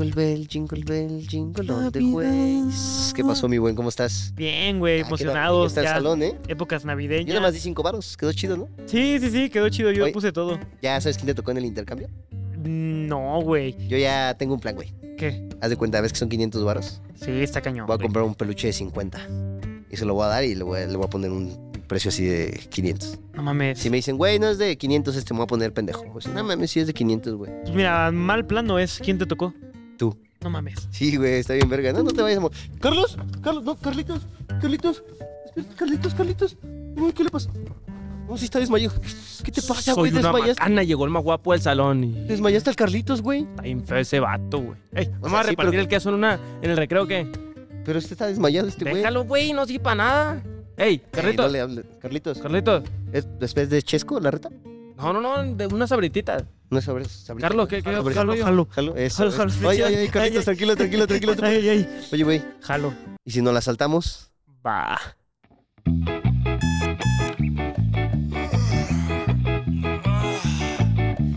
Jingle bell, jingle bell, jingle all the ways. ¿Qué pasó, mi buen? ¿Cómo estás? Bien, güey, Ah, emocionados. Está el salón, ¿eh? épocas Yo navideñas. nada más di cinco varos. Quedó chido, ¿no? Sí, sí, sí, quedó chido. Yo Oye. puse todo. ¿Ya sabes quién te tocó en el intercambio? No, güey. Yo ya tengo un plan, güey. ¿Qué? Haz de cuenta, ves que son 500 varos. Sí, está cañón. Voy a güey. comprar un peluche de 50. Y se lo voy a dar y le voy a, le voy a poner un precio así de 500. No mames. Si me dicen, güey, no es de 500, este me voy a poner pendejo. Pues, no mames, sí es de 500, güey. Pues mira, mal plan no es. ¿Quién te tocó? Tú. No mames. Sí, güey, está bien verga. No, no te vayas a mo- Carlos, Carlos, no, Carlitos, Carlitos, Carlitos, Carlitos. Uy, ¿Qué le pasa? No, sí está desmayado. ¿Qué te pasa, güey? Una ¿Desmayaste? macana, llegó el más guapo del salón y... ¿Desmayaste al Carlitos, güey? Está bien feo ese vato, güey. Ey, O vamos sea, a sí, repartir pero- el queso en una... ¿En el recreo qué? Pero este está desmayado, este güey. Déjalo, güey, no sirve para nada. Ey, Ey, Carlitos, no le hable- Carlitos, Carlitos. ¿es después de Chesco, la reta? No, no, no, de unas abrititas. No es sobre sabrita. Carlos, ¿qué, qué, jalo? Jalo. Jalo, eso. Jalo, eso. jalo, Ay, sí. ay, ay, Carlitos, Ay, ay. tranquilo, tranquilo, tranquilo. Ay, ay. Oye, güey, Jalo. ¿y si nos la saltamos? Va.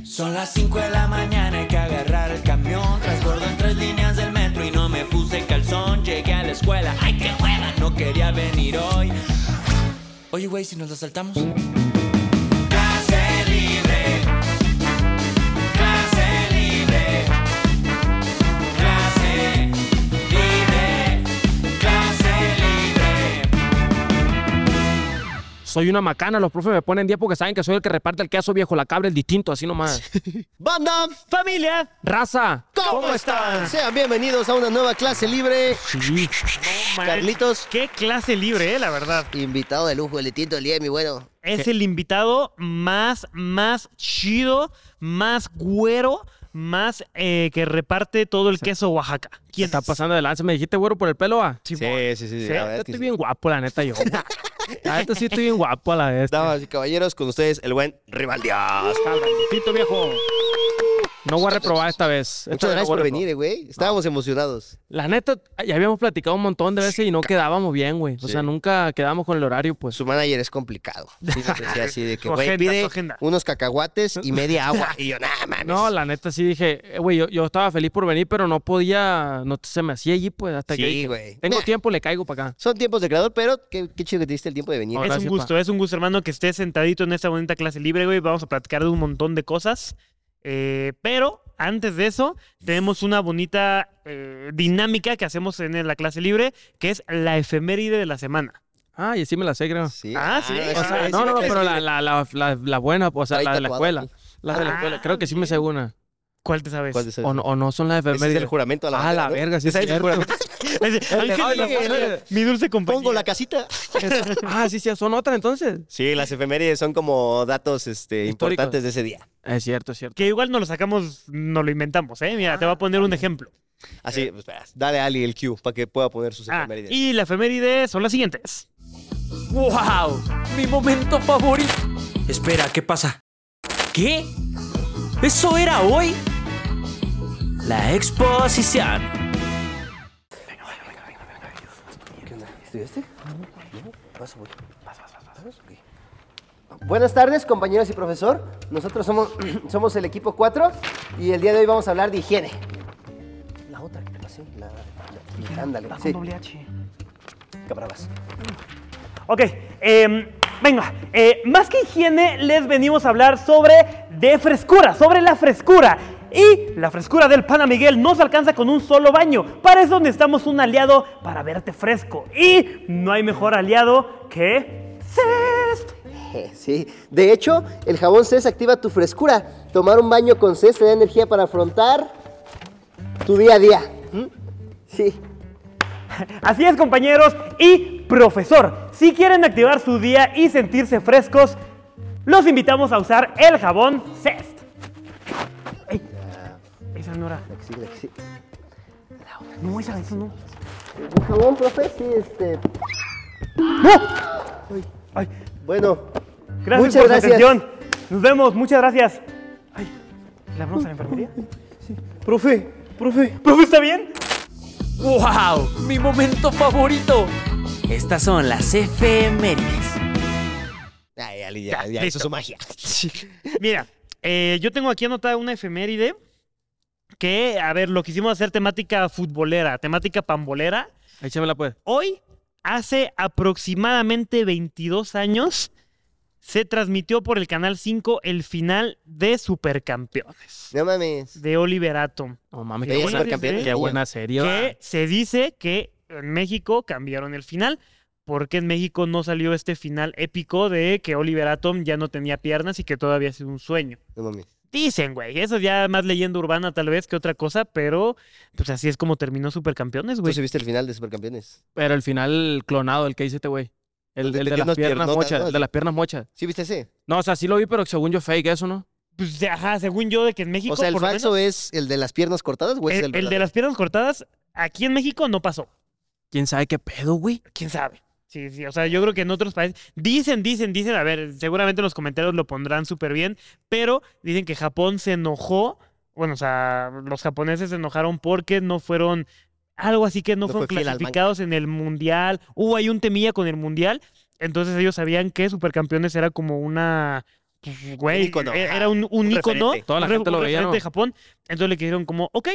Son las 5 de la mañana, hay que agarrar el camión. Transbordo en tres líneas del metro y no me puse calzón. Llegué a la escuela, ¡ay qué hueva! No quería venir hoy. Oye, güey, si nos la saltamos. Soy una macana, los profes me ponen 10 porque saben que soy el que reparte el queso viejo, la cabra, el distinto, así nomás. ¡Banda! ¡Familia! ¡Raza! ¿Cómo están? Sean bienvenidos a una nueva clase libre. Sí. No manches. Carlitos, Qué clase libre, eh, la verdad. invitado de lujo, el tinto del día, mi bueno. Es el invitado más, más chido, más güero, más eh, que reparte todo el queso Oaxaca. ¿Quién ¿Quién está es? pasando de lanza? ¿Me dijiste güero por el pelo, ah? Sí, sí. Sí, la Yo verdad es que estoy sí. bien guapo, la neta, yo. La neta sí estoy bien guapo a la vez. Damas y caballeros, con ustedes el buen Rival Díaz. Tito viejo. No voy a reprobar esta vez. Esta Muchas gracias por venir, güey. Estábamos emocionados. La neta, ya habíamos platicado un montón de veces y no quedábamos bien, güey. O Sí. sea, nunca quedábamos con el horario, pues. Su manager es complicado. Sí, así de que, güey, pide unos cacahuates y media agua. Y yo, nada, mames. No, la neta sí dije, eh, güey, yo, yo estaba feliz por venir, pero no podía, no se me hacía allí, pues, hasta que Sí, güey. tengo Mira, tiempo, le caigo para acá. Son tiempos de creador, pero qué, qué chido que te diste el tiempo de venir. Oh, Es gracias, un gusto, es un gusto, hermano, que estés sentadito en esta bonita clase libre, güey. Vamos a platicar de un montón de cosas. Eh, pero antes de eso, tenemos una bonita eh, dinámica que hacemos en la clase libre, que es la efeméride de la semana. Ah, y sí me la sé, creo. Sí. Ah, sí. esa- O sea, esa no, no, pero la, la, la, la, la buena, o sea, la de la escuela. La de la Ah, escuela. Creo que sí me sé una. ¿Cuál te sabes? ¿Cuál de esas? O no, o no son las Ese es el efemérides. juramento a la Ah, bandera, la ¿no? verga, sí es el juramento. Mi dulce compañía. Pongo la casita. Ah, sí, sí, son otras entonces. Sí, las efemérides son como datos este, Históricos. importantes de ese día. Es cierto, es cierto. Que igual no lo sacamos, no lo inventamos, ¿eh? Mira, te voy a poner un ejemplo. Así, pues, espera, dale a Ali el cue para que pueda poner sus Ah, efemérides. y la efeméride son las siguientes. ¡Wow! Mi momento favorito. Espera, ¿qué pasa? ¿Qué? ¿Eso era hoy? La exposición. ¿Qué onda? ¿Estudiaste? No, paso, voy. Buenas tardes, compañeros y profesor. Nosotros somos, somos el equipo 4 y el día de hoy vamos a hablar de higiene. La otra, así, la, la, ándale, sí. Cabrabas. Ok, em, venga, eh, más que higiene, les venimos a hablar sobre de frescura, sobre la frescura. Y la frescura del pana Miguel no se alcanza con un solo baño. Para eso necesitamos un aliado para verte fresco. Y no hay mejor aliado que Cest. Sí, de hecho, el jabón CES activa tu frescura. Tomar un baño con CES te da energía para afrontar tu día a día. ¿Mm? Sí. Así es, compañeros y profesor. Si quieren activar su día y sentirse frescos, los invitamos a usar el jabón Cest. Ey, esa no era. No, esa, eso no. ¿Un jabón, profe? Sí, este. Ay, Bueno, gracias Muchas por gracias. su atención. Nos vemos, muchas gracias. Ay, ¿le hablamos a la enfermería? profe, profe. ¿Profe, está bien? ¡Wow! Mi momento favorito. Estas son las efemérides. Ay, Ali, ya, Ya, ya hizo su magia. Mira, eh, yo tengo aquí anotada una efeméride que, a ver, lo quisimos hacer temática futbolera, temática pambolera. Échamela pues. Hoy, hace aproximadamente 22 años, se transmitió por el Canal 5 el final de Supercampeones No mames. de Oliver Atom. No mames, qué buena, qué buena serie. Que se dice que en México cambiaron el final. Porque en México no salió este final épico de que Oliver Atom ya no tenía piernas y que todavía ha sido un sueño. No mames. Dicen, güey. Eso ya más leyenda urbana tal vez que otra cosa, pero pues así es como terminó Supercampeones, ¿Tú güey. sí viste el final de Supercampeones? Pero el final clonado, el que dice este güey. El, de las piernas mochas. ¿no? El de las piernas mochas. ¿Sí viste ese? No, o sea, sí lo vi, pero según yo fake eso, ¿no? Pues ajá, según yo, de que en México. O sea, el falso menos, es el de las piernas cortadas es el, el, el de las piernas cortadas, aquí en México no pasó. ¿Quién sabe qué pedo, güey? ¿Quién sabe? Sí, sí, o sea, yo creo que en otros países dicen, dicen, dicen, a ver, seguramente en los comentarios lo pondrán súper bien, pero dicen que Japón se enojó, bueno, o sea, los japoneses se enojaron porque no fueron, algo así que no, No fueron fue clasificados en el mundial, hubo ahí un temilla con el mundial, entonces ellos sabían que Supercampeones era como una, pues, güey, ícono, e- era un, un un ícono, referente. Toda la un gente lo un veía, ¿no? de Japón, entonces le dijeron como, ok,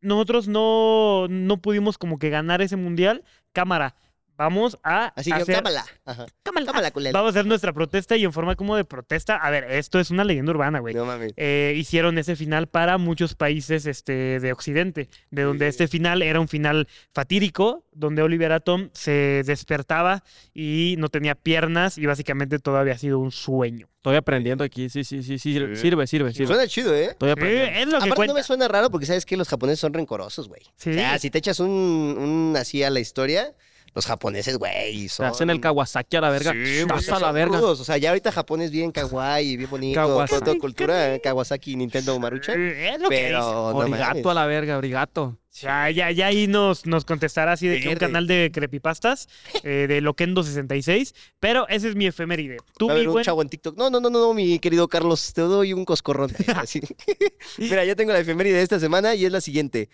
nosotros no, no pudimos como que ganar ese mundial, cámara. Vamos a Así que hacer cámala. Ajá. Cámala, culero. Vamos a hacer nuestra protesta y en forma como de protesta. A ver, esto es una leyenda urbana, güey. No mames. Eh, hicieron ese final para muchos países este, de Occidente, de donde este final era un final fatídico, donde Oliver Atom se despertaba y no tenía piernas y básicamente todo había sido un sueño. Estoy aprendiendo aquí. Sí, sí, sí, sí. Sirve, sirve, sirve. Suena chido, ¿eh? Estoy aprendiendo. Eh, es lo que Aparte cuenta. no me suena raro porque sabes que los japoneses son rencorosos, güey. Sí. O sea, si te echas un, un así a la historia, los japoneses, güey, son... hacen el Kawasaki a la verga. Sí, Estás güey, a la verga. rudos. O sea, ya ahorita Japón es bien kawaii, bien bonito, Kawasaki. toda, cultura, Kawasaki, Nintendo, Maruchan. Es lo que Pero dicen. no Origato a la verga, origato. Ya, ya, ya ahí nos, nos contestará así de que un canal de creepypastas eh, de Loquendo66, pero ese es mi efeméride. Tú, a mi haber un buen- chavo en TikTok. No, no, no, no, mi querido Carlos, te doy un coscorrón. Mira, yo tengo la efeméride de esta semana y es la siguiente.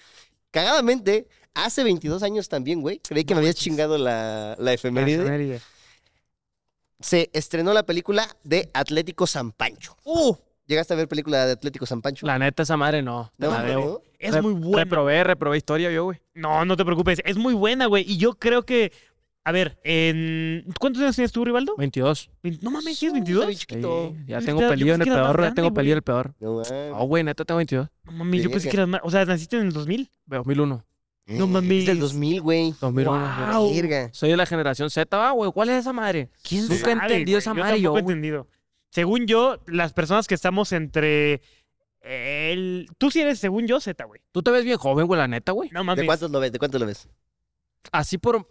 Cagadamente, hace 22 años también, güey. Creí que me habías chingado la, la La efeméride. efeméride. Se estrenó la película de Atlético San Pancho. ¡Uh! ¿Llegaste a ver película de Atlético San Pancho? La neta, esa madre no. No, la no. Es Re- muy buena. Reprobé, reprobé historia yo, güey. No, no te preocupes. Es muy buena, güey. Y yo creo que. A ver, en... ¿cuántos años tienes tú, Rivaldo? 22. Vein- No mames, ¿tienes Está 22? bien chiquito. Sí, ya Yo tengo pelillo en el peor, ya tengo pelillo en el peor. No. Oh, güey, neta tengo 22. No mames, yo pensé que eras más. O sea, naciste en el 2000. 2001. No mames. Es del 2000, güey. 2001. Wow. Verga. Soy de la generación Z, va, güey. ¿Cuál es esa madre? ¿Quién Nunca he sabe, entendido güey? esa Yo madre yo, he güey. entendido. Según yo, las personas que estamos entre. El... Tú sí eres, según yo, Z, güey. Tú te ves bien joven, güey, la neta, güey. No mames. ¿De cuántos lo ves? ¿De cuántos lo ves? Así por...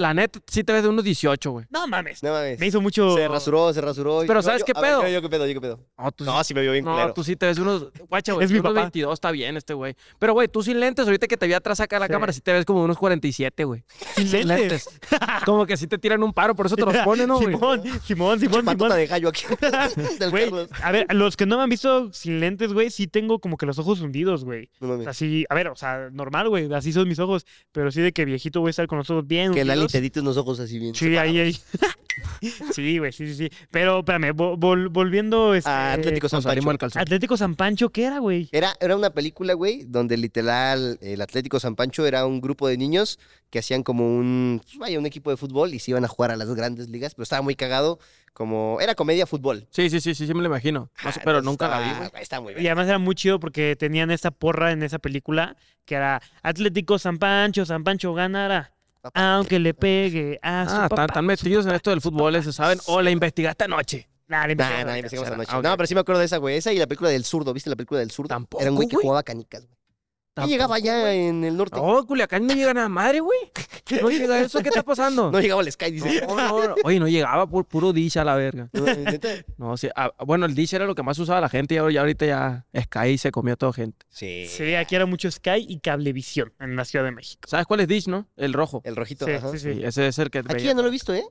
La neta, sí te ves de unos 18, güey. No mames. No mames. Me hizo mucho. Se rasuró, se rasuró. Pero Yo- ¿sabes yo- qué ver, pedo? Yo, yo, qué pedo, yo qué pedo. No, tú, No, sí me vio bien no, culero. tú sí te ves de unos... Guacha, güey. Es mi unos papá. 22 está bien este güey. Pero, güey, tú sin lentes, ahorita que te vi atrás acá a la Sí. cámara, sí te ves como unos 47, güey. Sin lentes. como que sí te tiran un paro, por eso te los ponen, ¿no, güey? Simón, Simón, Simón, Simón. de gallo aquí. Güey, a ver, los que no me han visto sin lentes, güey, sí tengo como que los ojos hundidos, güey. No mames. Así, a ver, o sea, normal, güey, así son mis ojos, pero sí de que viejito voy a estar con los ojos bien Que hundidos. te unos ojos así bien. Sí, ahí, ahí. sí, güey, sí, sí, sí. Pero, espérame, vo- vol- volviendo... Este, A Atlético San Pancho. Atlético San Pancho, ¿qué era, güey? Era, era una película, güey, donde literal el Atlético San Pancho era un grupo de niños que hacían como un, pues, vaya, un equipo de fútbol y se iban a jugar a las grandes ligas, pero estaba muy cagado, como, era comedia fútbol. Sí, sí, sí, sí, sí me lo imagino. No Ah, pero nunca la vi, güey. Está muy Y bien. además era muy chido porque tenían esta porra en esa película que era Atlético San Pancho, San Pancho ganará. Aunque le pegue a su Ah, papá. están, metidos en esto del fútbol, se saben. O la investigaste anoche. Nah, le Nah, empecé a- nah, investigamos anoche. Ah. No, pero sí me acuerdo de esa, güey. Esa y la película del zurdo, ¿viste la película del zurdo? Tampoco, Era un güey que jugaba canicas, güey. Tampoco, llegaba allá en el norte. No, Culiacán no llega nada madre, güey. No llega eso, ¿qué está pasando? No llegaba al Sky, dice. No, no, no. Oye, no llegaba por puro dish a la verga. No, sí. ah, bueno, el dish era lo que más usaba la gente y ahora ya ahorita ya Sky se comió a toda gente. Sí. Sí, aquí era mucho Sky y Cablevisión en la Ciudad de México. ¿Sabes cuál es dish, no? El rojo. El rojito, Sí, ajá. sí, sí. Sí, ese es el que Aquí veía. ya no lo he visto, ¿eh?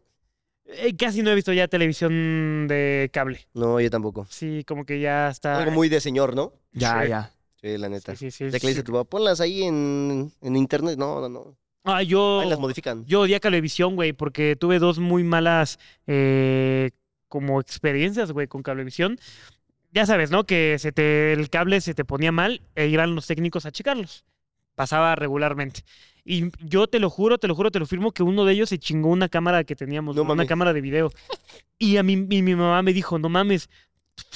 Eh, casi no he visto ya televisión de cable. No, yo tampoco. Sí, como que ya está. Algo muy de señor, ¿no? Ya, Sí. ya. Sí, la neta. Sí, sí, sí, Ya que le dice tu papá, ponlas ahí en, en internet. No, no, no. Ah, yo. Ahí las modifican. Yo odié Cablevisión, güey, porque tuve dos muy malas eh, como experiencias, güey, con Cablevisión. ya sabes, ¿no? Que se te, el cable se te ponía mal e iban los técnicos a checarlos. Pasaba regularmente. Y yo te lo juro, te lo juro, te lo firmo que uno de ellos se chingó una cámara que teníamos, No una cámara de video. Y a mí mi, mi mamá me dijo, no mames,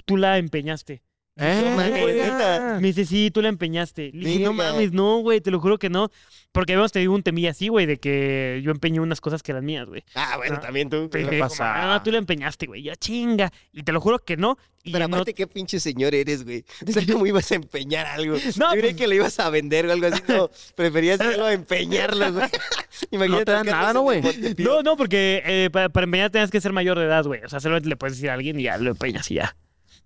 tú la empeñaste. Neta. Me dice, sí, tú la empeñaste. Le dije, no mames, no, güey, te lo juro que no. Porque habíamos tenido un temilla así, güey, de que yo empeñé unas cosas que eran mías, güey. Ah, bueno, Ah, también tú. Pero Pero, dijo, pasa? ah, tú la empeñaste, güey. Yo, chinga. Y te lo juro que no. Y no- aparte, qué pinche señor eres, güey. O sea, ¿cómo ibas a empeñar algo? No, Yo creí pues- que lo ibas a vender o algo así. No, preferías a empeñarlo, güey. Imagínate. te dan nada, ¿no, güey? No, no, porque eh, para, para empeñar tenías que ser mayor de edad, güey. O sea, solamente le puedes decir a alguien y ya lo empeñas y ya.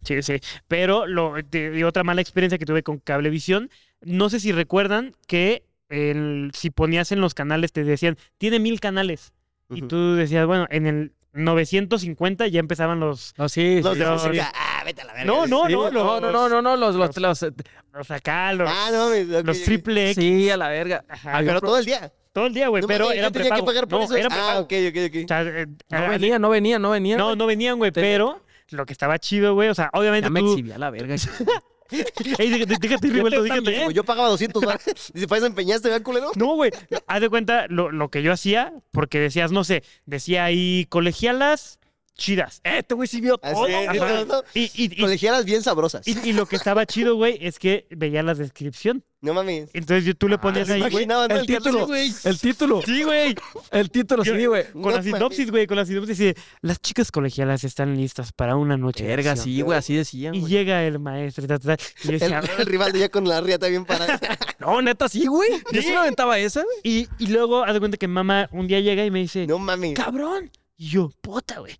Sí, sí. Pero lo, de, otra mala experiencia que tuve con Cablevisión, no sé si recuerdan que el- si ponías en los canales te decían, tiene mil canales. Y tú decías, bueno, en el 950 ya empezaban los, No, sí, Los sí, de no, música. Ah, vete a la verga. No, no, sí, no, no, no, los- no, no, no, los, los, los, los acá, los, Ah, no los triple X. sí, a la verga. Ajá, Pero todo el día. todo el día, güey. No pero que prepago. pagar por no, eso. Ah, ok, ok, ok. O sea, eh, no eh, venía, no venía, no venía. No, no venían, güey, pero lo que estaba chido, güey, o sea, obviamente Ya me tú... exhibí a la verga. Ey, déjate, déjate, Rigoberto, déjate. Como yo pagaba 200 baros. Dice, ¿para eso empeñaste, vean, culero? No, güey, haz de cuenta lo, lo que yo hacía, porque decías, no sé, decía ahí colegialas chidas. Este güey sí vio todo. Y, y, y, Colegialas bien sabrosas. y- y lo que estaba chido, güey, es que veía la descripción. No mames. Entonces tú le ponías ¿Se ahí, güey. El el título? güey. el título, Sí, güey. el título, sí, güey. Con No la sinopsis, güey, con la sinopsis dice, las chicas colegialas están listas para una noche. Verga, acción". sí, güey, así decían, Y llega el maestro y tal, tal, tal, y El, decía, el rival de ya con la riata bien parada. No, neta, sí, güey. Yo Sí. me aventaba esa, güey. Y, y luego, haz de cuenta que mamá un día llega y me dice, No mames. cabrón. Y yo, puta, güey.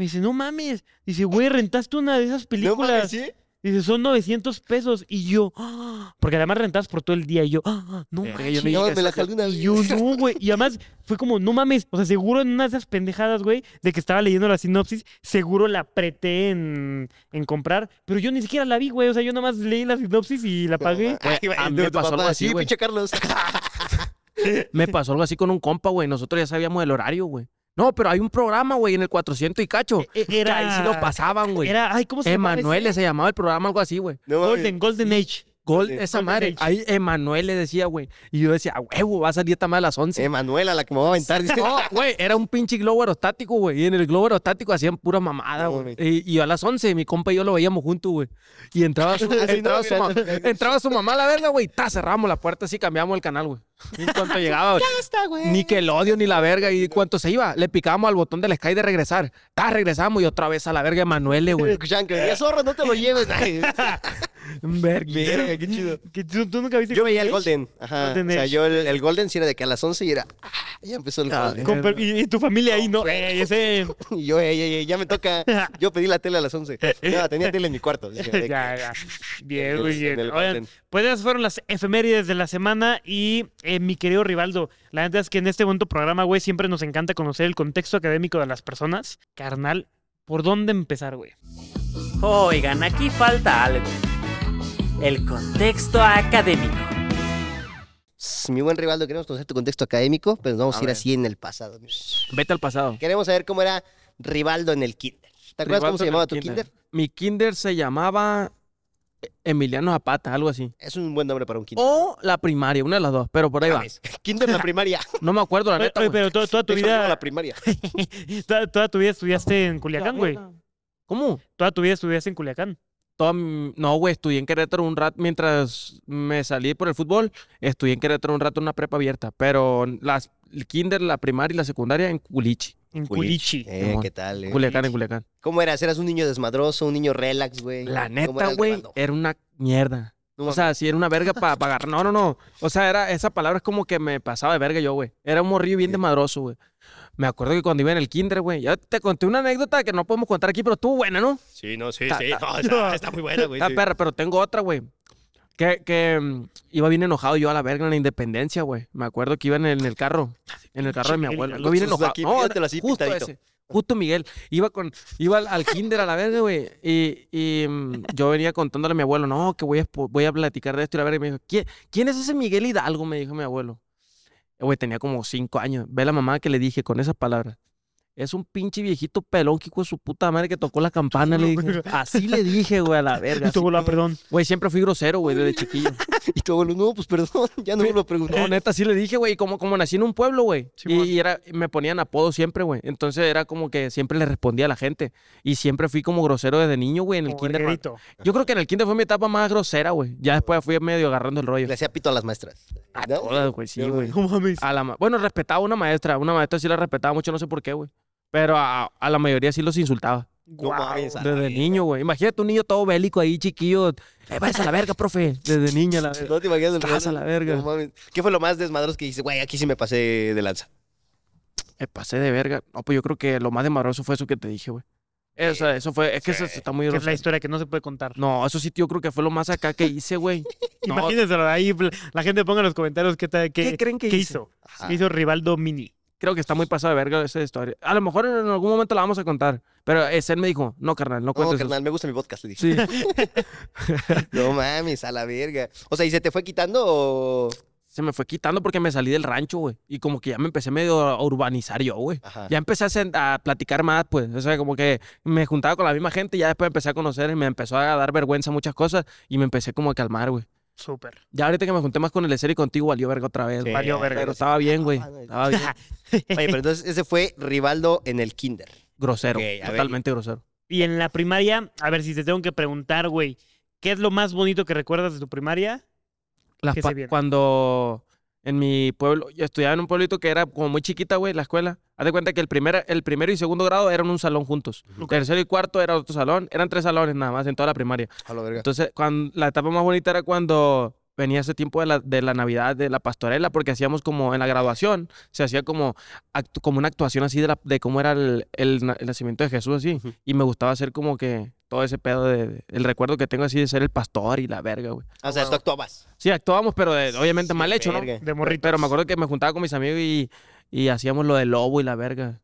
Me dice, no mames. Dice, güey, rentaste una de esas No películas. mames, ¿sí? Dice, son 900 pesos. Y yo, "Ah", porque además rentas por todo el día. Y yo, "Ah, no Verga, manches". yo no No, dije me la eso, jalé una Y vez. yo, no, güey. Y además fue como, no mames. O sea, seguro en una de esas pendejadas, güey, de que estaba leyendo la sinopsis, seguro la apreté en, en comprar. Pero yo ni siquiera la vi, güey. O sea, yo nada más leí la sinopsis y la pagué. Ay, güey, a mí tu me pasó algo así, pinche Carlos. Me pasó algo así con un compa, güey. Nosotros ya sabíamos el horario, güey. No, pero hay un programa, güey, en el 400 y cacho. E- Que Era, ahí sí lo pasaban, güey. Era, ay, ¿cómo se llama? Emanuele se llamaba el programa, algo así, güey. No. Golden, Golden Age. Gol, Sí. esa Golden madre. Age. Ahí Emanuel le decía, güey. Y yo decía, a huevo, va a salir esta madre a las 11. Emanuela, la que me va a aventar. dice. No, güey, era un pinche globo aerostático, güey. Y en el globo aerostático hacían pura mamada, güey. Y, y a las 11, mi compa y yo lo veíamos juntos, güey. Y entraba su, entraba, no, su, entraba su mamá a la verga, güey. Ta, cerramos la puerta así, cambiamos el canal, güey. Y en cuanto llegaba, está, güey. ni que el odio ni la verga. Y cuanto se iba, le picábamos al botón del Sky de regresar. Ta, regresamos y otra vez a la verga Emanuele, güey. Escuchaban que zorro, no te lo lleves. Verga. Verga, qué chido. Que ¿Tú, tú nunca viste Yo veía el Golden Golden. Ajá. Golden o sea, yo el, el Golden sí era de que a las 11 y era. ah, ya empezó el Ah, Golden. Y, y tu familia ahí, ¿no? Ey, ese... Y yo, ey, ey, ey, ya me toca. Yo pedí la tele a las 11. No, tenía tele en mi cuarto. dije, de que- ya, ya. Bien, en muy bien. Oigan, pues esas fueron las efemérides de la semana y eh, mi querido Rivaldo, la neta es que en este bonito programa, güey, siempre nos encanta conocer el contexto académico de las personas. Carnal, ¿por dónde empezar, güey? Oigan, aquí falta algo. El contexto académico. Mi buen Rivaldo, queremos conocer tu contexto académico, pero nos vamos a, A ir ver. así en el pasado. Vete al pasado. Queremos saber cómo era Rivaldo en el kinder. ¿Te acuerdas cómo se llamaba tu kinder? Mi kinder se llamaba Emiliano Zapata, algo así. Es un buen nombre para un kinder. O la primaria, una de las dos, pero por ahí va. Kinder en la primaria. No me acuerdo, la neta. oye, pero toda, toda tu Eso vida, la primaria. toda, toda tu vida estudiaste en Culiacán, güey. ¿Cómo? Toda tu vida estudiaste en Culiacán. Toda No, güey, estudié en Querétaro un rato mientras me salí por el fútbol. Estudié en Querétaro un rato en una prepa abierta, pero las, el kinder, la primaria y la secundaria en Culichi. En Culichi. Eh. ¿qué tal? eh? Culiacán, en Culiacán. ¿Cómo eras? ¿Eras un niño desmadroso, un niño relax, güey? La ¿Cómo era neta, güey, era una mierda. No O sea, si era una verga para agarrar. No, no, no. O sea, era, esa palabra es como que me pasaba de verga yo, güey. Era un morrillo bien desmadroso, güey. Me acuerdo que cuando iba en el kinder, güey, ya te conté una anécdota que no podemos contar aquí, pero estuvo buena, ¿no? Sí, no, sí, Ta- sí. ta- No, está, está muy buena, güey. Sí. perra, pero tengo otra, güey. Que, que mm, iba bien enojado yo a la verga en la independencia, güey. Me acuerdo que iba en el, en el carro. En el carro de mi abuelo. Iba bien enojado. aquí, No, así, justo pintadito. ese. Justo Miguel. Iba con, iba al, al kinder a la verga, güey. Y, y mm, yo venía contándole a mi abuelo, no, que voy a, voy a platicar de esto y la verga. Y me dijo, ¿quién, ¿quién es ese Miguel Hidalgo? Me dijo mi abuelo. Güey, tenía como cinco años. Ve la mamá que le dije con esas palabras. Es un pinche viejito pelón que de su puta madre que tocó la campana. Le dije. Así le dije, güey, a la verga. Y tu abuela, perdón. Güey, siempre fui grosero, güey, desde chiquillo. Y tu abuelo, no, pues perdón, ya no me lo preguntó. No, neta, sí le dije, güey, como, como nací en un pueblo, güey. Y, y era, me ponían apodo siempre, güey. Entonces era como que siempre le respondía a la gente. Y siempre fui como grosero desde niño, güey, en el Como kinder. Yo creo que en el kinder fue mi etapa más grosera, güey. Ya después fui medio agarrando el rollo. Le hacía pito a las maestras. ¿no? Todas, güey, sí, güey. No mames. A la ma- bueno, respetaba a una maestra. Una maestra sí la respetaba mucho, no sé por qué, güey. Pero a, a la mayoría sí los insultaba. La Desde niño, güey. Imagínate un niño todo bélico ahí, chiquillo. Eh, váyase a la verga, profe. Desde niña, la verga. No te imaginas el Vas a la verga. No mames. ¿Qué fue lo más desmadroso que dices, güey, aquí sí me pasé de lanza? Me pasé de verga. No, pues yo creo que lo más desmadroso fue eso que te dije, güey. Eso, eso fue. Es que eso está muy Que es la historia que no se puede contar. No, eso sí, yo creo que fue lo más acá que hice, güey. No, Imagínenselo ahí, la gente ponga en los comentarios qué, tal- qué, ¿Qué creen que qué hizo. Ajá. ¿Qué hizo Rivaldo Mini? Creo que está muy pasado de verga esa historia. A lo mejor en algún momento la vamos a contar. Pero ese él me dijo, no, carnal, no No, cuentes eso". carnal, me gusta mi podcast, le dije. Sí. No mames, a la verga. O sea, ¿y se te fue quitando o...? Se me fue quitando porque me salí del rancho, güey. Y como que ya me empecé medio a urbanizar yo, güey. Ya empecé a, a platicar más, pues. O sea, como que me juntaba con la misma gente y ya después empecé a conocer y me empezó a dar vergüenza muchas cosas y me empecé como a calmar, güey. Súper. Ya ahorita que me junté más con el Ecer y contigo, valió verga otra vez. Sí, güey. Valió verga. Pero estaba bien, güey. Ah, Estaba bien. Oye, pero entonces ese fue Rivaldo en el kinder. Grosero. Ver. totalmente grosero. Y en la primaria, a ver si te tengo que preguntar, güey, ¿qué es lo más bonito que recuerdas de tu primaria? Las cuando en mi pueblo, yo estudiaba en un pueblito que era como muy chiquita, güey, la escuela. Haz de cuenta que el, primer, el primero y segundo grado eran un salón juntos. Tercero y cuarto era otro salón. Eran tres salones nada más en toda la primaria. A la verga. Entonces, cuando, la etapa más bonita era cuando venía ese tiempo de la, de la Navidad, de la pastorela, porque hacíamos como en la graduación, se hacía como, actu- como una actuación así de, la, de cómo era el, el na- el nacimiento de Jesús, así. Y me gustaba hacer como que todo ese pedo de, de- el recuerdo que tengo así de ser el pastor y la verga, güey. O sea, tú actuabas. Sí, actuábamos, pero de- obviamente mal hecho, ¿no? De morrito. Pero me acuerdo que me juntaba con mis amigos y, y hacíamos lo del lobo y la verga.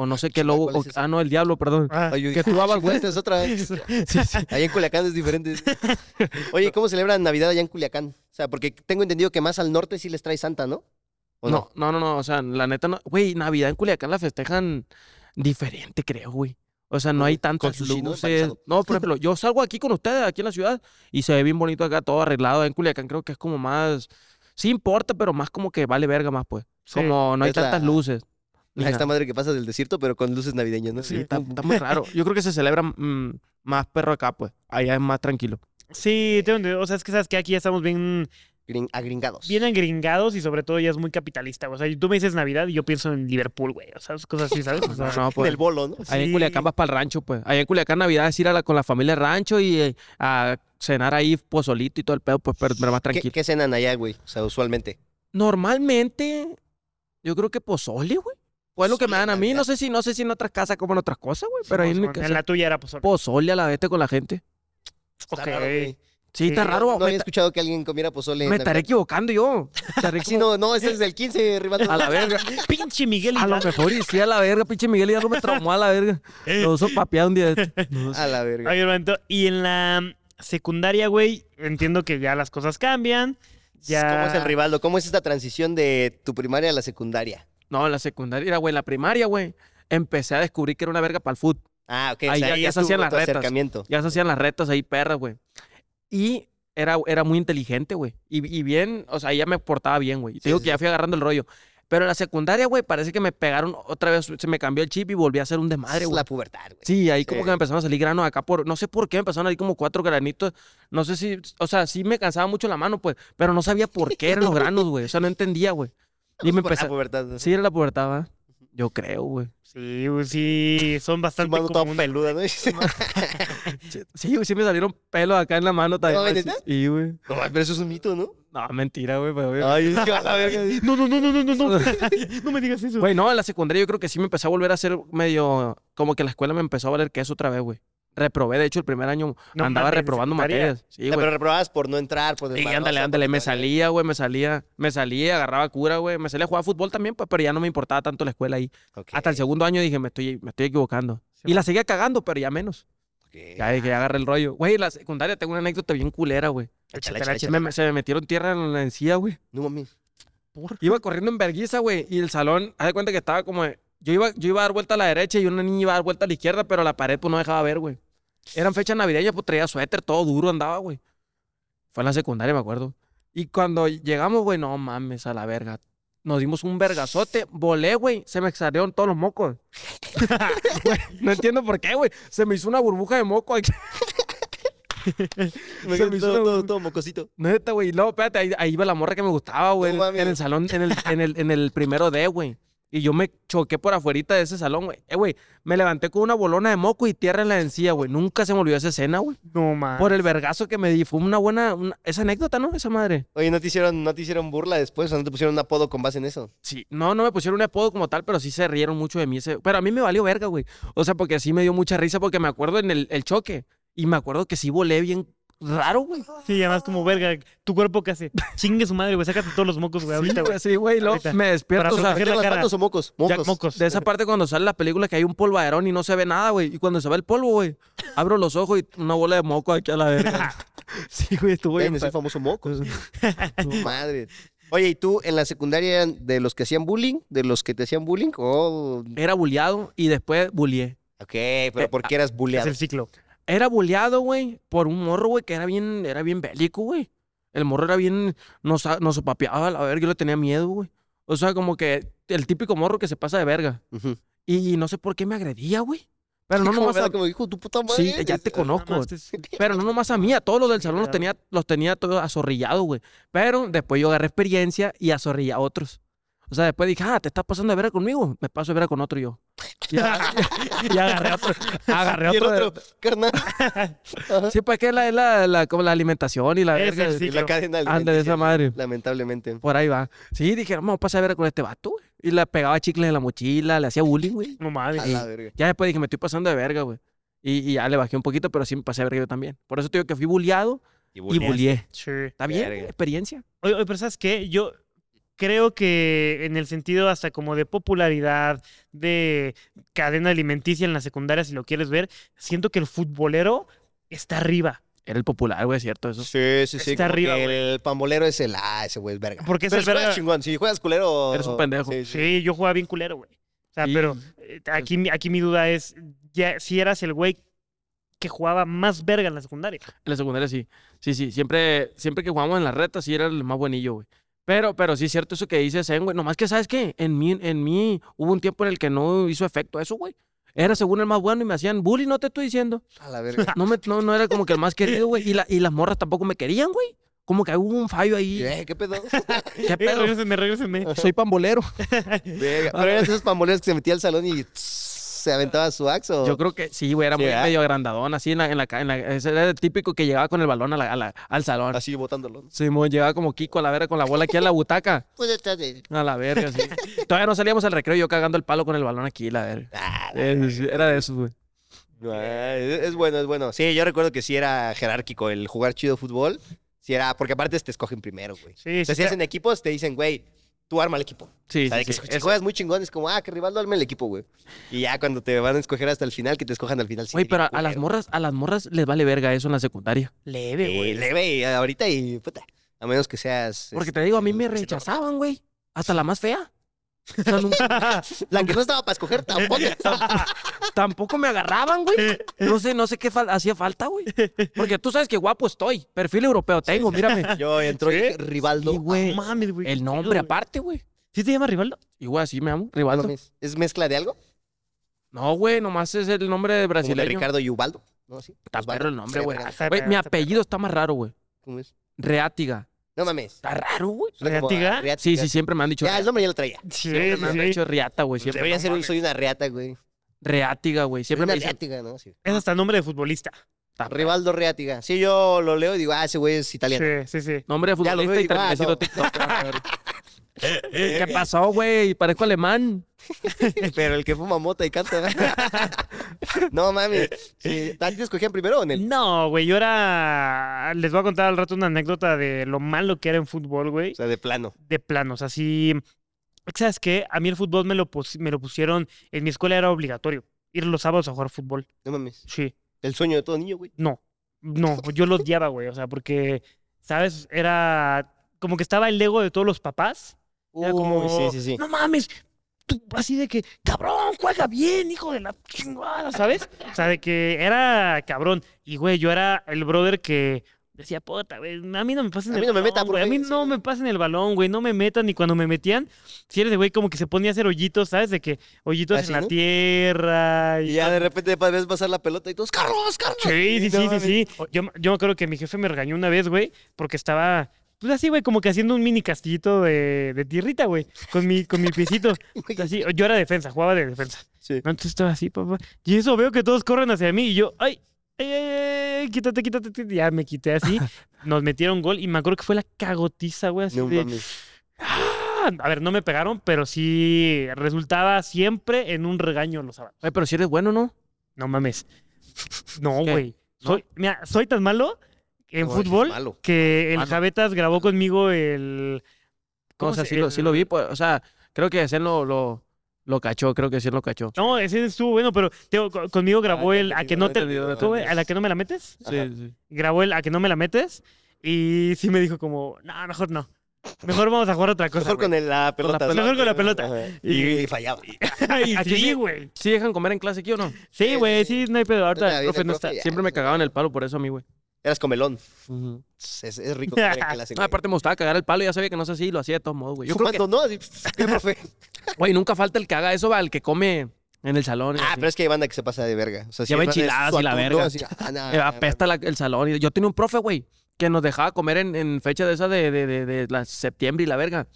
O no sé qué lobo. ah, no, el diablo, perdón. Ah, que tú dabas, "Ah, güey". Es otra. Sí, sí. Allá en Culiacán es diferente. Oye, ¿cómo celebran Navidad allá en Culiacán? O sea, porque tengo entendido que más al norte sí les trae Santa, ¿no? ¿O No, no, no, no. O sea, la neta no. Güey, Navidad en Culiacán la festejan diferente, creo, güey. O sea, no hay tantas luces. No, por ejemplo, yo salgo aquí con ustedes, aquí en la ciudad, y se ve bien bonito acá, todo arreglado. En Culiacán creo que es como más. Sí importa, pero más como que vale verga más, pues. Sí, Como no hay es la- tantas luces. A esta madre que pasa del desierto, pero con luces navideñas, ¿no? Sí, está, está muy raro. Yo creo que se celebra mm, más perro acá, pues. Allá es más tranquilo. Sí, tengo entendido. O sea, es que sabes que aquí ya estamos bien, Gring- agringados. bien agringados y sobre todo ya es muy capitalista. güey. O sea, tú me dices Navidad y yo pienso en Liverpool, güey. O sea, cosas así, ¿sabes? O sea, No, pues. Del bolo, ¿no? Allá en Sí. Culiacán vas para el rancho, pues. Allá en Culiacán Navidad es ir a la- con la familia al rancho y eh, a cenar ahí pozolito y todo el pedo, pues, pero, pero más ¿Qué, tranquilo. qué cenan allá, güey? O sea, usualmente. Normalmente, yo creo que pozole, güey. Pues es lo que me dan a mí. No sé si, no sé si en otras casas comen otras cosas, güey. Pero ahí en mi en casa. la tuya era pozole. Pozole a la vez con la gente. Ok. Sí, Sí, está raro. No había escuchado que alguien comiera pozole. en me estaré equivocando yo. Estaré Sí, como- no, no, ese es del 15, Rivaldo. A la verga. Pinche Miguel A lo mejor y sí a la verga, pinche Miguel ya no me traumó a la verga. Lo uso papeado un día. A la verga. Oye, Roberto, y en la secundaria, güey, entiendo que ya las cosas cambian. Ya... ¿Cómo es el Rivaldo? ¿Cómo es esta transición de tu primaria a la secundaria? No, en la secundaria, güey, en la primaria, güey. Empecé a descubrir que era una verga para el fútbol. Ah, ok. Ahí ya- ya se hacían las retas. Ya se hacían las retas ahí, perras, güey. Y era, era muy inteligente, güey. Y, y bien, o sea, ya me portaba bien, güey. Te Sí, digo sí, que ya fui agarrando el rollo. Pero en la secundaria, güey, parece que me pegaron otra vez, se me cambió el chip y volví a ser un desmadre, es güey. la pubertad, güey. Sí, ahí como que me empezaron a salir granos acá por, no sé por qué, me empezaron a salir como cuatro granitos. No sé si, o sea, sí me cansaba mucho la mano, pues, pero no sabía por qué eran los granos, güey. O sea, no entendía, güey. Y me Por la empecé, pubertad. ¿no? sí, era la pubertad, ¿va? Yo creo, güey. Sí, güey, sí, son bastante mano toda peluda, ¿no? Sí, Sí, güey, sí me salieron pelos acá en la mano también. No. Sí, güey. No, pero eso es un mito, ¿no? No, mentira, güey. Ay, es que a la verga. No, no, no, no, no, no, no. no me digas eso. Güey, no, en la secundaria yo creo que sí me empecé a volver a ser medio. Como que la escuela me empezó a valer queso otra vez, güey. Reprobé, de hecho, el primer año No andaba mames, ¿en reprobando materias. Sí, güey. pero reprobabas por no entrar, por Sí, desmadroso, ándale, ándale. Me salía, güey, me salía. Me salía, agarraba cura, güey. Me salía a jugar fútbol también, pues, pero ya no me importaba tanto la escuela ahí. Hasta el segundo año dije, me estoy, me estoy equivocando. Sí, y la seguía cagando, pero ya menos. Ya dije, ya agarré el rollo. Güey, en la secundaria tengo una anécdota bien culera, güey. Me, se me metieron tierra en la encía, güey. No mames. Iba corriendo en verguiza, güey. Y el salón, haz de cuenta que estaba como Yo iba, yo iba a dar vuelta a la derecha y una niña iba a dar vuelta a la izquierda, pero la pared pues no dejaba ver, güey. Eran fechas navideñas, pues traía suéter, todo duro andaba, güey. Fue en la secundaria, me acuerdo. Y cuando llegamos, güey, no mames, a la verga. Nos dimos un vergazote, volé, güey, se me salieron todos los mocos. Güey, no entiendo por qué, güey. Se me hizo una burbuja de moco aquí. Me Se me hizo todo, una- todo, todo mocosito. Neta, güey. No, espérate, ahí, ahí iba la morra que me gustaba, güey. No en- el salón, en el, en el, en el primero D, güey. Y yo me choqué por afuerita de ese salón, güey. Eh, güey, me levanté con una bolona de moco y tierra en la encía, güey. Nunca se me olvidó esa escena, güey. No, man. Por el vergazo que me di. Fue una buena... una- Esa anécdota, ¿no? Esa madre. Oye, ¿no te, hicieron, ¿no te hicieron burla después? ¿O no te pusieron un apodo con base en eso? Sí. No, no me pusieron un apodo como tal, pero sí se rieron mucho de mí. Ese... Pero a mí me valió verga, güey. O sea, porque sí me dio mucha risa porque me acuerdo en el, el choque. Y me acuerdo que sí volé bien raro, güey. Sí, además como verga, tu cuerpo que hace. Chingue su madre, güey, sácate todos los mocos, güey, ahorita, Sí, güey. güey, sí, güey. luego Ahorita. Me despierto, Para o sea, la ¿Qué más, cara. patos o mocos? Ya, Mocos. mocos. De esa parte cuando sale la película que hay un polvaderón y no se ve nada, güey. Y cuando se ve el polvo, güey, abro los ojos y una bola de moco aquí a la verga. sí, güey, estuvo Ven, bien. es el famoso mocos. Tu madre. Oye, ¿y tú en la secundaria eran de los que hacían bullying? ¿De los que te hacían bullying? Oh, Era bulleado y después bullié. ok, pero ¿por qué eras Es bulleado? el ciclo. Era bulleado, güey, por un morro, güey, que era bien, era bien bélico, güey. El morro era bien, nos, nos sopapeaba a la verga, yo le tenía miedo, güey. O sea, como que el típico morro que se pasa de verga. Y, no sé por qué me agredía, güey. Pero no nomás a, ¿verdad? Como dijo tu puta madre. Sí, ya te conozco. Más es- Pero no nomás a mí, a todos los del salón los tenía, los tenía todos azorrillados, güey. Pero después yo agarré experiencia y azorrillé a otros. O sea, después dije, ah, te estás pasando de vera conmigo. Me paso de vera con otro yo. Y, y agarré otro. Agarré Y el otro. carnal. Sí, pues que es la, es la, la- como la alimentación y la Es verga. Y la cadena Anda de esa madre. Lamentablemente. Por ahí va. Sí, dije, vamos a pasar a ver con este vato, güey. Y le pegaba chicles en la mochila, le hacía bullying, güey. No mames. A la verga. Ya después dije, me estoy pasando de verga, güey. Y, y ya le bajé un poquito, pero sí me pasé de verga yo también. Por eso te digo que fui bulleado y bullié. Sí. ¿Está bien? Verga. Experiencia. Oye, oye, pero ¿sabes qué? Yo creo que en el sentido hasta como de popularidad, de cadena alimenticia en la secundaria, si lo quieres ver, siento que el futbolero está arriba. Era el popular, güey, cierto eso. Sí, sí, sí. Está arriba, güey. El pambolero es el. Ah, ese güey es verga. Porque es si juegas verga- chingón. Si juegas culero. Eres un pendejo. Sí, sí. Sí, yo jugaba bien culero, güey. O sea, pero eh, aquí, mi- aquí mi duda es, ya, si eras el güey que jugaba más verga en la secundaria. En la secundaria sí. Sí, sí. Siempre, siempre que jugamos en la reta, sí era el más buenillo, güey. Pero, pero sí es cierto eso que dice Zen, güey. Nomás que, ¿sabes qué? En mí, en mí hubo un tiempo en el que no hizo efecto eso, güey. Era según el más bueno y me hacían bullying, no te estoy diciendo. A la verga. No, me, no, no era como que el más querido, güey. Y, la, y las morras tampoco me querían, güey. Como que hubo un fallo ahí. Eh, ¿Qué pedo? ¿Qué Eh, pedo? regrésenme, regrésenme. Soy pambolero. Verga. Pero eran esos pamboleros que se metía al salón y tss, se aventaba su axe o. Yo creo que sí, güey, era Sí, muy ¿verdad? medio agrandadón, así en la, en la, ca- en la- ese era el típico que llegaba con el balón a la- a la- al salón. Así botándolo. Simón llegaba como Kiko a la verga con la bola aquí a la butaca. Pues. A la verga, sí. Todavía no salíamos al recreo yo cagando el palo con el balón aquí, la verga. Ah, Eh, sí, Era de esos, güey. Ah, es es bueno, es bueno. Sí, yo recuerdo que sí era jerárquico el jugar chido fútbol. Sí era, porque aparte te escogen primero, güey. Sí, O sea, sí, si hacen equipos, te dicen, güey, tú arma el equipo. Sí, O sea, sí, de que sí. si juegas muy chingón, es como, ah, que Rivaldo arme el equipo, güey. Y ya cuando te van a escoger hasta el final, que te escojan al final. sí, Güey, pero a, las morras, a las morras les vale verga eso en la secundaria. leve, Sí, güey. leve y ahorita y puta. A menos que seas. Porque este, te digo, a mí me rechazaban, güey. Hasta la más fea. O sea, nunca- La que no estaba para escoger tampoco. tampoco me agarraban, güey. No sé, no sé qué fal- hacía falta, güey. Porque tú sabes que guapo estoy. Perfil europeo tengo, mírame. Yo entró ¿Sí? Rivaldo. Sí, güey. No mames, güey. El nombre aparte, güey. ¿Sí te llama Rivaldo? Igual así me amo, Rivaldo. ¿Es mezcla de algo? No, güey, nomás es el nombre de Como de brasileño. Ricardo y Ubaldo. No, sí. Está Osvaldo. perro el nombre, Sí, güey. mi apellido está más raro, güey. ¿Cómo es? Reátiga. No mames. Está raro, güey. Suena como ¿Reátiga? a reata. Sí, sí, siempre me han dicho. Ya, el nombre ya lo traía. Sí, Siempre me han sí. dicho riata, güey. Siempre. Debería no ser un soy una reata, güey. Reátiga, güey. Siempre una me dicen. reátiga, ¿no? Sí. Es hasta nombre de futbolista. Rivaldo Reátiga. Sí, yo lo leo y digo, ah, ese güey es italiano. Sí, sí, sí. Nombre de Ya lo futbolista veo y y siendo no. TikToker. ¿Qué pasó, güey? Parezco alemán. Pero el que fuma mota y canta. no mames. Sí. ¿A ti te escogían primero o en el? No, güey, yo era... Les voy a contar al rato una anécdota de lo malo que era en fútbol, güey. O sea, de plano. De planos, así... ¿Sabes qué? A mí el fútbol me lo, pus- me lo pusieron... En mi escuela era obligatorio. Ir los sábados a jugar fútbol. No mames. Sí. El sueño de todo niño, güey. No. No, yo lo odiaba, güey. O sea, porque, ¿sabes? Era... Como que estaba el ego de todos los papás. Era como... Sí, sí, sí. No mames. tú, así de que, cabrón, juega bien, hijo de la chingada, ¿sabes? O sea, de que era cabrón. Y, güey, yo era el brother que decía, puta, güey, a mí no me pasen A el mí no me metan, güey, A mí profe", no me pasen el balón, güey, no me metan. Y cuando me metían, si eres de güey como que se ponía a hacer hoyitos, ¿sabes? De que hoyitos ¿Ah, en la no? tierra. Y ya de repente ves pasar la pelota y todos, Carlos, Carlos. Sí, sí, No sí, sí, sí. Yo, yo me acuerdo que mi jefe me regañó una vez, güey, porque estaba, pues así, güey, como que haciendo un mini castillito de, de tierrita, güey, con mi, con mi piecito. Así, yo era defensa, jugaba de defensa. Sí. Entonces estaba así, papá. Y eso veo que todos corren hacia mí y yo, ay, ay, ay, ay, quítate, quítate, quítate. Ya me quité así. Nos metieron gol y me acuerdo que fue la cagotiza, güey, así No de. "Ah". A ver, no me pegaron, pero sí resultaba siempre en un regaño los sábados. Ay, pero si eres bueno, ¿no? No mames. No, güey. ¿No? Soy, mira, soy tan malo en No, fútbol que el. Javetas grabó conmigo el. O ¿cómo sea, se- sí lo, sí lo vi, pues, o sea, creo que ese lo, lo, lo cachó, creo que sí lo cachó. No, ese estuvo bueno, pero co- conmigo grabó Ah, el a que no te. entendido. ¿A la que no me la metes? Sí, sí. Grabó el a que no me la metes. Y sí me dijo como, no, mejor no. Mejor vamos a jugar otra cosa. Mejor con güey". el- la pelota. pelota. Mejor con la pelota. Y- Y, fallaba. Y sí, güey. ¿Sí dejan comer en clase aquí o no? Sí, güey, sí, no hay pedo. Ahorita el profe no está. Siempre me cagaban el palo por eso a mí, güey. Eras comelón. Ujú. Es, es rico comer en clase. Güey. aparte me gustaba cagar el palo, ya sabía que no sé si lo hacía de todos modos, güey. Yo creo que, Fumando, ¿no? Así, ¿Qué, profe? güey, nunca falta el que haga eso, va, el que come en el salón. Ah, así. pero es que hay banda que se pasa de verga. O sea, Lleva enchiladas y la verga. Así, ah, no, no, apesta la- el salón. Y yo tenía un profe, güey, que nos dejaba comer en, en fecha de esa de, de, de, de la septiembre y la verga.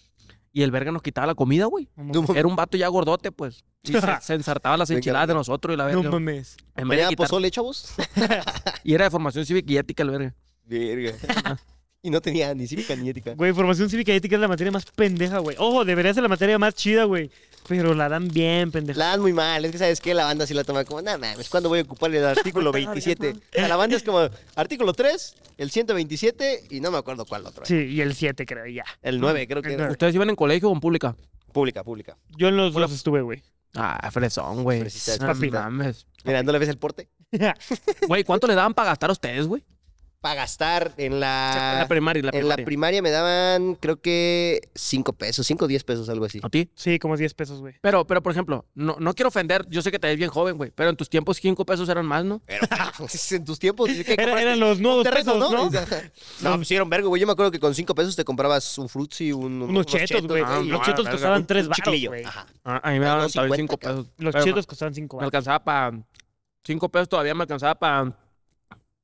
Y el verga nos quitaba la comida, güey. Era un vato ya gordote, pues. Y se, se ensartaba las enchiladas de nosotros y la verga. No mames. En vez de ¿Tenía quitar- pozole, chavos? Y era de formación cívica y ética el verga. Verga. Y no tenía ni cívica ni ética. Güey, formación cívica y ética es la materia más pendeja, güey. Ojo, debería ser la materia más chida, güey. Pero la dan bien, pendeja. La dan muy mal. Es que, ¿sabes qué? La banda sí la toma como, nada mames, ¿cuándo voy a ocupar el artículo 27? O sea, la banda es como artículo 3, el 127 y no me acuerdo cuál otro. Sí, y el 7, creo, ya. El 9, creo que era. ¿Ustedes iban en colegio o en pública? Pública, pública. Yo en los dos estuve, güey. Ah, fresón, güey. Papita. mames. Mira, ¿no le ves el porte? Güey, ¿cuánto le daban para gastar a ustedes, güey? Para gastar en En la... la primaria, la Ah, en la primaria. primaria me daban, creo que 5 pesos, 5 o 10 pesos, algo así. ¿A ti? Sí, como 10 pesos, güey. Pero, pero, por ejemplo, no, no quiero ofender, yo sé que te ves bien joven, güey, pero en tus tiempos cinco pesos eran más, ¿no? Pero en tus tiempos... ¿qué Era- eran los nuevos pesos, ¿no? No, pues sí, era un vergo, güey. Yo me acuerdo que con 5 pesos te comprabas un frutzi, un, Unos chetos, güey. ah, los no, chetos costaban un 3 un baros, güey. Ajá. Ah, a mí me Ah, daban no, también 50, cinco cabrón. pesos. Los chetos costaban 5 Me baros. alcanzaba para... Cinco pesos todavía me alcanzaba para...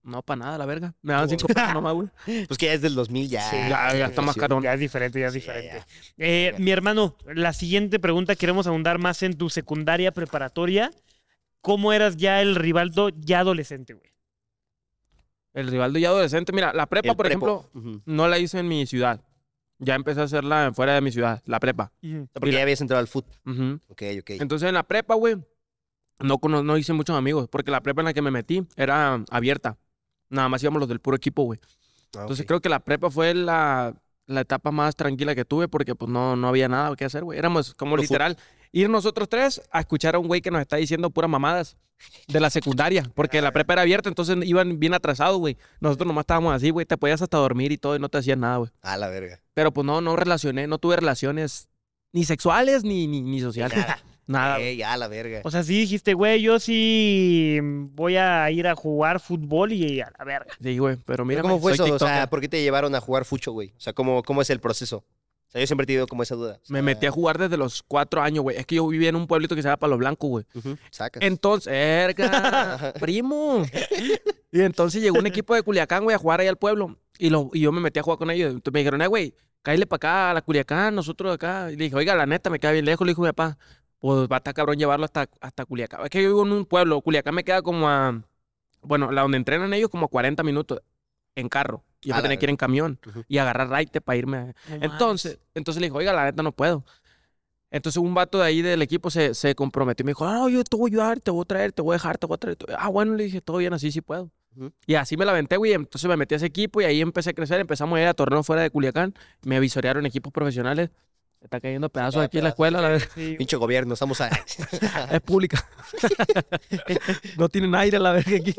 No, para nada, la verga. Me daban cinco pesos nomás, güey. Pues que ya es del 2000 ya. Sí, ya, ya está más carón. Ya es diferente, ya es Sí, diferente. ya. Eh, mi hermano, la siguiente pregunta, queremos ahondar más en tu secundaria preparatoria. ¿Cómo eras ya el Rivaldo ya adolescente, güey? El rival de ya adolescente, mira, la prepa, El por prepo. ejemplo, no la hice en mi ciudad. Ya empecé a hacerla fuera de mi ciudad, la prepa. Porque ya habías entrado al foot. Ujú. Ok, ok. Entonces en la prepa, güey, no, no hice muchos amigos, porque la prepa en la que me metí era abierta. Nada más íbamos los del puro equipo, güey. Ah, Entonces creo que la prepa fue la, la etapa más tranquila que tuve, porque pues no, no había nada que hacer, güey. Éramos como Puro literal ir nosotros tres a escuchar a un güey que nos está diciendo puras mamadas de la secundaria, porque la prepa era abierta, entonces iban bien atrasados, güey. Nosotros nomás estábamos así, güey, te podías hasta dormir y todo y no te hacían nada, güey. A la verga. Pero pues no, no relacioné, no tuve relaciones ni sexuales ni, ni, ni sociales. Nada. Nada. güey. Ey, a la verga. O sea, sí dijiste, güey, yo sí voy a ir a jugar fútbol y a la verga. Sí, güey, pero mira, ¿Cómo fue eso? O sea. ¿por qué te llevaron a jugar fucho, güey? O sea, ¿cómo, ¿cómo es el proceso? O sea, yo siempre he tenido como esa duda. O Me metí a jugar desde los cuatro años, güey. Es que yo vivía en un pueblito que se llama Palo Blanco, güey. Sacas. Entonces, erga, primo. Y entonces llegó un equipo de Culiacán, güey, a jugar ahí al pueblo. Y, lo, y yo me metí a jugar con ellos. Entonces me dijeron, eh, güey, cállale para acá, a la Culiacán, nosotros acá. Y le dije, oiga, la neta, me queda bien lejos. Le dijo mi papá, pues va a estar cabrón llevarlo hasta, hasta Culiacán. Es que yo vivo en un pueblo. Culiacán me queda como a, bueno, la donde entrenan ellos, como a 40 minutos en carro. Y Yo A me la tenía que ir en camión Ujú. y agarrar raite para irme. a- entonces, entonces le dijo, oiga, la neta no puedo. Entonces un vato de ahí del equipo se, se comprometió y me dijo, no, yo te voy a ayudar, te voy a traer, te voy a dejar, te voy a traer. Ah, bueno, le dije, todo bien, así sí puedo. Ujú. Y así me la aventé, güey. Entonces me metí a ese equipo y ahí empecé a crecer. Empezamos a ir a torneos fuera de Culiacán. Me visorearon equipos profesionales. Está cayendo pedazos aquí en la escuela, la verdad. Sí, Pinche gobierno, estamos a... Es pública. no tienen aire la verga aquí.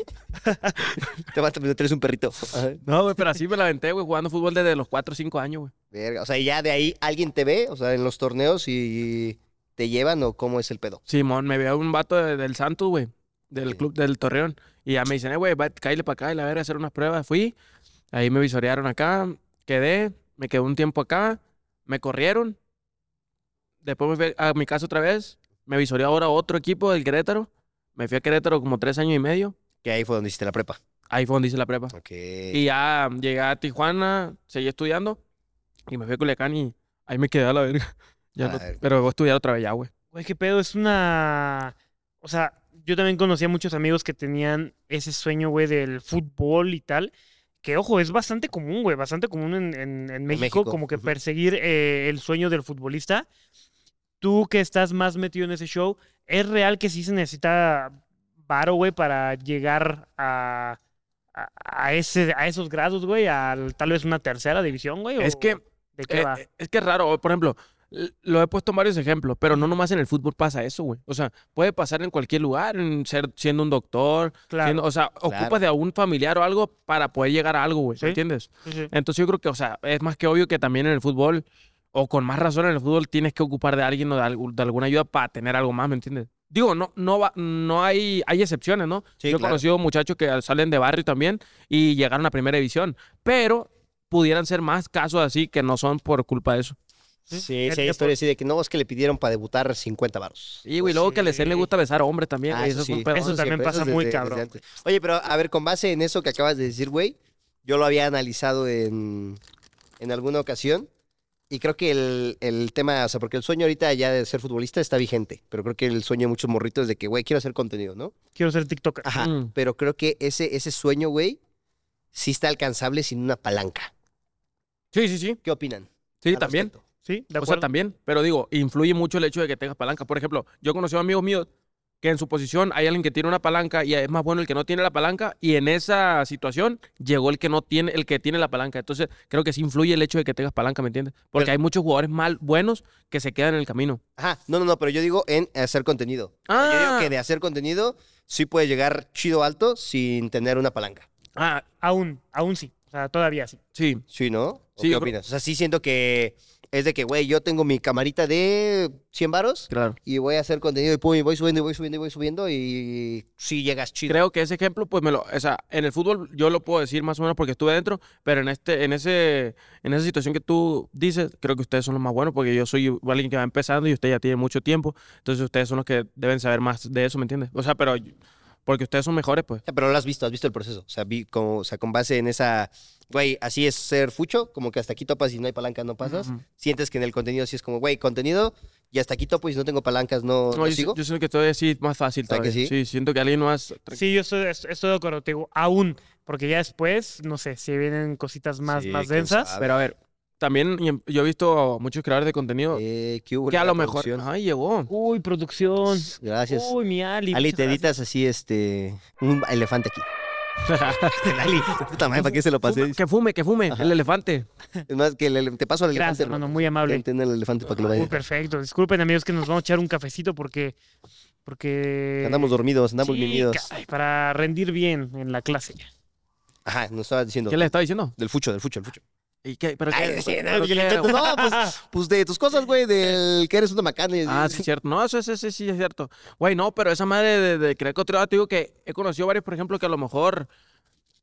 te vas a meter un perrito. No, güey, pero así me la aventé, güey, jugando fútbol desde los 4 o 5 años, güey. Verga. O sea, y ya de ahí alguien te ve, o sea, en los torneos y... te llevan o cómo es el pedo? Simón, me vio un vato de- del Santos, güey, del Sí. club del Torreón. Y ya me dicen, eh, güey, cállale para acá y la verga, a hacer unas pruebas. Fui, ahí me visorearon acá, quedé, me quedé un tiempo acá, me corrieron. Después me fui a mi casa otra vez, me visoreó ahora otro equipo del Querétaro. Me fui a Querétaro como tres años y medio. Que ahí fue donde hiciste la prepa. Ahí fue donde hice la prepa. Ok. Y ya llegué a Tijuana, seguí estudiando y me fui a Culiacán y ahí me quedé a la verga. Ya no- pero voy a estudiar otra vez ya, güey. Güey, qué pedo, es una... O sea, yo también conocía muchos amigos que tenían ese sueño, güey, del fútbol y tal. Que, ojo, es bastante común, güey, bastante común en, en- en México, México, como que perseguir eh, el sueño del futbolista. Tú que estás más metido en ese show, ¿es real que sí se necesita varo, güey, para llegar a, a, a ese, a esos grados, güey? A tal vez una tercera división, güey. Es que ¿De qué Eh, va? es que es raro, por ejemplo, lo he puesto en varios ejemplos, pero no nomás en el fútbol pasa eso, güey. O sea, puede pasar en cualquier lugar, en ser, siendo un doctor, Claro. siendo- o sea, Claro. ocupas de algún familiar o algo para poder llegar a algo, güey, Sí. ¿me entiendes? Sí, sí. Entonces yo creo que, o sea, es más que obvio que también en el fútbol, o con más razón en el fútbol, tienes que ocupar de alguien o de, algu- de alguna ayuda para tener algo más, ¿me entiendes? Digo, no, no, va, no hay, hay excepciones, ¿no? Sí, Yo he claro. conocido muchachos que salen de barrio también y llegaron a primera división, pero pudieran ser más casos así que no son por culpa de eso. Sí, sí, hay que historias así de que no, es que le pidieron para debutar 50 varos. Y, güey, luego que a Lecen le sí. gusta besar a hombres también. Ah, eso es sí. pedo. Eso también siempre, pasa es muy desde- cabrón. desde. Oye, pero a ver, con base en eso que acabas de decir, güey, yo lo había analizado en, en alguna ocasión y creo que el, el tema, o sea, porque el sueño ahorita ya de ser futbolista está vigente, pero creo que el sueño de muchos morritos es de que, güey, quiero hacer contenido, ¿no? Quiero ser TikToker. Ajá, Mm. pero creo que ese, ese sueño, güey, sí está alcanzable sin una palanca. Sí, sí, sí. ¿Qué opinan? Sí, al también. respecto? Sí, de O acuerdo. sea, también. Pero digo, influye mucho el hecho de que tengas palanca. Por ejemplo, yo he conocido amigos míos que en su posición hay alguien que tiene una palanca y es más bueno el que no tiene la palanca y en esa situación llegó el que no tiene el que tiene la palanca. Entonces, creo que sí influye el hecho de que tengas palanca, ¿me entiendes? Porque Pero- hay muchos jugadores mal buenos que se quedan en el camino. Ajá, no, no, no, pero yo digo en hacer contenido. Sea, Yo digo Ah. que de hacer contenido sí puede llegar chido alto sin tener una palanca. Ah, Aún, aún sí. O sea, todavía sí. sí. Sí, ¿no? ¿O Sí, ¿Qué creo- opinas? O sea, sí siento que es de que, güey, yo tengo mi camarita de 100 varos Claro. y voy a hacer contenido y pum, y voy subiendo y voy subiendo y voy subiendo y sí llegas chido. Creo que ese ejemplo, pues me lo, o sea, en el fútbol yo lo puedo decir más o menos porque estuve dentro, pero en este, en ese, en esa situación que tú dices, creo que ustedes son los más buenos porque yo soy alguien que va empezando y usted ya tiene mucho tiempo, entonces ustedes son los que deben saber más de eso, ¿me entiendes? O sea, pero porque ustedes son mejores, pues. Pero lo has visto, has visto el proceso. O sea, vi como, o sea, con base en esa, güey, así es ser fucho, como que hasta aquí topas y no hay palanca, no pasas. Ujú. Sientes que en el contenido sí es como, güey, contenido y hasta aquí topo y si no tengo palancas no, No, no yo, sigo. yo siento que estoy así más fácil ¿Verdad que todavía. sí? siento que alguien más... Sí, yo estoy, est- estoy de acuerdo, te digo, aún. Porque ya después, no sé, si vienen cositas más, Sí, más densas. sabe. Pero a ver, también y- yo he visto a muchos creadores de contenido Eh, ¿qué hubo que a lo mejor... Ay, llegó. Uy, producción. Gracias. Uy, mi Ali. Ali, te editas así, este, un elefante aquí. El Ali, puta madre, ¿para qué se lo pasé? Fume- que fume, que fume, el elefante. Es más, que el ele- te paso el elefante. Gracias, hermano, muy amable. Entiende el elefante para que lo Uy, vaya. perfecto. Disculpen, amigos, que nos vamos a echar un cafecito porque. Porque. Andamos dormidos, andamos Sí, caray, para rendir bien en la clase. Ajá, nos estaba diciendo. ¿Qué le estaba diciendo? Del fucho, del fucho, del fucho. ¿Y qué? ¿Pero Ay, qué? sí, no, no, pues, pues de tus cosas, güey, del que eres una macana. Ah, sí, es cierto. No, eso, eso, eso sí es cierto. Güey, no, pero esa madre de, de crear contenido, te digo que he conocido varios, por ejemplo, que a lo mejor.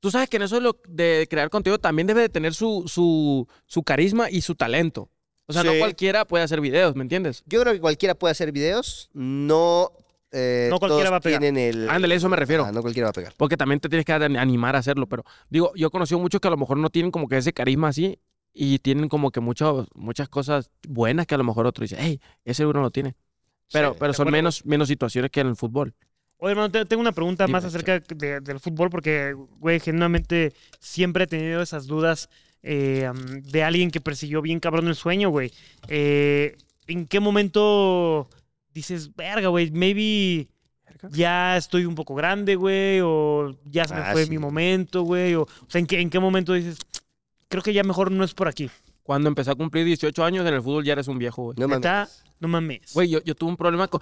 Tú sabes que en eso de, lo- de crear contenido también debe de tener su, su, su carisma y su talento. O sea, no cualquiera puede hacer videos, ¿me entiendes? Yo creo que cualquiera puede hacer videos, no. Eh, No cualquiera todos va a pegar. Tienen el. Ándale, a eso me refiero. Ah, no cualquiera va a pegar. Porque también te tienes que ani- animar a hacerlo. Pero digo, yo he conocido muchos que a lo mejor no tienen como que ese carisma así y tienen como que muchos muchas cosas buenas que a lo mejor otro dice, hey, ese uno lo tiene. Pero, Sí, pero son menos, menos situaciones que en el fútbol. Oye, hermano, te- tengo una pregunta Dime, más acerca de- del fútbol, porque, güey, genuinamente siempre he tenido esas dudas eh, de alguien que persiguió bien cabrón el sueño, güey. Eh, ¿En qué momento dices, verga, güey, maybe ya estoy un poco grande, güey, o ya se me Ah, fue sí. mi momento, güey? O, o sea, ¿en qué, ¿en qué momento dices, creo que ya mejor no es por aquí? Cuando empecé a cumplir 18 años en el fútbol ya eres un viejo, güey. No mames. No mames. Güey, yo, yo tuve un problema con...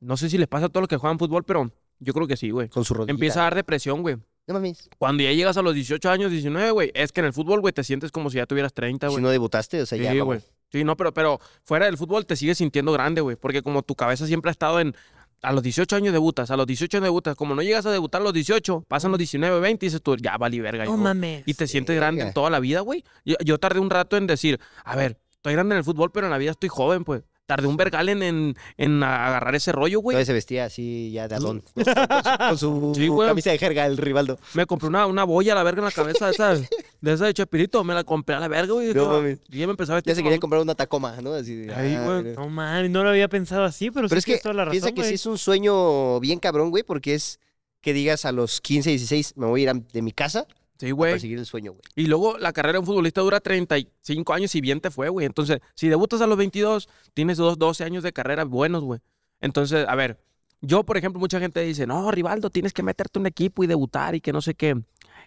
No sé si les pasa a todos los que juegan fútbol, pero yo creo que sí, güey. Con su rodilla. Empieza a dar depresión, güey. No mames. Cuando ya llegas a los 18 años, 19, güey, es que en el fútbol, güey, te sientes como si ya tuvieras 30, Si güey. no debutaste, o sea, ya. Sí, vamos. güey. Sí, no, pero, pero fuera del fútbol te sigues sintiendo grande, güey. Porque como tu cabeza siempre ha estado en. A los 18 años debutas, a los 18 años debutas. Como no llegas a debutar a los 18, pasan los 19, 20 y dices tú, ya valí verga. No hijo". mames. Y te sientes grande en toda la vida, güey. Yo, yo tardé un rato en decir, a ver, estoy grande en el fútbol, pero en la vida estoy joven, pues. Tardé un vergal en, en, en agarrar ese rollo, güey. Todavía se vestía así ya de Adón. Con su, con su Sí, güey. camisa de jerga, el Rivaldo. Me compré una, una boya a la verga en la cabeza de esa, de esa de Chespirito. Me la compré a la verga, güey. No y ya me empezaba a vestir Ya se como quería comprar una Tacoma, ¿no? Así de, Ahí, ah, güey. No mames, no lo había pensado así, pero, Pero sí es que toda la razón, piensa que güey. sí es un sueño bien cabrón, güey, porque es que digas a los 15, 16, me voy a ir a- de mi casa Sí, güey. perseguir el sueño, güey. Y luego la carrera de un futbolista dura 35 años y bien te fue, güey. Entonces, si debutas a los 22, tienes dos, 12 años de carrera buenos, güey. Entonces, a ver, yo, por ejemplo, mucha gente dice, no, Rivaldo, tienes que meterte en un equipo y debutar y que no sé qué.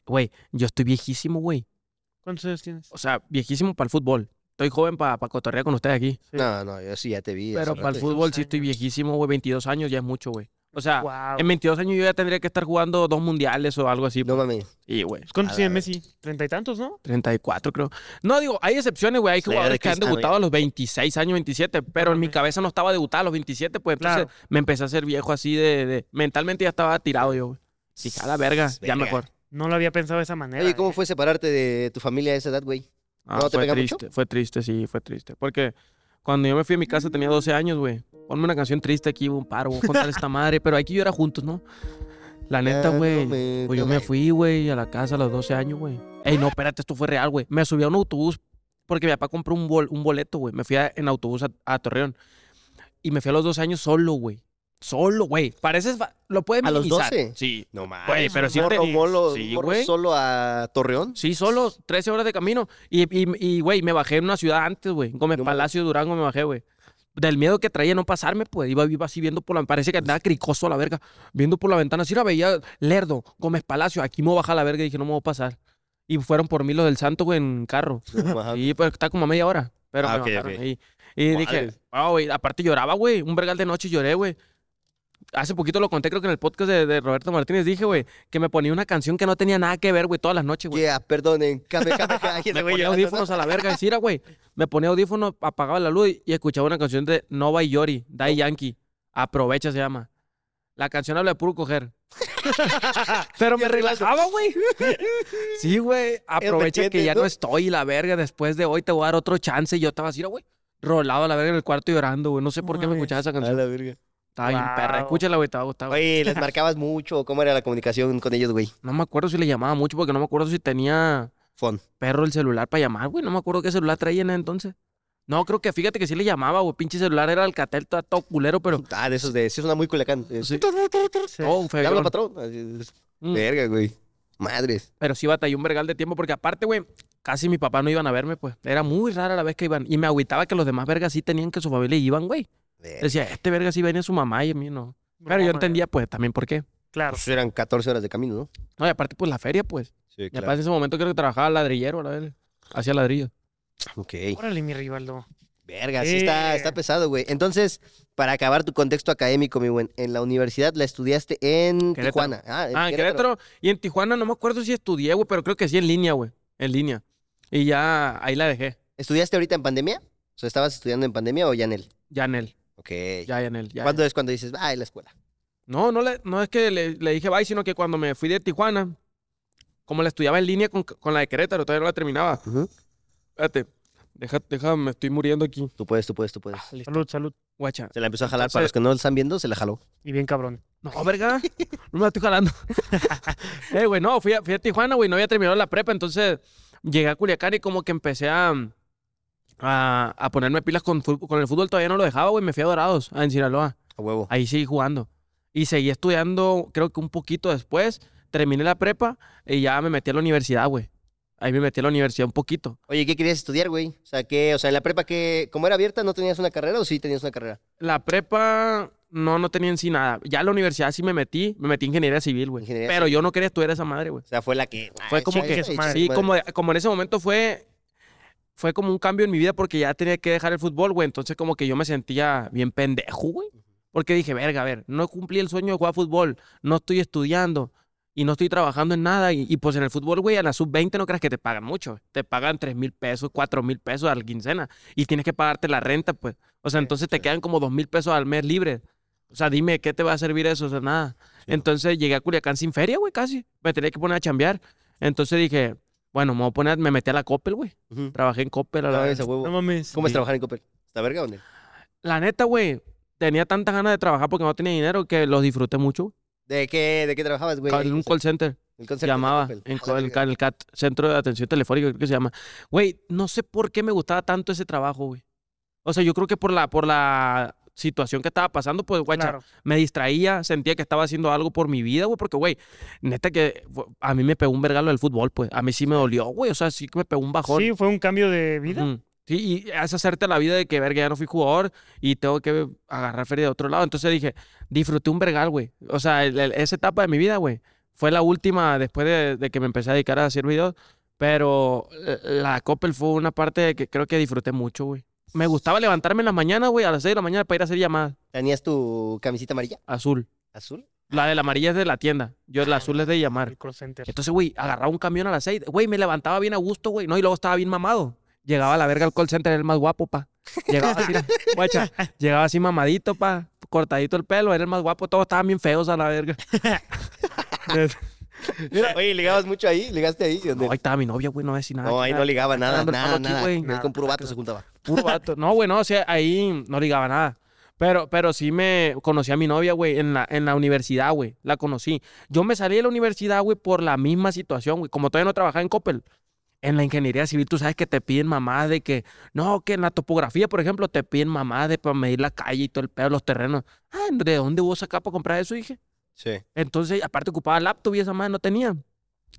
Güey, yo estoy viejísimo, güey. ¿Cuántos años tienes? O sea, viejísimo para el fútbol. Estoy joven para cotorrear con ustedes aquí. Sí. No, no, yo sí ya te vi. Pero para el fútbol sí estoy años. viejísimo, güey. 22 años ya es mucho, güey. O sea, Wow. en 22 años yo ya tendría que estar jugando dos mundiales o algo así. No pues. mames. Y, güey, ¿Cuántos tiene Messi? ¿Treinta y tantos, no? 34 creo. No, digo, hay excepciones, güey. Hay jugadores que han debutado a los 26 años, 27, pero en mi cabeza no estaba debutada a los 27, pues entonces Claro. me empecé a hacer viejo así de, de- Mentalmente ya estaba tirado yo, güey. Dije, a la verga, ya mejor. No lo había pensado de esa manera. Oye, ¿cómo eh. fue separarte de tu familia a esa edad, güey? Ah, ¿No te fue pega mucho? triste, fue triste, sí, fue triste. Porque cuando yo me fui a mi casa tenía 12 años, güey. Ponme una canción triste aquí, un paro, voy a contar esta madre, pero hay que llorar juntos, ¿no? La neta, güey. no Pues yo me fui, güey, a la casa a los 12 años, güey. Ey, no, espérate, esto fue real, güey. Me subí a un autobús porque mi papá compró un, bol- un boleto, güey. Me fui a- en autobús a, a Torreón. Y me fui a los 12 años solo, güey. Solo, güey. Pareces... Lo puedes ¿A los minimizar. 12? Sí. No mames. Güey, pero morro, te- molo- sí, morro güey. solo a Torreón. Sí, solo 13 horas de camino. Y, y, y, güey, me bajé en una ciudad antes, güey. Gómez No Palacio, Durango, me bajé, güey. Del miedo que traía no pasarme, pues. Iba, iba así viendo por la... Parece que andaba cricoso a la verga. Viendo por la ventana. Así la veía Lerdo, Gómez Palacio. Aquí me voy a bajar a la verga y dije, no me voy a pasar. Y fueron por mí los del Santo, güey, en carro. Y pues está como a media hora. Pero Ah, me ok, bajaron ahí. Y dije, Madres. ah, güey, aparte lloraba, güey. Un vergal de noche lloré, güey. Hace poquito lo conté, creo que en el podcast de, de Roberto Martínez dije, güey, que me ponía una canción que no tenía nada que ver, güey, todas las noches, güey. Yeah, perdonen. Came, came. Me ponía audífonos a la verga, y güey. Me ponía audífonos, apagaba la luz y escuchaba una canción de Nova y Yori, Dai Yankee. Aprovecha se llama. La canción habla de puro coger. Pero me relajaba, güey. Sí, güey. Aprovecha que ya no? estoy, la verga. Después de hoy te voy a dar otro chance. Y yo estaba así, güey. Rolado a la verga en el cuarto llorando, güey. No sé por qué me escuchaba esa A canción. la verga. Estaba bien perra. Escúchala, güey. Te va a gustar, güey. Oye, ¿les marcabas mucho? ¿Cómo era la comunicación con ellos, güey? No me acuerdo si le llamaba mucho porque no me acuerdo si tenía Fon. perro el celular para llamar, güey. No me acuerdo qué celular traía en ese entonces. No, creo que fíjate que sí le llamaba, güey. Pinche celular era Alcatel, todo, todo culero, pero. Ah, de esos de... Sí, suena muy culecán. Es- Sí. Sí. Oh, ¿Te habla, feo. patrón? Mm. Verga, güey. Madres. Pero sí batallé un vergal de tiempo porque aparte, güey, casi mi papá no iban a verme, pues. Era muy rara la vez que iban. Y me agüitaba que los demás vergas sí tenían que su familia iban, güey. Verga. Decía, este verga sí venía su mamá y a mí no. Pero yo entendía, pues, también por qué. Claro. Pues eran 14 horas de camino, ¿no? No, y aparte, pues, la feria, pues. Sí, Mi papá en ese momento creo que trabajaba ladrillero, a la vez. Hacía ladrillo. Ok. Órale, mi Rivaldo. Verga, sí está, Eh. está pesado, güey. Entonces, para acabar tu contexto académico, mi buen, en la universidad la estudiaste en Querétaro. Tijuana. Ah, en Ah, en Querétaro. Y en Tijuana no me acuerdo si estudié, güey, pero creo que sí en línea, güey. En línea. Y ya ahí la dejé. ¿Estudiaste ahorita en pandemia? O sea, ¿estabas estudiando en pandemia o ya en él? Ya en él. Ok. Ya en él. Ya, ¿Cuándo es cuando dices, ah, en la escuela? No, no, le, no es que le, le dije bye, sino que cuando me fui de Tijuana, como la estudiaba en línea con, con la de Querétaro, todavía no la terminaba. Ujú. Espérate, deja, deja, me estoy muriendo aquí. Tú puedes, tú puedes, tú puedes. Salud, salud. Guacha. Se la empezó a jalar. Entonces- Para los que no lo están viendo, se la jaló. Y bien cabrón. No, verga. No me la estoy jalando. eh, güey, no, fui a, fui a Tijuana, güey, no había terminado la prepa, entonces llegué a Culiacán y como que empecé a, a, a ponerme pilas con, el fútbol, todavía no lo dejaba, güey, me fui a Dorados, a en Sinaloa. A huevo. Ahí seguí jugando. Y seguí estudiando, creo que un poquito después, terminé la prepa y ya me metí a la universidad, güey. Ahí me metí a la universidad un poquito. Oye, ¿qué querías estudiar, güey? O sea, ¿qué? O sea, en la prepa, que ¿Cómo era abierta, no tenías una carrera o sí tenías una carrera? La prepa, no, no tenía en sí nada. Ya a la universidad sí me metí, me metí en ingeniería civil, güey. Pero civil. yo no quería estudiar esa madre, güey. O sea, fue la que... Fue como que, sí, como, como en ese momento fue, fue como un cambio en mi vida porque ya tenía que dejar el fútbol, güey. Entonces como que yo me sentía bien pendejo, güey. Porque dije, verga, a ver, no cumplí el sueño de jugar fútbol, no estoy estudiando. y no estoy trabajando en nada. Y, y, pues en el fútbol, güey, a la sub-20 no creas que te pagan mucho. Te pagan 3 mil pesos, 4 mil pesos a la quincena. Y tienes que pagarte la renta, pues. O sea, entonces te quedan como 2 mil pesos al mes libres. O sea, dime, ¿qué te va a servir eso? O sea, nada. Entonces llegué a Culiacán sin feria, güey, casi. Me tenía que poner a chambear. Entonces dije, bueno, me voy a poner, me metí a la Coppel, güey. Trabajé en Coppel a la Ah, vez. No mames. ¿Cómo es trabajar en Coppel? ¿Está verga o no? La neta, güey, tenía tantas ganas de trabajar porque no tenía dinero que los disfruté mucho. ¿De qué, de qué trabajabas, güey? En un call center. El concepto de llamaba. En, co- el CAT, Centro de Atención Telefónica, creo que se llama. Güey, no sé por qué me gustaba tanto ese trabajo, güey. O sea, yo creo que por la, por la situación que estaba pasando, pues, guacha, Claro. me distraía, sentía que estaba haciendo algo por mi vida, güey, porque, güey, neta que a mí me pegó un vergalo del fútbol, pues. A mí sí me dolió, güey. O sea, sí que me pegó un bajón. Sí, fue un cambio de vida. Ujú. Sí, y es hacerte la vida de que, verga, ya no fui jugador y tengo que agarrar feria de otro lado. Entonces dije, disfruté un vergal, güey. O sea, el- el- esa etapa de mi vida, güey, fue la última después de, de que me empecé a dedicar a hacer videos. Pero eh, la Coppel fue una parte que creo que disfruté mucho, güey. Me gustaba levantarme en la mañana, güey, a las 6 de la mañana para ir a hacer llamadas. ¿Tenías tu camisita amarilla? Azul. ¿Azul? La de la amarilla es de la tienda. Yo la azul es de llamar. El call center. Entonces, güey, agarraba un camión a las 6. Güey, me levantaba bien a gusto, güey. No, y luego estaba bien mamado. Llegaba a la verga al call center, era el más guapo, pa. Llegaba así, guacha, llegaba así mamadito, pa. Cortadito el pelo, era el más guapo. Todos estaban bien feos a la verga. Mira, oye, ¿ligabas mucho ahí? ¿Ligaste ahí? ¿Dónde? No, ahí estaba mi novia, güey, no decía nada. No, ahí no ligaba nada, nada, aquí, nada. güey. Él con puro vato se juntaba. Puro vato. No, güey, no, o sea, ahí no ligaba nada. Pero, pero sí me conocí a mi novia, güey, en la, en la universidad, güey. La conocí. Yo me salí de la universidad, güey, por la misma situación, güey. Como todavía no trabajaba en Coppel. En la ingeniería civil, tú sabes que te piden mamás de que, no, que en la topografía, por ejemplo, te piden mamás de para medir la calle y todo el pedo, los terrenos. Ah, ¿de dónde vos sacar para comprar eso? Dije. Sí. Entonces, aparte ocupaba laptop y esa madre no tenía.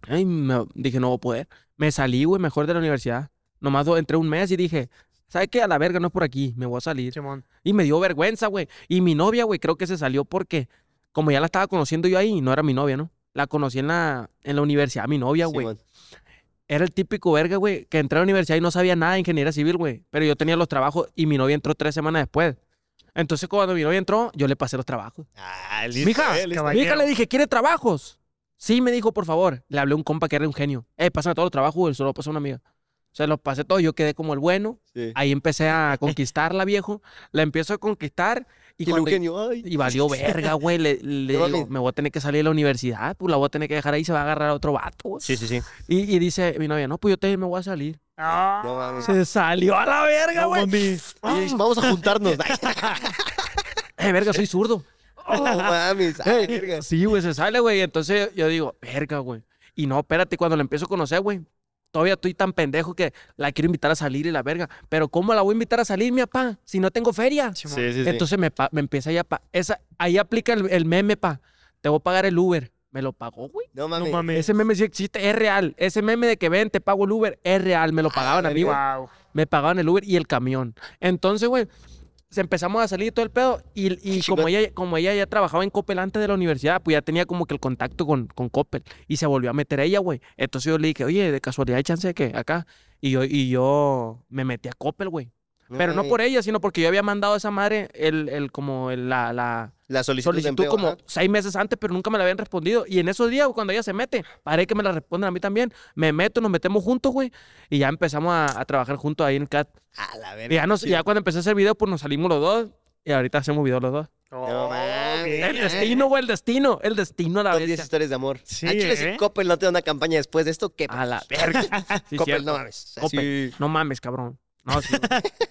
Ay, me- dije, no voy a poder. Me salí, güey, mejor de la universidad. Nomás do- entré un mes y dije, ¿sabes qué? A la verga no es por aquí, me voy a salir. Simón. Y me dio vergüenza, güey. Y mi novia, güey, creo que se salió porque, como ya la estaba conociendo yo ahí, no era mi novia, ¿no? La conocí en la, en la universidad, mi novia, güey. Era el típico verga, güey, que entré a la universidad y no sabía nada de ingeniería civil, güey. Pero yo tenía los trabajos y mi novia entró tres semanas después. Entonces, cuando mi novia entró, yo le pasé los trabajos. Ah, listo. Mija, eh, listo. Mija, le dije, ¿quiere trabajos? Sí, me dijo, por favor. Le hablé a un compa que era un genio. Eh, pásame todos los trabajos, güey. Solo pasó una amiga. Se los pasé todos, yo quedé como el bueno. Sí. Ahí empecé a conquistarla, viejo. La empiezo a conquistar y, cuando- Eugenio, ay. y valió verga, güey. Le, le digo, me voy a tener que salir de la universidad, pues la voy a tener que dejar ahí, se va a agarrar a otro vato, güey. Sí, sí, sí. Y, y dice mi novia, no, pues yo te me voy a salir. No mames. Se salió a la verga, güey. Vamos a juntarnos. eh, verga, soy zurdo. No mames. ay, verga. Sí, güey, se sale, güey. Entonces yo digo, verga, güey. Y no, espérate, cuando la empiezo a conocer, güey. Todavía estoy tan pendejo que la quiero invitar a salir y la verga. Pero ¿cómo la voy a invitar a salir, mi papá? Si no tengo feria. Sí, sí. Entonces me, pa- me empieza ya pa. Esa, ahí aplica el, el meme, pa. Te voy a pagar el Uber. Me lo pagó, güey. no No mames. mames. Ese meme sí existe, es real. Ese meme de que ven, te pago el Uber, es real. Me lo pagaban a mí, güey. Wow. Me pagaban el Uber y el camión. Entonces, güey, se empezamos a salir todo el pedo. Y, y como, ella, como ella ya trabajaba en Coppel antes de la universidad, pues ya tenía como que el contacto con, con Coppel. Y se volvió a meter ella, güey. Entonces yo le dije, oye, de casualidad hay chance de que acá. Y yo, y yo me metí a Coppel, güey. Pero no por ella, sino porque yo había mandado a esa madre el, el como el- la, la La solicitud, de solicitud empleo. como ajá. seis meses antes, pero nunca me la habían respondido. Y en esos días, cuando ella se mete, paré que me la responden a mí también. Me meto, nos metemos juntos, güey. Y ya empezamos a, a trabajar juntos ahí en CAT. A la Y verga. ya, nos, ya cuando empecé a hacer video, pues nos salimos los dos. Y ahorita hacemos video los dos. No Oh. El destino, güey, el destino. El destino a la Top 10 bestia. historias de amor. Sí, Ah, chile, si ¿eh? Coppel no te da una campaña después de esto, ¿qué? A la verga. Sí, Coppel, cierto. no mames. Coppel. Sí. No mames, cabrón. No, sí.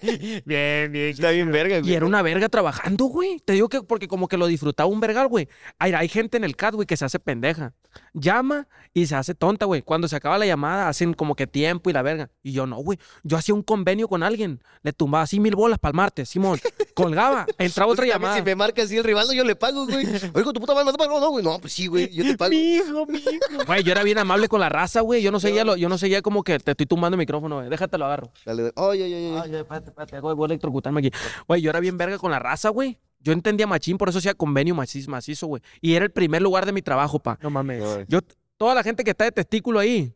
Bien, bien. Está bien verga, güey. Y era una verga trabajando, güey. Te digo que porque como que lo disfrutaba un vergal, güey. Hay, hay gente en el CAT, güey, que se hace pendeja. Llama y se hace tonta, güey. Cuando se acaba la llamada, hacen como que tiempo y la verga. Y yo no, güey. Yo hacía un convenio con alguien. Le tumbaba así mil bolas para el martes, Simón. Colgaba. Entraba otra llamada. Si me marca así el rival, yo le pago, güey. Oigo, tu puta madre no te pago, no, güey. No, pues sí, güey. Yo te pago. Mi hijo, mi hijo. Güey, yo era bien amable con la raza, güey. Yo no seguía, lo, yo no seguía como que te estoy tumbando el micrófono, güey. Déjate lo agarro. Dale, oye, oye, oye. Ay, espérate, espérate, voy a electrocutarme aquí. Güey, yo era bien verga con la raza, güey. Yo entendía machín, por eso hacía convenio macizo, macizo, güey. Y era el primer lugar de mi trabajo, pa. No mames. No, Yo, toda la gente que está de testículo ahí,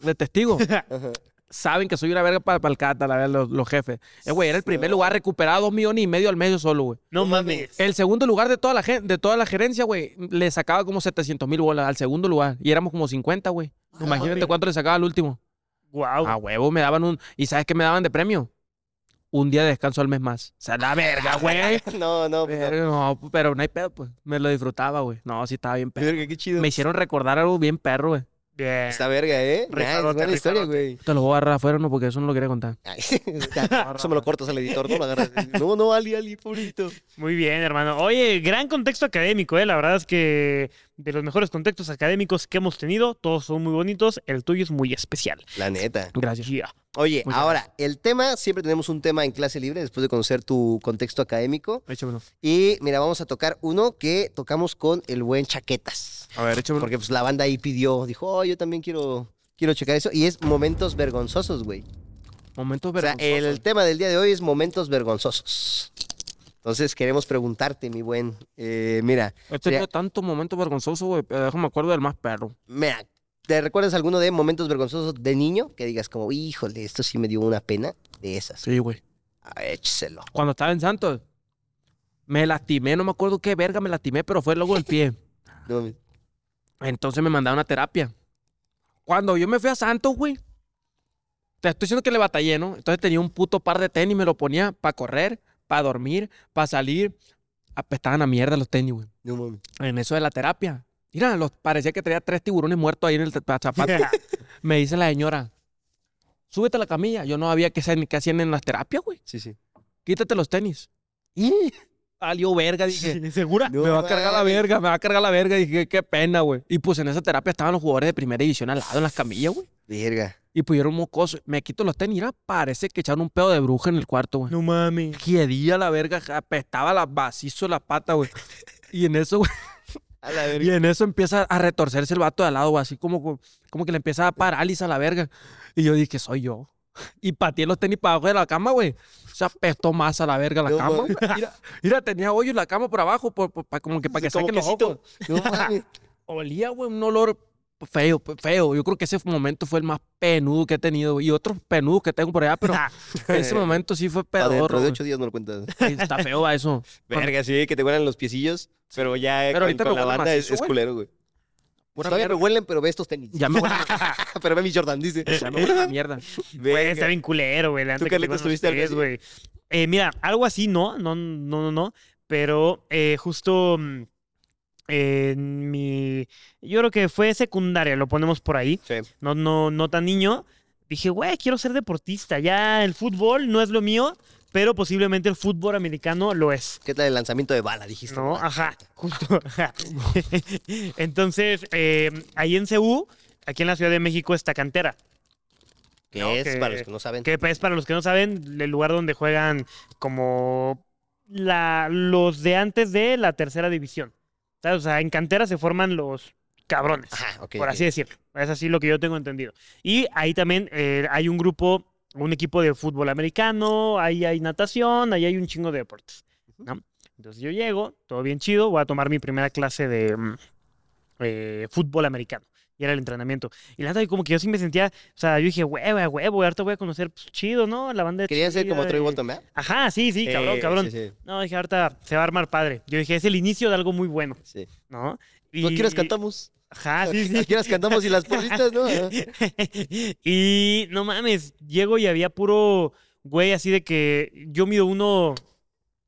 de testigo, saben que soy una verga para el cata, la verdad, los, los jefes. Eh, güey, era el primer lugar recuperado dos millones y medio al medio solo, güey. No mames. El segundo lugar de toda la gen- de toda la gerencia, güey, le sacaba como 700 mil bolas al segundo lugar. Y éramos como 50, güey. Imagínate cuánto le sacaba al último. Wow. A huevo, me daban un... ¿Y sabes qué me daban de premio? Un día de descanso al mes más. O sea, la verga, güey. No, no, pues, no. Pero no hay pedo, pues. Me lo disfrutaba, güey. No, sí estaba bien perro. Verga, qué chido. Me hicieron recordar algo bien perro, güey. Bien. Esta verga, ¿eh? Nah, es buena historia, güey. Te lo voy a agarrar afuera, no, porque eso no lo quería contar. Ay, Eso me lo cortas al editor, ¿no? Lo agarras. No, no, Ali, Ali, pobrecito. Muy bien, hermano. Oye, gran contexto académico, ¿eh? La verdad es que de los mejores contextos académicos que hemos tenido, todos son muy bonitos. El tuyo es muy especial. La neta. Gracias. Yeah. Oye, Muy ahora, el tema, siempre tenemos un tema en clase libre después de conocer tu contexto académico. Échamelo. Y mira, vamos a tocar uno que tocamos con el buen Chaquetas. A ver, échamelo. Porque pues la banda ahí pidió, dijo, oh, yo también quiero, quiero checar eso. Y es momentos vergonzosos, güey. Momentos O sea, vergonzosos. el tema del día de hoy es momentos vergonzosos. Entonces queremos preguntarte, mi buen. eh, mira, He tenido sería- tantos momentos vergonzosos, güey. pero Déjame acuerdo del más perro. mira, ¿te recuerdas alguno de momentos vergonzosos de niño? Que digas como, híjole, esto sí me dio una pena de esas. Sí, güey. Écheselo. Cuando estaba en Santos, me lastimé, no me acuerdo qué verga me lastimé, pero fue luego el pie. No. Entonces me mandaron a terapia. Cuando yo me fui a Santos, güey. Te estoy diciendo que le batallé, ¿no? Entonces tenía un puto par de tenis, me lo ponía para correr, para dormir, para salir. Apestaban a mierda los tenis, güey. No mames. En eso de la terapia. Mira, los, parecía que traía tres tiburones muertos ahí en el zapato. me dice la señora, súbete a la camilla. Yo no hacer- qué hacían en las terapias, güey. Sí, sí. Quítate los tenis. Y salió verga, dije. ¿Segura? No me va a cargar la verga, me va a cargar la verga. Dije, qué pena, güey. Y pues en esa terapia estaban los jugadores de primera división al lado en las camillas, güey. Verga. Y un mocoso. Me quito los tenis. Mira, parece que echaron un pedo de bruja en el cuarto, güey. No mames. Quiedía la verga, apestaba la vacizo la pata, güey. Y en eso, güey. A la Y en eso empieza a retorcerse el vato de al lado, güey. Así como, como que le empieza a parálisis a la verga. Y yo dije, soy yo. Y pateé los tenis para abajo de la cama, güey. Se apestó más a la verga la No cama, güey. Mira, mira, tenía hoyo en la cama por abajo, por, como que para que Como saquen los ojos. No. Olía, güey, un olor feo, pe- feo. Yo creo que ese momento fue el más penudo que he tenido. güey. Y otros penudos que tengo por allá, pero ese momento sí fue pedorro. dentro de ocho días no lo cuentas. Está feo va eso. Verga, sí, que te huelen los piecillos. Pero ya Pero con, la banda es, macizo, es güey. culero, güey. Pura Todavía me mierda. huelen, pero ve estos tenis. Ya me huele, pero ve mis Jordan, dice. ya me huele la mierda. Güey, está bien culero, güey. ¿Tú, Carlitos, van los tuviste algo güey. Eh, mira, algo así no, no, no, no, no. Pero eh, justo mm, en mi. Yo creo que fue secundaria, lo ponemos por ahí. Sí. No, no, no tan niño. Dije, güey, quiero ser deportista. Ya el fútbol no es lo mío, pero posiblemente el fútbol americano lo es. ¿Qué tal el lanzamiento de bala, dijiste? No, ajá, justo. ajá. Entonces, eh, ahí en CU, aquí en la Ciudad de México, está cantera. ¿Qué No, es? que- Para los que no saben. Que es para los que no saben, el lugar donde juegan como la, los de antes de la tercera división. O sea, en cantera se forman los cabrones, Ajá, por así decirlo. Es así lo que yo tengo entendido. Y ahí también eh, hay un grupo, un equipo de fútbol americano, ahí hay natación, ahí hay un chingo de deportes. ¿no? Entonces yo llego, todo bien chido, voy a tomar mi primera clase de mm, eh, fútbol americano. Y era el entrenamiento. Y la neta, como que yo sí me sentía, o sea, yo dije, huevo, huevo, ahorita voy a conocer, pues, chido, ¿no? La banda Querían ser como Troy Bolton, ¿verdad? Ajá, sí, sí, cabrón, Eh, cabrón. Sí, sí, No, dije, ahorita se va a armar padre. Yo dije, es el inicio de algo muy bueno, sí. ¿no? ¿No quieres cantamos? Ajá, sí, sí. ¿A qué horas cantamos y las porristas, no? Y no mames, llego y había puro güey así de que yo mido uno,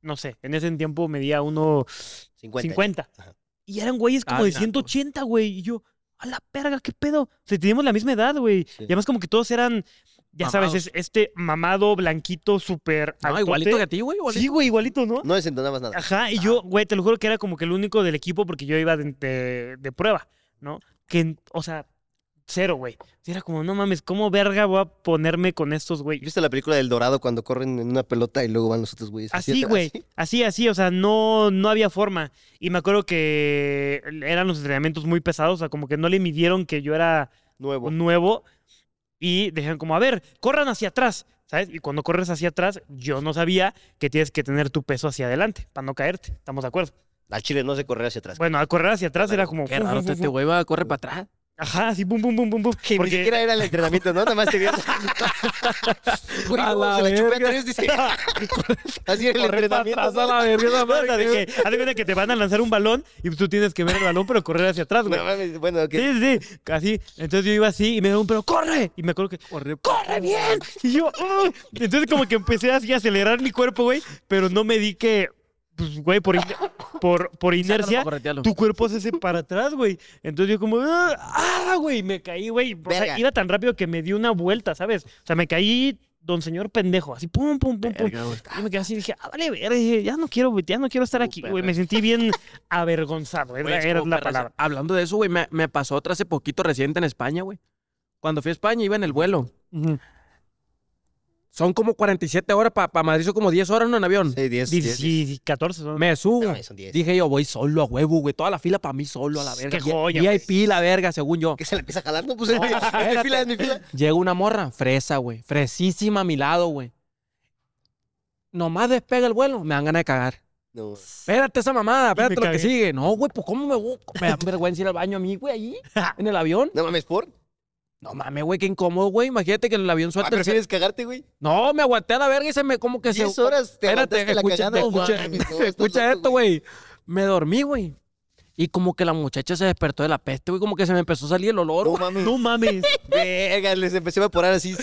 no sé, en ese tiempo medía uno 50. 50. Ajá. Y eran güeyes como Ah, de naco. 180, güey. Y yo, a la perga, qué pedo. O sea, teníamos la misma edad, güey. Sí. Y además como que todos eran, ya sabes, es- este mamado, blanquito, súper No, altote. igualito que a ti, güey. igualito. Sí, güey, igualito, ¿no? No desentonabas nada. Ajá, y yo, güey, te lo juro que era como que el único del equipo porque yo iba de, de- de prueba, ¿no? Que, o sea, cero, güey. Era como, no mames, ¿cómo verga voy a ponerme con estos, güey? ¿Viste la película del Dorado cuando corren en una pelota y luego van los otros güeyes? Así, güey. Así, así, o sea, no, no había forma. Y me acuerdo que eran los entrenamientos muy pesados, o sea, como que no le midieron que yo era Nuevo. nuevo y dijeron como, a ver, corran hacia atrás, ¿sabes? Y cuando corres hacia atrás, yo no sabía que tienes que tener tu peso hacia adelante para no caerte. ¿Estamos de acuerdo? Al chile no se correr hacia atrás. Bueno, al correr hacia atrás era como... Qué raro, este güey va a correr para atrás. Ajá, así, pum, pum, pum, pum, pum. Que ni siquiera era el entrenamiento, ¿no? Nada más te vieron. Güey, A la se la chupé a verga. tres, dice. Así era el Corre para entrenamiento. atrás a la verga, esa madre, que, haz de cuenta que te van a lanzar un balón y tú tienes que ver el balón, pero correr hacia atrás, güey. No mames, bueno, que Sí, sí, sí, así. Entonces yo iba así y me daban, pero corre. Y me acuerdo que, corre, corre bien. Y yo, "Uy". entonces como que empecé así a acelerar mi cuerpo, güey, pero no me di que, pues, güey, por, in- por, por inercia, tu cuerpo se hace para atrás, güey. Entonces yo como, ah, güey, me caí, güey. O sea, iba tan rápido que me di una vuelta, ¿sabes? O sea, me caí, don señor pendejo, así, pum, pum, pum, pum. Y me quedé así y dije, ah, vale, verga, dije, ya no quiero, ya no quiero estar aquí, güey. Me sentí bien avergonzado, era, la palabra. Hablando de eso, güey, me, me pasó otra hace poquito reciente en España, güey. Cuando fui a España iba en el vuelo. Ujú. Son como 47 horas, para Madrid son como 10 horas ¿no? en avión. Sí, 10, Diez- sí, 14 son. Me subo. No, son 10. Dije yo, voy solo a huevo, güey. Toda la fila para mí solo a la verga. Qué joya, VIP la verga, según yo. ¿Qué se le empieza jalando? Pues mi, en mi fila, en mi fila. Llega una morra, fresa, güey. Fresísima a mi lado, güey. Nomás despega el vuelo, me dan ganas de cagar. No. Espérate esa mamada, espérate lo que sigue. No, güey, pues ¿cómo me voy? Me da vergüenza ir al baño a mí, güey, allí, en el avión. No mames, ¿por? No mames, güey, qué incómodo, güey. Imagínate que en el avión Ah, suelta el... ¿Prefieres cagarte, güey? No, me aguanté a la verga y se me como que se... 10 horas te Espérate, la escucha, cagada. Escucha, mames, esto, güey. Me dormí, güey. Y como que la muchacha se despertó de la peste, güey. Como que se me empezó a salir el olor, No mames. No mames. Verga, les empecé a evaporar así.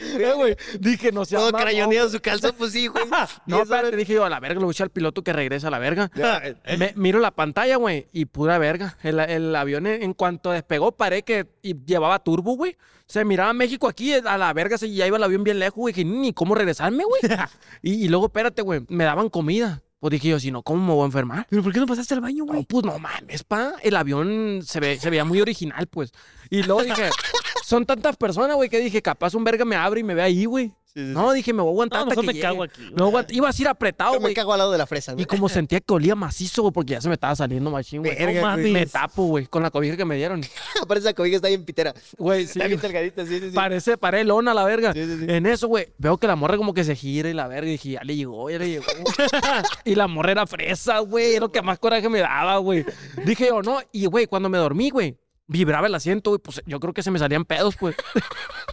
Eh, güey. Dije, no seas Todo mamón. crayoneado su calzón, pues sí, güey. No, 10 espérate, dije yo, a la verga, le voy a echar al piloto que regresa a la verga. Ya, Me- miro la pantalla, güey, y pura verga. El, el avión, en, en cuanto despegó, paré que y llevaba turbo, güey. Se miraba México aquí, a la verga, se, ya iba el avión bien lejos, güey. Dije, ni cómo regresarme, güey. y, y luego, espérate, güey, me daban comida. Pues dije yo, si no, ¿cómo me voy a enfermar? ¿Pero por qué no pasaste al baño, No, güey? pues no mames, pa. El avión se, ve, se veía muy original, pues. Y luego dije, son tantas personas, güey, que dije, capaz un verga me abre y me ve ahí, güey. Sí, sí, sí. No, dije, me voy a aguantar No, hasta que me llegue. cago aquí, güey. Me voy a aguantar- Ibas a ir apretado, Yo me güey. cago al lado de la fresa, ¿no? Y como sentía que olía macizo, güey, porque ya se me estaba saliendo machín, güey. No mames. güey. Me tapo, güey, con la cobija que me dieron. Aparte esa cobija está bien pitera. Güey, sí. Está bien delgadita, sí, sí, sí. Parece, paré lona la verga. Sí, sí, sí. En eso, güey, veo que la morra como que se gira y la verga. Y dije, ya le llegó, ya le llegó. y la morra era fresa, güey. Era lo que más coraje me daba, güey. Dije yo, no. Y, güey, cuando me dormí, güey, vibraba el asiento, güey. Pues yo creo que se me salían pedos, pues.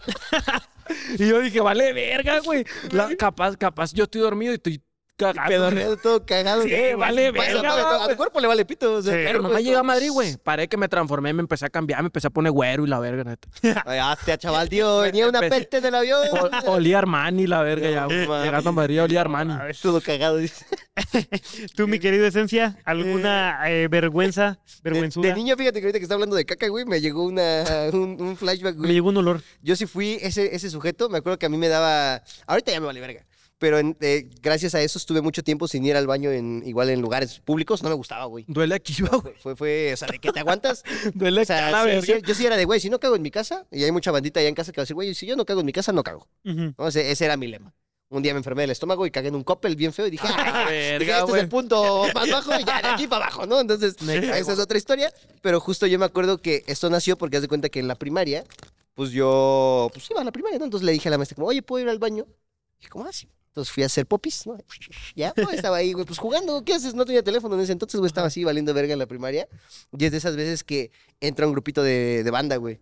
y yo dije, vale, verga, güey. La- Capaz, capaz, yo estoy dormido y estoy. Pedorreado, todo cagado. Sí, vale, Pasa, verga, todo, güey. A tu cuerpo le vale pito. O sea, Sí. Pero nomás llegué a Madrid, güey. Paré que me transformé, me empecé a cambiar, me empecé a poner güero y la verga, neta. Ah, te chaval, tío. Venía una Empecé- peste del avión. O- olía Armani la verga ya. güey. mames. Llegando a Madrid olía Armani. Todo cagado. dice. Tú, mi querido Esencia, ¿alguna eh, vergüenza, De, vergüenzuda? de niño, fíjate que ahorita que está hablando de caca, güey, me llegó una, un, un flashback, Me güey. llegó un olor. Yo sí fui ese, ese sujeto, me acuerdo que a mí me daba... Ahorita ya me vale verga. Pero en- eh, gracias a eso estuve mucho tiempo sin ir al baño en igual en lugares públicos. No me gustaba, güey. Duele aquí, güey. Fue, fue, o sea, de que te aguantas. Duele O sea, la sí, verga. sí, yo sí era de, güey, si no cago en mi casa, y hay mucha bandita allá en casa que va a decir, güey, si yo no cago en mi casa, no cago. ¿no? Ese, ese era mi lema. Un día me enfermé del estómago y cagué en un copel bien feo y dije, "Ah, verga, dije, este es el punto más bajo y ya de aquí para abajo, ¿no? Entonces, esa es otra historia. Pero justo yo me acuerdo que esto nació porque haz de cuenta que en la primaria, pues yo, pues iba a la primaria, ¿no? Entonces le dije a la maestra, como, oye, ¿puedo ir al baño? Y dije, ¿cómo así? Entonces fui a hacer popis, ¿no? Ya, pues, estaba ahí, güey, pues jugando, ¿qué haces? No tenía teléfono en ese entonces, güey, estaba así valiendo verga en la primaria. Y es de esas veces que entra un grupito de, de banda, güey.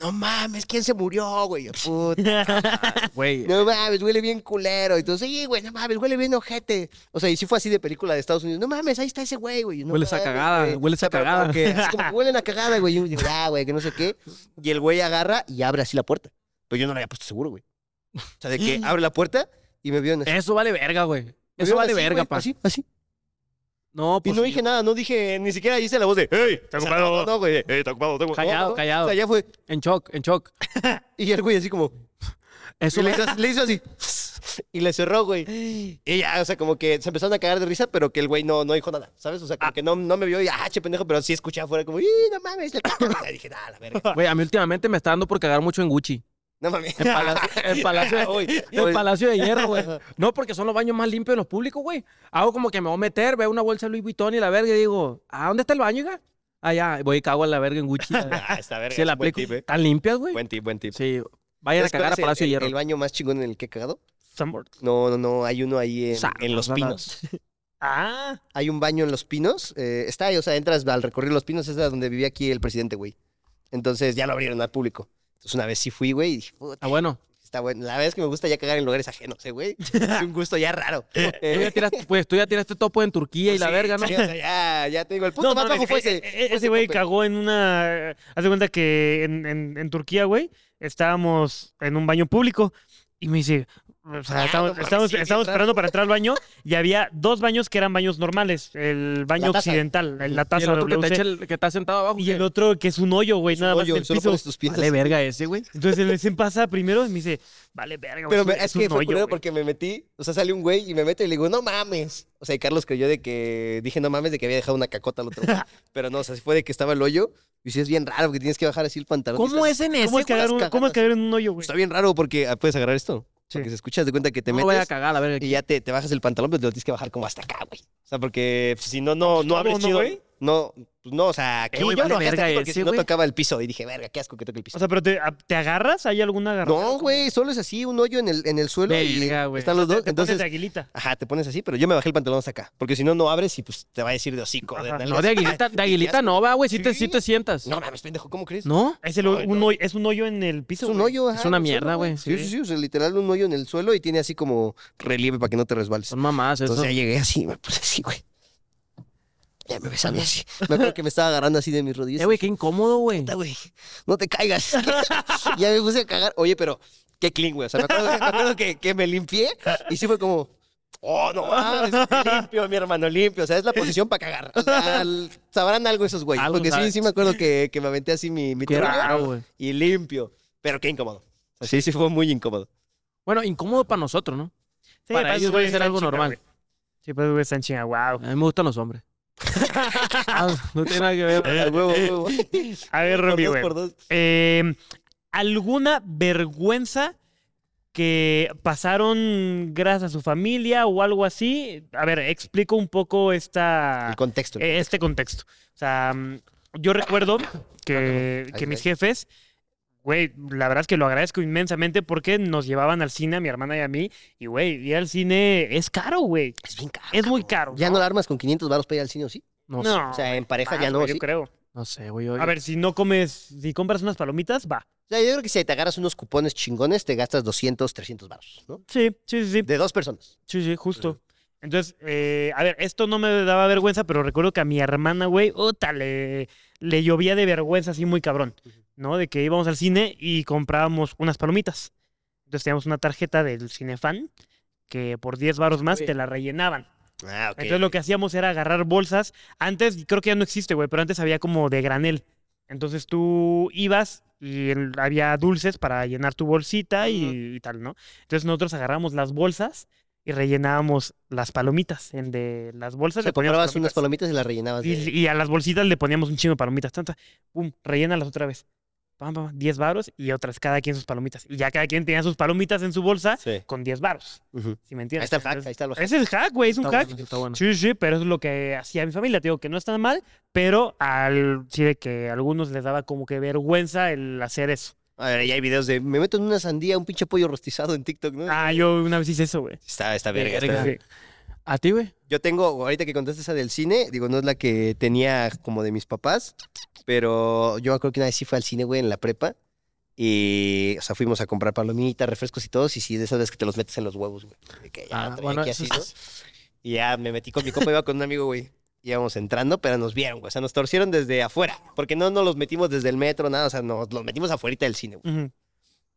No mames, ¿quién se murió, güey? Yo, Puta. Güey. No mames, huele bien culero. Y entonces, sí, güey, no mames, huele bien ojete. O sea, y sí fue así de película de Estados Unidos. No mames, ahí está ese güey, güey. No Hueles a cagada, hueles a cagada. Como que, así como que huelen a cagada, güey. Y yo digo, ah, güey, que no sé qué. Y el güey agarra y abre así la puerta. Pero yo no le había puesto seguro, güey. O sea, de que abre la puerta y me vio en así. Eso vale verga, güey. Eso vale así, verga, güey, pa. Así, así. No, Y pues. no sí. dije nada, no dije, ni siquiera hice la voz de, hey, está ocupado. No, no, güey, hey, está ocupado, tengo Callado, no, no, no. callado. O sea, ya fue. En shock, en shock. Y el güey así como, Eso Y le hizo, así- le hizo así. Y le cerró, güey. Y ya, o sea, como que se empezaron a cagar de risa, pero que el güey no, no dijo nada, ¿sabes? O sea, como que no, no me vio y, ah, che pendejo, pero sí escuché afuera como, ¡y no mames! le cago". Y dije, ah, la verga. Güey, a mí últimamente me está dando por cagar mucho en Gucci. No mames. En Palacio, en Palacio, de, Uy, en uy. Palacio de Hierro, güey. No, porque son los baños más limpios de los públicos, güey. Hago como que me voy a meter, veo una bolsa de Louis Vuitton y la verga y digo, ¿a dónde está el baño, hija? Allá, voy y cago a la verga en Gucci. Ah, está verga. La aplico. tip, eh. ¿Están limpias, güey? Buen tip, buen tip. Sí. Vayan a ¿Sabes cuál cagar a el- Palacio de Hierro. el baño más chingón en el que he cagado? Sanborn. No, no, no, hay uno ahí en, Los no, no, no. Pinos. Ah, Hay un baño en Los Pinos. eh, está ahí, o sea, entras al recorrer Los Pinos, es de donde vivía aquí el presidente, güey. Entonces ya lo abrieron al público. Entonces una vez sí fui, güey, y dije, puta, Ah, bueno. está bueno. La verdad es que me gusta ya cagar en lugares ajenos, ¿eh, güey. Es un gusto ya raro. Tú ya tiraste- pues tú ya tiraste topo en Turquía y la verga, ¿no? sí, o sea, ya, ya te digo, el punto no, más mames, bajo fue ese. eh, fue ese ese güey cagó en una. Haz de cuenta que en, en- en Turquía, güey, estábamos en un baño público y me dice. O sea, estábamos raro. esperando para entrar al baño y había dos baños que eran baños normales. El baño La taza. occidental, la Y taza el otro que, te WC, echa el- que está sentado abajo. y ¿qué? el otro que es un hoyo, güey, un nada más hoyo, en el solo piso. pones tus pies Vale, verga ese, güey. Entonces el Zen pasa primero y me dice, vale, verga, güey, Pero es, me- un- es es que un fue hoyo, culero güey". porque me metí, o sea, sale un güey y me meto y le digo, no mames. O sea, y Carlos creyó de que dije, no mames, de que había dejado una cacota al otro. güey. Pero no, o sea, sí fue de que estaba el hoyo. Y sí es bien raro porque tienes que bajar así el pantalón. y ¿Cómo estás- es en ese? ¿Cómo es, güey, cagar un- las ¿Cómo es cagadas. cagar en un hoyo, güey? Está bien raro porque ah, puedes agarrar esto. Sí. Porque se escuchas de cuenta que te No vaya a metes cagar, a ver. y ya te, te bajas el pantalón, pero te lo tienes que bajar como hasta acá, güey. O sea, porque pues, si no, no, no ¿Cómo, abres no, chido. güey? No, pues, no, o sea, aquí Eh, güey, yo vale lo bajé hasta verga aquí porque ese, si no güey. tocaba el piso. Y dije, verga, qué asco que toque el piso. O sea, pero te, a- ¿te agarras? ¿Hay alguna agarrada? no, güey, solo es así, un hoyo en el, en el suelo y Verga, güey. están los dos. Te pones Entonces, de aguilita. ajá, te pones así, pero yo me bajé el pantalón hasta acá. Porque si no, no abres y pues te va a decir de hocico. De Ajá. nalgas. No, de aguilita, de aguilita no va, güey. Sí te, sí te sientas. No mames, pendejo, ¿cómo crees? ¿No? Es, el, Ay, un no. hoyo, es un hoyo en el Es piso. un güey. hoyo, ajá, Es una en el mierda, suelo, güey. Sí, sí, sí, o sea, literal un hoyo en el suelo y tiene así como relieve para que no te resbales. Son mamás, eso. Entonces ya llegué así, me puse así, güey. Ya me besaba así. Me acuerdo que me estaba agarrando así de mis rodillas. Eh, güey, qué incómodo, güey. Güey, no te caigas. ya me puse a cagar. Oye, pero qué clean, güey. O sea, me acuerdo, me acuerdo que, que me limpié y sí fue como, oh, no mames, limpio, mi hermano, limpio. O sea, es la posición para cagar. O sea, sabrán algo esos güeyes. Porque sí, sí me acuerdo que, que me aventé así mi, mi raro, güey. y limpio. Pero qué incómodo. O sea, sí, sí fue muy incómodo. Bueno, incómodo para nosotros, ¿no? Sí, Para ellos debe ser algo normal. güey. Sí, pues güey están chinga, wow. A mí me gustan los hombres. Ah, no tiene nada que ver. A huevo, a huevo. A ver, Por Romy, dos, por dos. Eh, ¿Alguna vergüenza que pasaron gracias a su familia o algo así? A ver, explico un poco esta, El contexto. eh, este contexto. O sea, mm, yo recuerdo que, mis ahí. jefes, güey, la verdad es que lo agradezco inmensamente porque nos llevaban al cine, a mi hermana y a mí, y güey, ir al cine es caro, güey. es bien caro. Es muy caro. Ya no la armas con 500 baros para ir al cine, ¿o sí? No, sé, No, O sea, en pareja más, ya no, yo creo. no sé, güey. yo- A ver, si no comes, si compras unas palomitas, va. O sea, yo creo que si te agarras unos cupones chingones, te gastas 200, 300 baros, ¿no? Sí, sí, sí, sí. De dos personas. Sí, sí, justo. Entonces, eh, a ver, esto no me daba vergüenza, pero recuerdo que a mi hermana, güey, puta, le, le llovía de vergüenza así muy cabrón, ¿no? De que íbamos al cine y comprábamos unas palomitas. Entonces teníamos una tarjeta del Cinefan que por 10 baros más Oye. te la rellenaban. Ah, ok. Entonces lo que hacíamos era agarrar bolsas. Antes, creo que ya no existe, güey, pero antes había como de granel. Entonces tú ibas y había dulces para llenar tu bolsita y, y tal, ¿no? Entonces nosotros agarramos las bolsas y rellenábamos las palomitas. En de las O bolsas sea, le poníamos comprabas unas palomitas. palomitas y las rellenabas. de- Y, y a las bolsitas le poníamos un chingo de palomitas. Tanta, pum, rellénalas otra vez. Pam, pam, 10 varos y otras, cada quien sus palomitas. Y ya cada quien tenía sus palomitas en su bolsa Sí. con 10 varos. Ujú. ¿Sí me entiendes? Ahí está el hack, ahí está el hack. Ese es el hack, güey, es un hack. está bueno. Sí, sí, pero es lo que hacía mi familia. Te digo que no está mal, pero al, sí de que a algunos les daba como que vergüenza el hacer eso. A ver, ya hay videos de me meto en una sandía, un pinche pollo rostizado en TikTok, ¿no? Ah, yo una vez hice eso, güey. Está, está verga. Está- Sí. ¿A ti, güey? Yo tengo, ahorita que contaste esa del cine, digo, no es la que tenía como de mis papás, pero yo acuerdo que una vez sí fue al cine, güey, en la prepa. Y, o sea, fuimos a comprar palomitas, refrescos y todos, y sí, de esas veces que te los metes en los huevos, güey. De que ya Ah, bueno, aquí así, ¿no? Y ya me metí con mi copa, iba con un amigo, güey. Íbamos entrando, pero nos vieron, güey. O sea, nos torcieron desde afuera. Porque no nos los metimos desde el metro, nada. O sea, nos los metimos afuera del cine, güey.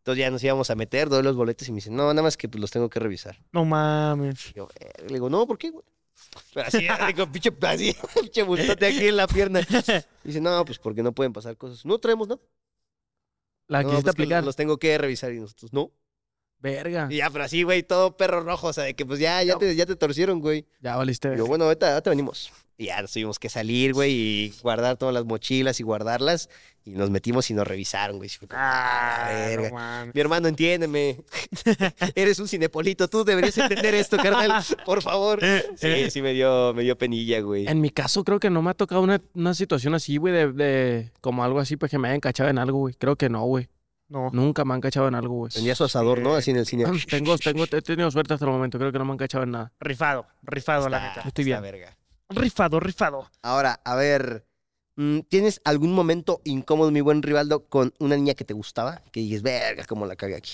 Entonces ya nos íbamos a meter, doy los boletos y me dicen, no, nada más que pues, los tengo que revisar. No mames. Yo, "Eh", le digo, no, ¿por qué, güey? Pero así, con pinche, así, pinche bultote aquí en la pierna. Dice, no, pues porque no pueden pasar cosas. No traemos, ¿no? La no, quisiste pues, que aplicar. Los tengo que revisar y nosotros, no. Verga. Y ya, pero así, güey, todo perro rojo. O sea, de que pues ya, ya, te, ya te torcieron, güey. Ya valiste. Yo, bueno, ahorita, ahorita venimos. Y ya nos tuvimos que salir, güey, y guardar todas las mochilas y guardarlas. Y nos metimos y nos revisaron, güey. Ah, "Ah, verga". no. Mi hermano, entiéndeme. Eres un cinepolito, tú deberías entender esto, carnal. Por favor. Sí, sí me dio, me dio penilla, güey. En mi caso, creo que no me ha tocado una, una situación así, güey, de, de- como algo así, pues que me hayan cachado en algo, güey. Creo que no, güey. No. Nunca me han cachado en algo, güey. Tenía su asador, ¿no? Así en el cine. Tengo, tengo, he tenido suerte hasta el momento. Creo que no me han cachado en nada. Rifado, rifado, la Está- neta. Estoy está bien. verga. Rifado, rifado. Ahora, a ver, ¿tienes algún momento incómodo, mi buen Rivaldo, con una niña que te gustaba? Que dices, verga, cómo la cagué aquí.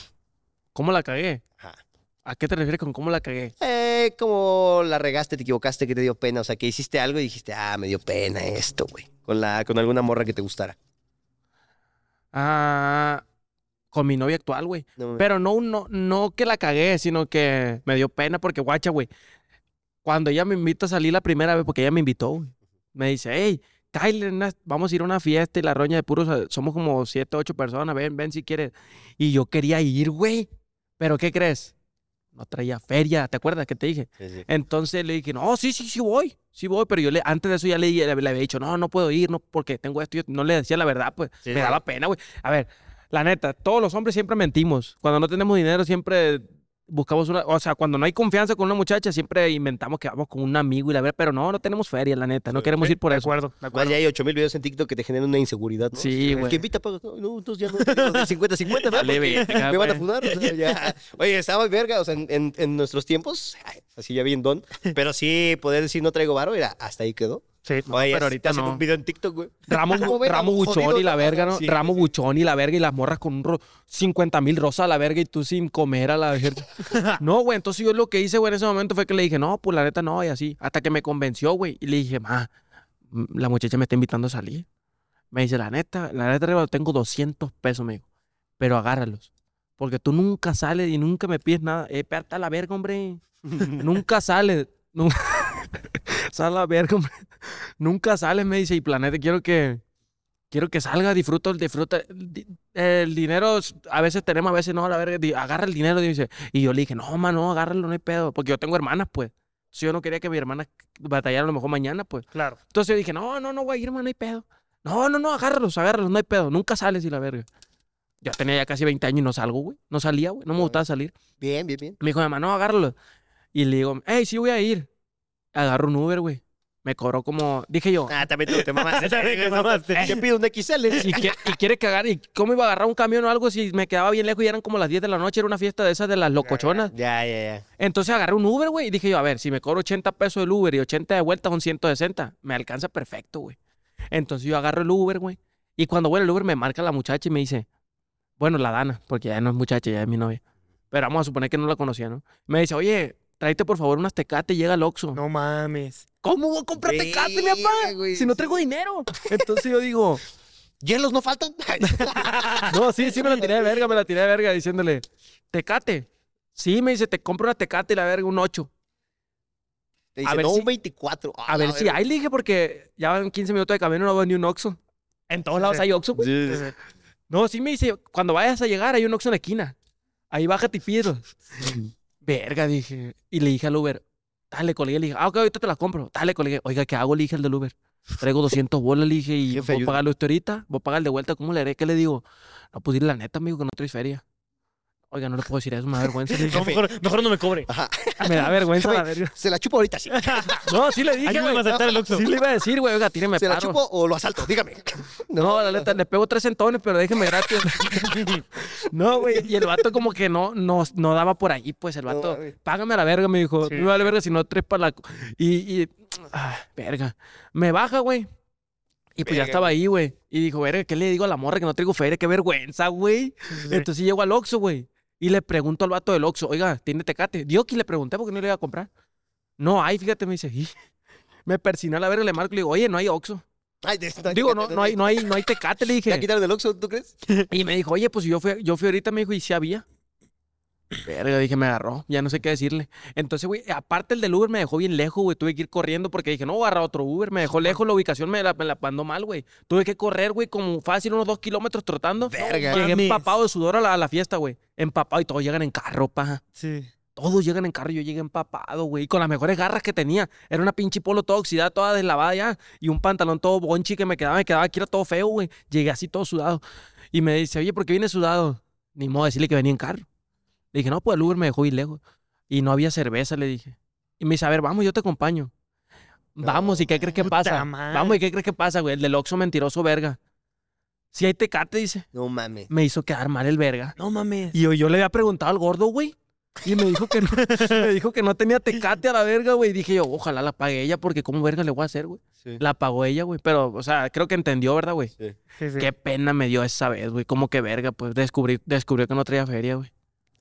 ¿Cómo la cagué? Ajá. ¿A qué te refieres con cómo la cagué? Eh, como la regaste, te equivocaste, que te dio pena. O sea, que hiciste algo y dijiste, ah, me dio pena esto, güey. Con, la, con alguna morra que te gustara. Ah, con mi novia actual, güey. No, Pero no, no, no que la cagué, sino que me dio pena porque, guacha, güey. Cuando ella me invita a salir la primera vez, porque ella me invitó, güey. Me dice, hey, Kyle, una- vamos a ir a una fiesta y la roña de puros, eh, somos como siete, ocho personas, ven, ven si quieres. Y yo quería ir, güey. Pero, ¿qué crees? No traía feria, ¿te acuerdas que te dije? Sí, sí. Entonces le dije, no, sí, sí, sí voy, sí voy, pero yo le, antes de eso ya le, le, le había dicho, no, no puedo ir, no, porque tengo esto, y yo no le decía la verdad, pues, Sí, me daba pena, güey. A ver, la neta, todos los hombres siempre mentimos. Cuando no tenemos dinero siempre buscamos una, o sea, cuando no hay confianza con una muchacha siempre inventamos que vamos con un amigo y la verdad, pero no, no tenemos feria, la neta, no queremos ir por de eso. acuerdo, de acuerdo. ya hay 8000 videos en TikTok que te generan una inseguridad, ¿no? Sí, güey. que invita paga. No, no, entonces ya no. 50-50, ¿no? Dale, Porque verga, Me van a o sea, ya. Oye, estaba verga, o sea, en, en- en nuestros tiempos, ay, así ya bien don. Pero sí, poder decir no traigo varo, era hasta ahí quedó. Sí. Oye, pero ahorita no. un video en TikTok, güey. Ramo, ramo buchón y la verga, ¿no? Sí, ramo sí. buchón y la verga y las morras con un ro- 50 mil rosas a la verga y tú sin comer a la verga. no, güey, entonces yo lo que hice, güey, en ese momento fue que le dije, no, pues la neta no, y así. Hasta que me convenció, güey, y le dije, ma, mm, la muchacha me está invitando a salir. Me dice, la neta, la neta, tengo 200 pesos, me dijo, pero agárralos. Porque tú nunca sales y nunca me pides nada. Eh, espérate a la verga, hombre. nunca sales. Nunca... Sal a la verga, hombre. Nunca sales, me dice, y planeta, quiero que, quiero que salga, disfruta, disfruta. El, di- el dinero, a veces tenemos, a veces no, a la verga, agarra el dinero, dice. Y yo le dije, no, mano, no, agárralo, no hay pedo, porque yo tengo hermanas, pues. Si yo no quería que mi hermana batallara a lo mejor mañana, pues. Claro. Entonces yo dije, no, no, no, güey, hermano, no hay pedo. No, no, no, agárralos, agárralos, no hay pedo. Nunca sales y la verga. Yo tenía ya casi 20 años y no salgo, güey. No salía, güey. No me gustaba salir. Bien, bien, bien. Me dijo, mi mamá, no, agárralo. Y le digo, hey, sí voy a ir. Agarro un Uber, güey. Me cobró como, dije yo, Ah, también tú te mamaste. También te mamaste. ¿Qué pido un XL? y, que- y quiere que agarre, ¿y cómo iba a agarrar un camión o algo si me quedaba bien lejos y eran como las 10 de la noche? Era una fiesta de esas de las locochonas. Ya, ya, ya. Entonces agarré un Uber, güey, y dije yo, a ver, si me cobro 80 pesos el Uber y 80 de vuelta son 160, me alcanza perfecto, güey. Entonces yo agarro el Uber, güey, y cuando voy al Uber me marca la muchacha y me dice, bueno, la Dana, porque ya no es muchacha, ya es mi novia. Pero vamos a suponer que no la conocía, ¿no? Me dice, oye, tráete por favor unas tecates y llega al Oxxo. No mames. ¿Cómo voy a comprar tecate, mi papá? Verga, güey, Si no sí. traigo dinero. Entonces yo digo, ¿Hielos no faltan? no, sí, sí me la tiré de verga, me la tiré de verga diciéndole, tecate. Sí, me dice, te compro una tecate y la verga, un 8. Te A ver no, si- un 24. A ver si hay, le dije, porque ya van 15 minutos de camino, no veo ni un Oxxo. En todos lados hay Oxxo, güey. No, sí me dice, cuando vayas a llegar hay un Oxxo en la esquina. Ahí bájate y pídelos. Verga, dije. Y le dije al Uber, dale, colgué. Le dije, ah, ok, ahorita te las compro. Dale, colgué. Oiga, ¿qué hago? Le dije al del Uber. Traigo 200 bolas, le dije, y voy a pagarlo usted ahorita. Voy a pagar de vuelta. ¿Cómo le haré? ¿Qué le digo? No, pues dile la neta, amigo, que no traes feria. Oiga, no le puedo decir eso, me da vergüenza. No, mejor, mejor no me cobre. me da vergüenza la verga. Se la chupo ahorita, sí. No, sí le dije, Ayúdame a güey. aceptar el Oxxo. Sí le iba a decir, güey, oiga, tíreme ¿Se la chupo o lo asalto? Dígame. No, la neta, le pego tres centones, pero déjeme gratis. no, güey. Y el vato como que no, no, no daba por ahí, pues el No, vato. págame a la verga, me dijo. Sí. Me vale verga si no tres para la. Y, y ah, verga. Me baja, güey. Y pues ya estaba ahí, güey. Y dijo, verga, ¿qué le digo a la morra que no traigo feria? Qué vergüenza, güey. Entonces llego al Oxxo, güey. Y le pregunto al vato del Oxxo, oiga, ¿tiene tecate? Dio que le pregunté porque no le iba a comprar. No hay, fíjate, me dice. "Y". Me persiné a la verga, le marco y le digo, oye, no hay Oxxo. Ay, de- Digo, no, no hay, no hay, no hay tecate, le dije. ¿Ya quitaron del Oxxo, tú crees? Y me dijo, oye, pues yo fui, yo fui ahorita, me dijo, y sí había. Verga, dije, me agarró, ya no sé qué decirle. Entonces, güey, aparte el del Uber me dejó bien lejos, güey. Tuve que ir corriendo porque dije, no, voy a agarrar otro Uber. Me dejó lejos, la ubicación me la, me la mandó mal, güey. Tuve que correr, güey, como fácil unos dos kilómetros trotando. Verga. Llegué mames. empapado de sudor a la, a la fiesta, güey. Empapado y todos llegan en carro, pa. Sí. Todos llegan en carro y yo llegué empapado, güey. Y con las mejores garras que tenía. Era una pinche polo toda oxidada, toda deslavada ya. Y un pantalón todo bonchi que me quedaba, me quedaba aquí, era todo feo, güey. Llegué así todo sudado. Y me dice, oye, ¿por qué vienes sudado? Ni modo de decirle que venía en carro. Le dije, no, pues el Uber me dejó ir lejos. Y no había cerveza, le dije. Y me dice, a ver, vamos, yo te acompaño. Vamos, ¿y qué crees que pasa? madre. Vamos, ¿y qué crees que pasa, güey? El del Oxxo mentiroso, verga. Si hay tecate, dice. No mames. Me hizo quedar mal el verga. No mames. Y yo, yo le había preguntado al gordo, güey. Y me dijo que no, me dijo que no tenía tecate a la verga, güey. Y dije yo, ojalá la pague ella, porque ¿cómo verga le voy a hacer, güey? Sí. La pagó ella, güey. Pero, o sea, creo que entendió, ¿verdad, güey? Sí. Sí, sí. Qué pena me dio esa vez, güey. Como que verga, pues descubrí, descubrió que no traía feria, güey.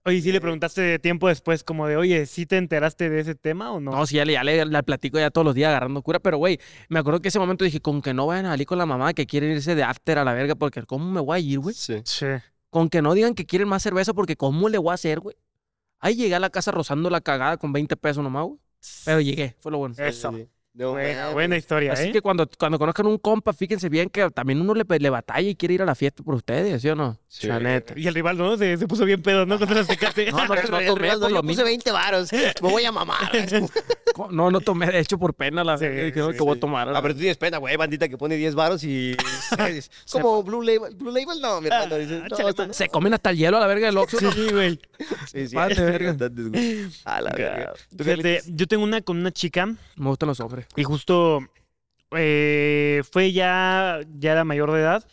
Oye, ¿sí le preguntaste tiempo después como de, oye, ¿sí te enteraste de ese tema o no? No, sí, ya le, ya le, la platico ya todos los días agarrando cura, pero güey, me acuerdo que ese momento dije, con que no vayan a salir con la mamá que quieren irse de after a la verga, porque ¿cómo me voy a ir, güey? Sí. Sí. Con que no digan que quieren más cerveza, porque ¿cómo le voy a hacer, güey? Ahí llegué a la casa rozando la cagada con 20 pesos nomás, güey. Pero llegué, fue lo bueno. Eso. Sí. No Buena, historia, Así ¿eh? que cuando, cuando conozcan un compa, fíjense bien que también uno le, le batalla y quiere ir a la fiesta por ustedes, ¿sí o no? Sí. La neta. Y el rival, ¿no? Se, se puso bien pedo, ¿no? Contra las Tecate. No, no, no tomé yo lo puse mismo. 20 varos. Me voy a mamar. No, no tomé, de hecho, por pena la Sí, no, que voy a tomar. a la Ah, pero tú tienes pena, güey. Bandita que pone 10 varos y... Como Blue Label. Blue Label no, mi hermano. Dice, no, no. Se comen hasta el hielo a la verga del Oxxo. ¿no? Sí, güey. Sí, sí. A la verga. Yo tengo una con una chica Me gustan los hombres. Y justo eh, fue ya, ya era mayor de edad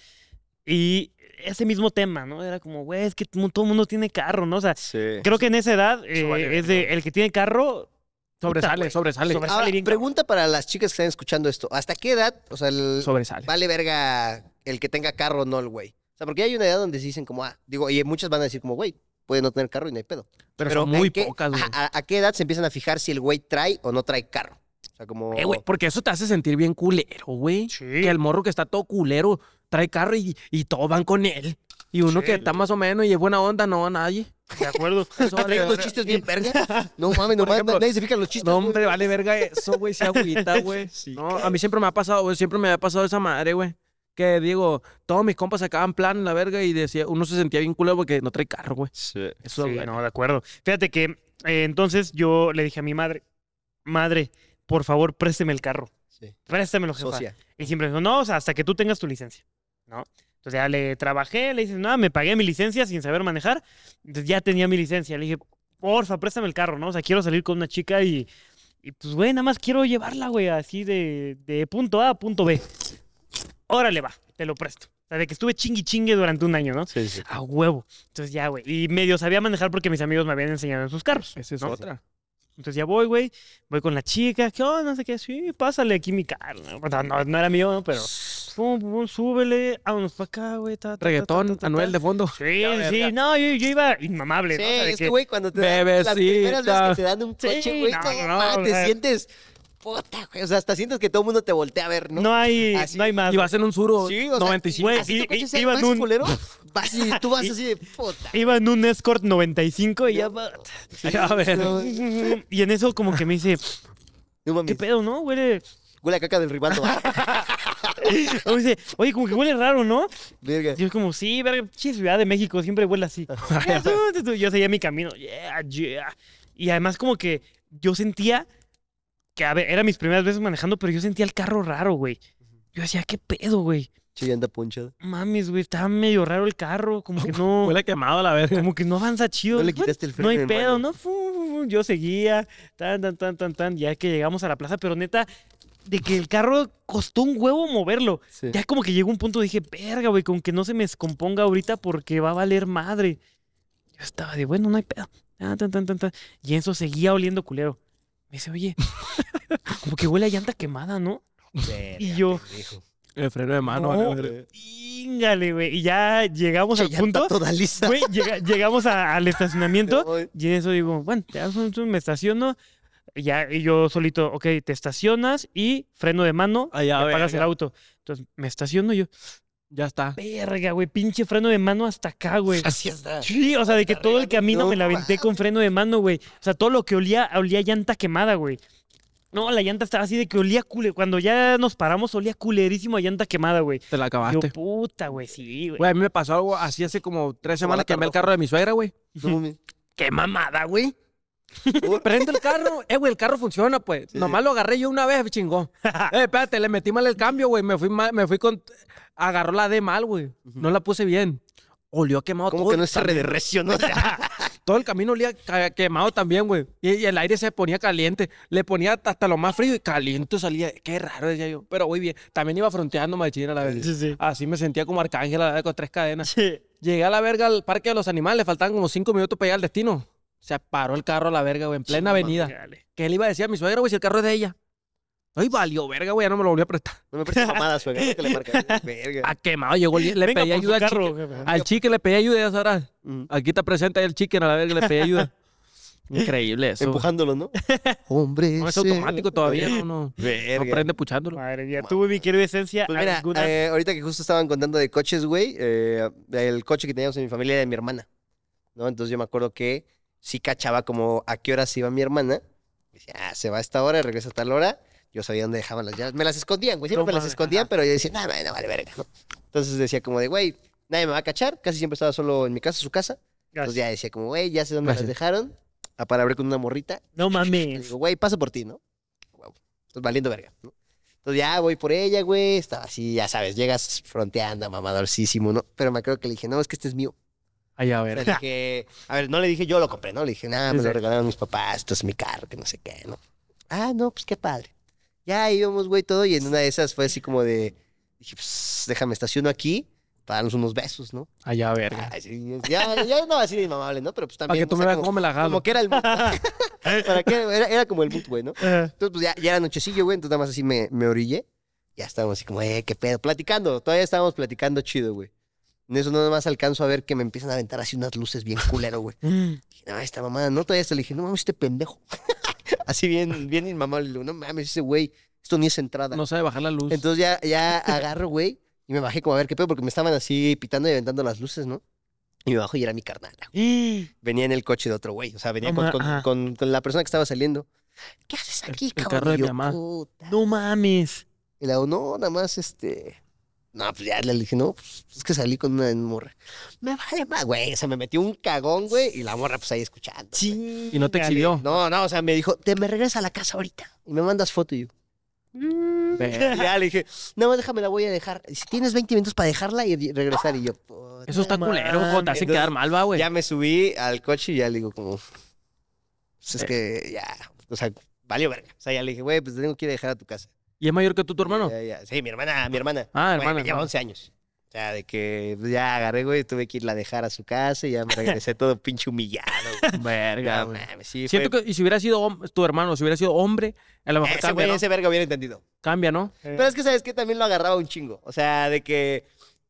y ese mismo tema, ¿no? Era como, güey, es que todo el mundo tiene carro, ¿no? O sea, Sí. creo que en esa edad eh, vale es de el que tiene carro. Sobresale, sobresale. Sobre- Ahora, sale bien, pregunta para las chicas que están escuchando esto. ¿Hasta qué edad, o sea, el, Sobresale. vale verga el que tenga carro o no el güey? O sea, porque hay una edad donde se dicen como, ah, digo, y muchas van a decir como, güey, puede no tener carro y no hay pedo. Pero, son muy ¿en qué- pocas, güey. a, a qué edad se empiezan a fijar si el güey trae o no trae carro? O sea, como... Eh, güey, porque eso te hace sentir bien culero, güey. Sí. Que el morro que está todo culero trae carro y, y todos van con él. Y uno Sí. que está más o menos y es buena onda, no a nadie. De acuerdo. Eso vale verga. chistes bien verga. No mames, no ejemplo, nadie se fija en los chistes. No, hombre, vale verga eso, güey. Se agüita, güey. Sí, no, a mí siempre me ha pasado, güey. Siempre me ha pasado esa madre, güey. Que digo, todos mis compas sacaban plan en la verga y decía, uno se sentía bien culero porque no trae carro, güey. Sí. Eso, Sí, güey. no, de acuerdo. Fíjate que eh, entonces yo le dije a mi madre, madre, por favor, présteme el carro. Sí. Préstamelo, jefa. Socia. Y siempre dijo, no, o sea, hasta que tú tengas tu licencia, ¿no? Entonces ya le trabajé, le dije, no, me pagué mi licencia sin saber manejar. Entonces ya tenía mi licencia. Le dije, porfa, préstame el carro, ¿no? O sea, quiero salir con una chica y, y pues, güey, nada más quiero llevarla, güey, así de, de punto A a punto B. Órale, va, te lo presto. O sea, de que estuve chingui chingue durante un año, ¿no? Sí, sí. A huevo. Entonces ya, güey. Y medio sabía manejar porque mis amigos me habían enseñado en sus carros. Esa es ¿no? otra. Entonces ya voy, güey. Voy con la chica. ¿Qué onda? No sé qué. Sí, pásale aquí mi carro. ¿no? No, era mío, ¿no? Pero. Pum, pum, súbele. Vámonos para acá, güey. ta, Reggaetón. Anuel de fondo. Sí, Ya, sí. No, yo, yo iba inmamable. Sí, ¿no? O sea, de es que- que, güey, cuando te dan las primeras veces que te dan un coche, güey, no, no, te sientes puta, güey. O sea, hasta sientes que todo el mundo te voltea a ver, ¿no? no, hay, Así. no hay más. Y vas en un suro Sí, o sea, 95. güey, así tu y- coche y- sea iba en un- culero, vas y tú vas así de puta. Iba en un Escort 95 y ya va. A ver. No, Y en eso como que me dice, no ¿qué mames, pedo, no? Huele... huele a caca del rival. O dice, oye, como que huele raro, ¿no? Verga. Y yo como, sí, verga, pinche Ciudad de México, siempre huele así. Yo seguía mi camino, yeah, yeah. Y además como que yo sentía que, a ver, eran mis primeras veces manejando, pero yo sentía el carro raro, güey. Yo decía, ¿qué pedo, güey? Sí, anda ponchado. Mames, güey, estaba medio raro el carro, como que no... Huele quemado a la verga. Como que no avanza chido. No le quitaste el No freno, hay pedo, hermano. ¿no? Fu, fu, fu. Yo seguía, tan, tan, tan, tan, tan, ya que llegamos a la plaza, pero neta, de que el carro costó un huevo moverlo. Sí. Ya como que llegó un punto, dije, verga, güey, con que no se me descomponga ahorita porque va a valer madre. Yo estaba de, bueno, no hay pedo. Tan, tan, tan. Y Enzo seguía oliendo culero. Me dice, oye, como que huele a llanta quemada, ¿no? Y yo, El freno de mano. No. íngale, güey. Y ya llegamos al punto. toda lisa. Güey, llega- llegamos a- al estacionamiento. Y en eso digo, bueno, ya entonces me estaciono. Y Ya, y yo solito, ok, te estacionas y freno de mano, Ay, a y apagas el auto. Entonces me estaciono y yo, Ya está. verga, güey, pinche freno de mano hasta acá, güey. Así está. Sí, o sea, de que todo el camino No me la aventé con freno de mano, güey. O sea, todo lo que olía, olía llanta quemada, güey. No, la llanta estaba así de que olía cule. Cuando ya nos paramos, olía culerísimo a llanta quemada, güey. Te la Yo, acabaste. puta, güey, sí, güey. Güey, a mí me pasó algo así hace como tres semanas que quemé el carro de mi suegra, güey. ¡Qué mamada, güey! Prende el carro. Eh, güey, el carro funciona, pues. Sí, Nomás lo agarré yo una vez, chingó. eh, espérate, le metí mal el cambio, güey. Me fui mal, me fui con... Agarró la D mal, güey. No la puse bien. Olió quemado todo. que no es R de recio, ¿no? todo el camino olía quemado también, güey. Y, y el aire se ponía caliente. Le ponía hasta lo más frío y caliente salía. Qué raro, decía yo. Pero muy bien. También iba fronteando machina a la vez. Sí, sí. Así me sentía como arcángel a la vez con tres cadenas. Sí. Llegué a la verga al parque de los animales. Faltaban como cinco minutos para llegar al destino. Se paró el carro a la verga, güey, en plena avenida. Dale. ¿Qué le iba a decir a mi suegra, güey, si el carro es de ella? Ay, valió, verga, güey, ya no me lo volví a prestar. No me prestes mamadas, suegra. Que le marca. Verga. A quemado, llegó, el- le Venga pedí por ayuda al carro, chique. jefe. Al chique le pedí ayuda, ya sabrás. Mm. Aquí está presente ahí el chicken a la verga, le pedí ayuda. Increíble eso. Empujándolo, ¿no? Hombre. No, es automático todavía, no, no. Verga. No prende puchándolo. Madre mía, tuve mi querida esencia. Pues mira, alguna- eh, ahorita que justo estaban contando de coches, güey, eh, el coche que teníamos en mi familia era de mi hermana, ¿no? Entonces yo me acuerdo que sí cachaba como a qué hora se iba mi hermana. Decía, ah, se va a esta hora y regresa a tal hora. Yo sabía dónde dejaban las llaves. Me las escondían, güey, siempre No me las escondían, pero yo decía, nada, no vale verga. Entonces decía como de, güey, nadie me va a cachar. Casi siempre estaba solo en mi casa, su casa. Entonces ya decía como, güey, ya sé dónde Gracias. las dejaron. A para abrir con una morrita. No mames. digo, güey, paso por ti, ¿no? Entonces, valiendo verga, ¿no? Entonces ya voy por ella, güey. Estaba así, ya sabes, llegas fronteando, mamadorcísimo, ¿no? Pero me acuerdo que le dije, no, es que este es mío. Allá, a ver. le dije, a ver, no le dije yo lo compré, ¿no? Le dije, nada, me lo regalaron mis papás, esto es mi carro, que no sé qué, ¿no? Ah, no, pues qué padre. Ya íbamos, güey, todo, y en una de esas fue así como de, dije, pues déjame estaciono aquí para darnos unos besos, ¿no? Allá, verga. Ay, sí, ya, ya no así de inmamable, ¿no? Pero pues Para también. que tú me veas cómo me la jalo. como que era el mood. ¿Para qué? Era, era como el mood, güey, ¿no? Entonces, pues ya, ya era nochecillo, güey. Entonces, nada más así me, me orillé. Ya estábamos así como, eh, qué pedo. Platicando. Todavía estábamos platicando chido, güey. En eso nada más alcanzo a ver que me empiezan a aventar así unas luces bien culero, güey. mm, Dije, no, esta mamada, no, todavía se le dije, no mames, este pendejo. así bien, bien inmamable. Le digo, no mames, ese güey, esto ni es entrada. No sabe bajar la luz. Entonces ya, ya agarro, güey, y me bajé como a ver qué pedo, porque me estaban así pitando y aventando las luces, ¿no? Y me bajo y era mi carnal. Venía en el coche de otro güey. O sea, venía No con, con- ajá. con- con la persona que estaba saliendo. ¿Qué haces aquí, el cabrón? carro de mi mamá. "Puta". No mames. Y le digo, no, nada más este. No, pues ya le dije, no, pues es que salí con una morra. Me vale más, güey. O sea, me metió un cagón, güey, y la morra, pues ahí escuchando. Sí. Y no te exhibió. No, no, o sea, me dijo, te me regresas a la casa ahorita. Y me mandas foto y yo. Y ya le dije, no, más déjame, la voy a dejar. Si tienes 20 minutos para dejarla y regresar. Y yo. Eso está No culero, te hacen Entonces, quedar mal, va, güey. Ya me subí al coche y ya le digo, como. Pues es que ya. O sea, valió verga. O sea, ya le dije, güey, pues tengo que ir a dejar a tu casa. ¿Y es mayor que tú, tu hermano? Ya, ya. Sí, mi hermana, mi hermana. Ah, hermana, Me lleva hermana. 11 años. O sea, de que ya agarré, güey, tuve que irla a dejar a su casa y ya me regresé todo pinche humillado. güey. Verga, güey. sí, Siento fue- que y si hubiera sido tu hermano, si hubiera sido hombre, a lo mejor Ese cambia, güey, ¿no? ese verga hubiera entendido. Cambia, ¿no? Eh, Pero es que, ¿sabes qué? También lo agarraba un chingo. O sea, de que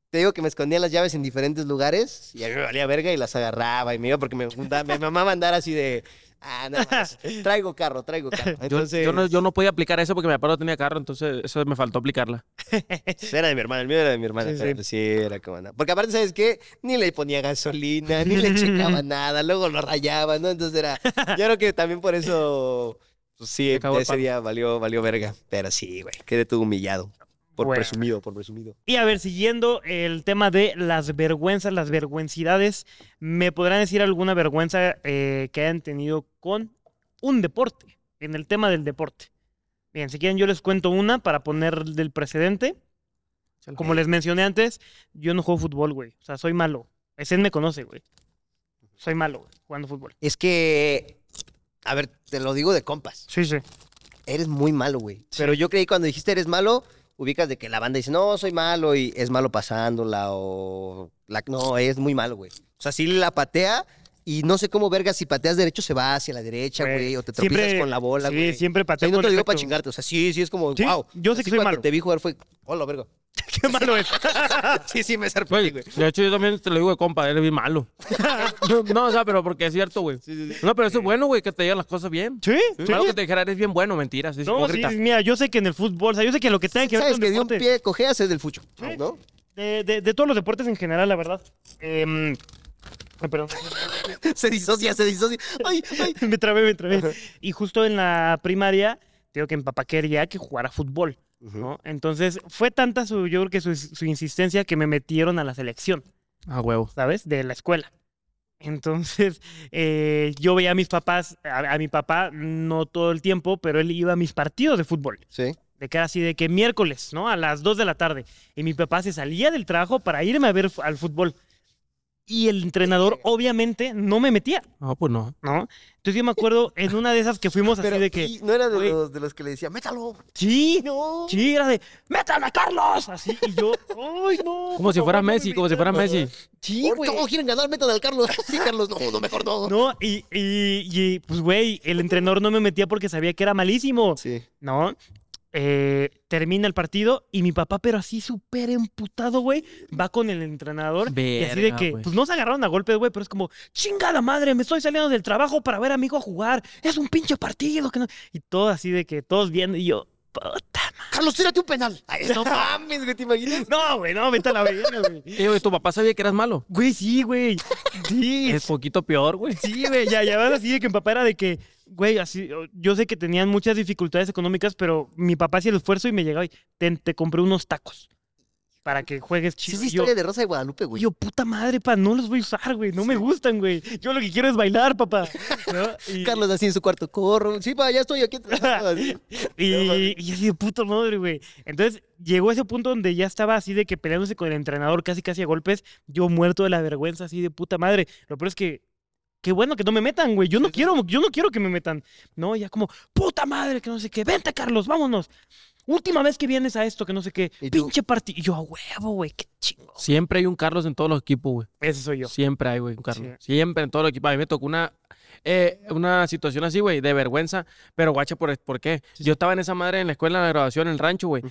te digo que me escondía las llaves en diferentes lugares y a mí me valía verga y las agarraba y me iba porque me, juntaba- me mamaba andar así de, ah, nada más, traigo carro, traigo carro. Yo, Entonces, yo no, yo no podía aplicar eso porque mi papá no tenía carro, entonces eso me faltó aplicarla. era de mi hermana, el mío era de mi hermana, Sí, pero sí. sí, era como nada. Porque aparte, ¿sabes qué? Ni le ponía gasolina, ni le checaba nada, luego lo rayaba, ¿no? Entonces era, yo creo que también por eso, pues sí, ese día valió, valió verga. Pero sí, güey, quedé todo humillado. Por Bueno. presumido, por presumido. Y a ver, siguiendo el tema de las vergüenzas, las vergüencidades, ¿me podrán decir alguna vergüenza eh, que hayan tenido con un deporte? En el tema del deporte. Bien, si quieren yo les cuento una para poner del precedente. Como les mencioné antes, yo no juego fútbol, güey. O sea, soy malo. Ese me conoce, güey. Soy malo, güey, jugando fútbol. Es que, a ver, te lo digo de compas. Sí, sí. Eres muy malo, güey. Pero yo creí cuando dijiste eres malo, ubicas de que la banda dice, no, soy malo y es malo pasándola o... La... No, es muy malo, güey. O sea, sí la patea y no sé cómo verga, si pateas derecho se va hacia la derecha, Güey, o te tropiezas siempre- con la bola, sí, güey. siempre O sea, pateo y no te lo digo para chingarte, o sea, sí, sí es como, Sí, wow. yo sé que soy malo. te vi jugar fue, hola, verga. Qué malo es. Sí, sí, me zarpé, Güey, de hecho yo también te lo digo de compa, eres bien malo. no, no, o sea, pero porque es cierto, güey. Sí, sí, sí. No, pero eso es bueno, güey, que te digan las cosas bien. ¿Sí? Claro que te dijera, eres bien bueno, mentiras, No, sí, mira, yo sé que en el fútbol, o sea, yo sé que lo que tenga que ver Sabes con que de un pie cojeas es del fucho, ¿no? de, de- de todos los deportes en general, la verdad. Em, ay, perdón. se disocia, se disocia. Ay, ay. me trabé, me trabé. Y justo en la primaria, digo que mi papá quería que jugara fútbol, ¿no? Entonces, fue tanta su, yo creo que su, su insistencia que me metieron a la selección, Ah, huevo. ¿sabes? De la escuela. Entonces, eh, yo veía a mis papás, a, a mi papá, no todo el tiempo, pero él iba a mis partidos de fútbol. Sí. De que era así de que miércoles, ¿no? A las 2 de la tarde. Y mi papá se salía del trabajo para irme a ver al fútbol. Y el entrenador obviamente no me metía, No, pues no. ¿no? Entonces yo me acuerdo en una de esas que fuimos así Pero de que, y no era de güey. los, de los que le decía, métalo. sí, No. sí, era de, métame a Carlos, así, y yo, ay, no. Como si fuera no Messi, como si fuera metas". Messi. Sí, Por- güey. Todos quieren ganar, métale al Carlos. Sí, Carlos, no, no, mejor no. No, y, y, y, pues, güey, el entrenador no me metía porque sabía que era malísimo, Sí. ¿no? Eh, termina el partido y mi papá, pero así súper emputado, güey, va con el entrenador y así de que, güey. pues no se agarraron a golpes, güey, pero es como, chingada madre, me estoy saliendo del trabajo para ver a mi hijo jugar, es un pinche partido, que no... Y todo así de que, todos viendo, y yo, puta Carlos, tírate un penal. Ay, no mames, güey, ¿te imaginas? No, güey, no, vete a la verga, güey. Eh, güey, ¿Tu papá sabía que eras malo? Güey, sí, güey. Sí. Es poquito peor, güey. Sí, güey, ya, ya así de que mi papá era de que, güey, así, yo sé que tenían muchas dificultades económicas, pero mi papá hacía el esfuerzo y me llegaba y te, te compré unos tacos para que juegues Sí, chido. es Y yo, historia de Rosa de Guadalupe, güey. yo, puta madre, pa, no los voy a usar, güey, no me gustan, güey. Yo lo que quiero es bailar, papá. ¿no? Y- Carlos así en su cuarto, corro. Sí, pa, ya estoy aquí. Y, y así de puta madre, güey. Entonces llegó ese punto donde ya estaba así de que peleándose con el entrenador casi casi a golpes. Yo muerto de la vergüenza, así de puta madre. Lo peor es que. Qué bueno que no me metan, güey. Yo no quiero, yo no quiero que me metan. No, ya como, puta madre, que no sé qué. Vente, Carlos, vámonos. Última vez que vienes a esto, que no sé qué. ¿Y tú? Pinche partido. Y yo, a huevo, güey, qué chingo. Siempre hay un Carlos en todos los equipos, güey. Ese soy yo. Siempre hay, güey, un Carlos. Siempre en todos los equipos. A mí me tocó una, eh, una situación así, güey, de vergüenza. Pero guacha, ¿por, ¿por qué? Yo estaba en esa madre en la escuela, en la graduación, en el rancho, güey.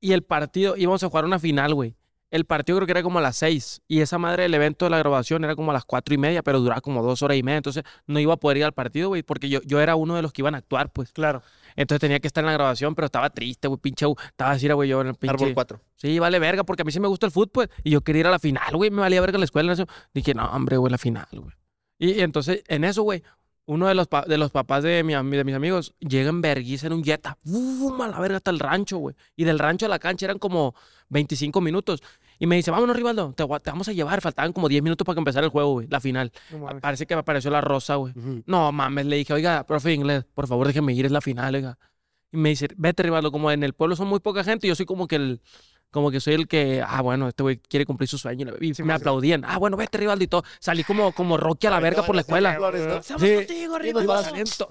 Y el partido, íbamos a jugar una final, güey. El partido creo que era como a las seis. Y esa madre del evento de la grabación era como a las cuatro y media, pero duraba como dos horas y media. Entonces no iba a poder ir al partido, güey, porque yo, yo era uno de los que iban a actuar, pues. Claro. Entonces tenía que estar en la grabación, pero estaba triste, güey, pinche. Estaba así, güey, yo en el pinche. Árbol 4. Sí, vale verga, porque a mí sí me gusta el fútbol. Y yo quería ir a la final, güey. Me valía verga la escuela. en Eso. Dije, no, hombre, güey, la final, güey. Y, y entonces, en eso, güey, uno de los, pa- de los papás de, mi, de mis amigos llega en vergüenza en un Jetta. ¡Bum! A la verga hasta el rancho, güey. Y del rancho a la cancha eran como 25 minutos. Y me dice, vámonos, Rivaldo, te, te vamos a llevar. Faltaban como 10 minutos para que empezara el juego, güey, la final. No. Parece que me apareció la rosa, güey. No, mames, le dije, oiga, profe inglés, por favor déjeme ir, es la final, oiga. Y me dice, vete, Rivaldo, como en el pueblo son muy poca gente, yo soy como que el, como que soy el que, ah, bueno, este güey quiere cumplir su sueño. Y Sí, me sí. aplaudían, ah, bueno, vete, Rivaldo, y todo. Salí como, como Rocky a la verga por la escuela. Estamos Sí. contigo, Rivaldo.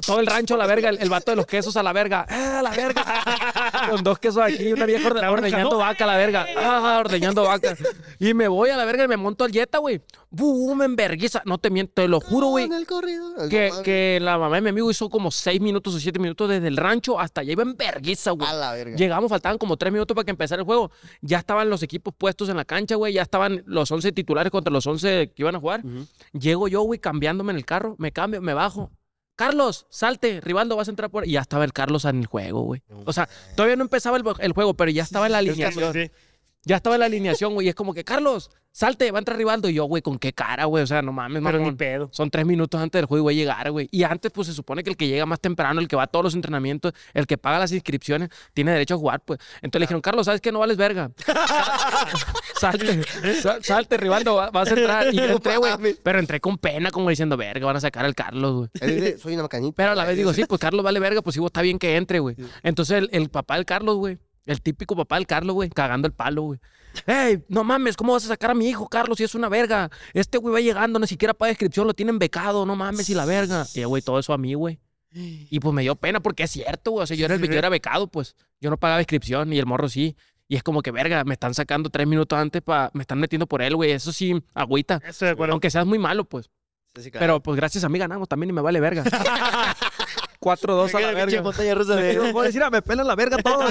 todo el rancho a la verga, el, el vato de los quesos a la verga, ¡ah, a la verga! Con dos quesos aquí, una vieja orde- La bruja, ordeñando ¿no? vaca a la verga, ¡ah, ordeñando vaca! Y me voy a la verga y me monto al Jetta, güey. ¡Bum! En vergüenza. No te miento, te lo juro, güey. En el corrido. Que, que la mamá de mi amigo hizo como seis minutos o siete minutos desde el rancho hasta allá iba en vergüenza, güey. A la verga. Llegamos, faltaban como tres minutos para que empezara el juego. Ya estaban los equipos puestos en la cancha, güey. Ya estaban los 11 titulares contra los 11 que iban a jugar. Llego yo, güey, cambiándome en el carro. Me cambio, me bajo. Carlos, salte, Rivaldo, vas a entrar por... Y ya estaba el Carlos en el juego, güey. O sea, todavía no empezaba el, el juego, pero ya estaba en la alineación. Sí. Ya estaba en la alineación, güey. y Es como que, Carlos, salte, va a entrar Rivaldo. Y yo, güey, ¿con qué cara, güey? O sea, no mames, Pero ni mamón. pedo. Son tres minutos antes del juego y voy a llegar, güey. Y antes, pues se supone que el que llega más temprano, el que va a todos los entrenamientos, el que paga las inscripciones, tiene derecho a jugar, pues. Entonces le dijeron, Carlos, ¿sabes qué? No vales verga. salte, sal- salte, Rivaldo, va- vas a entrar. Y yo entré, güey. Pero entré con pena, como diciendo, verga, van a sacar al Carlos, güey. Él dice, Soy una macanita. Pero a la vez digo, sí, pues Carlos vale verga, pues sí, vos está bien que entre, güey. Entonces el, el papá del Carlos, güey, el típico papá del Carlos, güey, cagando el palo, güey. ¡Ey, no mames! ¿Cómo vas a sacar a mi hijo, Carlos, si es una verga? Este güey va llegando, ni siquiera paga inscripción, lo tienen becado, no mames, y la verga. Y, güey, todo eso a mí, güey. Y pues me dio pena porque es cierto, güey. O sea, yo era, el, yo era becado, pues. Yo no pagaba inscripción y el morro sí. Y es como que, verga, me están sacando tres minutos antes para... Me están metiendo por él, güey. Eso sí, agüita. Estoy de acuerdo. Aunque seas muy malo, pues. Sí, sí, claro. Pero pues gracias a mí ganamos también y me vale verga. 4-2 a la verga. montaña rusa de... Voy a decir, ah, me pelan la verga todo.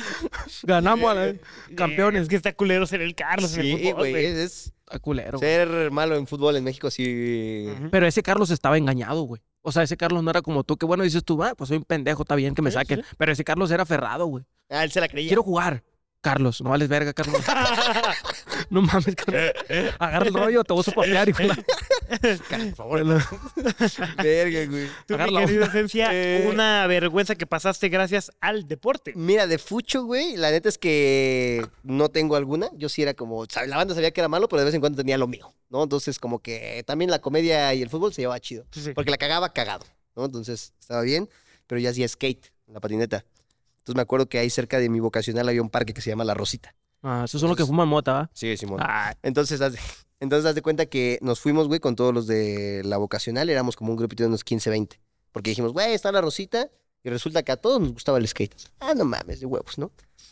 Ganamos a la campeones. Es que está culero ser el Carlos en el Sí, fútbol, güey. güey. Es, A culero. güey. ser malo en fútbol en México sí... Ujú. Pero ese Carlos estaba engañado, güey. O sea, ese Carlos no era como tú, que bueno, dices tú, ah, pues soy un pendejo, está bien que me Sí, saquen. Pero ese Carlos era aferrado, güey. Ah, él se la creía. Quiero jugar. Carlos, no vales verga, Carlos. no mames. Agarra el rollo, te voy a sopapear, hijo Por favor. Verga, güey. Tú, mi querido. Esencia, Eh. una vergüenza que pasaste gracias al deporte. Mira, de Fucho, güey, la neta es que no tengo alguna. Yo sí era como, la banda sabía que era malo, pero de vez en cuando tenía lo mío, ¿no? Entonces, como que también la comedia y el fútbol se llevaba chido. Sí, sí. Porque la cagaba cagado, ¿no? Entonces, estaba bien, pero yo hacía skate en la patineta. Entonces, me acuerdo que ahí cerca de mi vocacional había un parque que se llama La Rosita. Ah, esos son los que fuman mota, ¿va? Sí, Simón. Ah, Entonces, haz de, Entonces, haz de cuenta que nos fuimos, güey, con todos los de la vocacional. Éramos como un grupito de unos 15, 20. Porque dijimos, güey, está la Rosita. Y resulta que a todos nos gustaba el skate. Ah, no mames, de huevos, ¿no?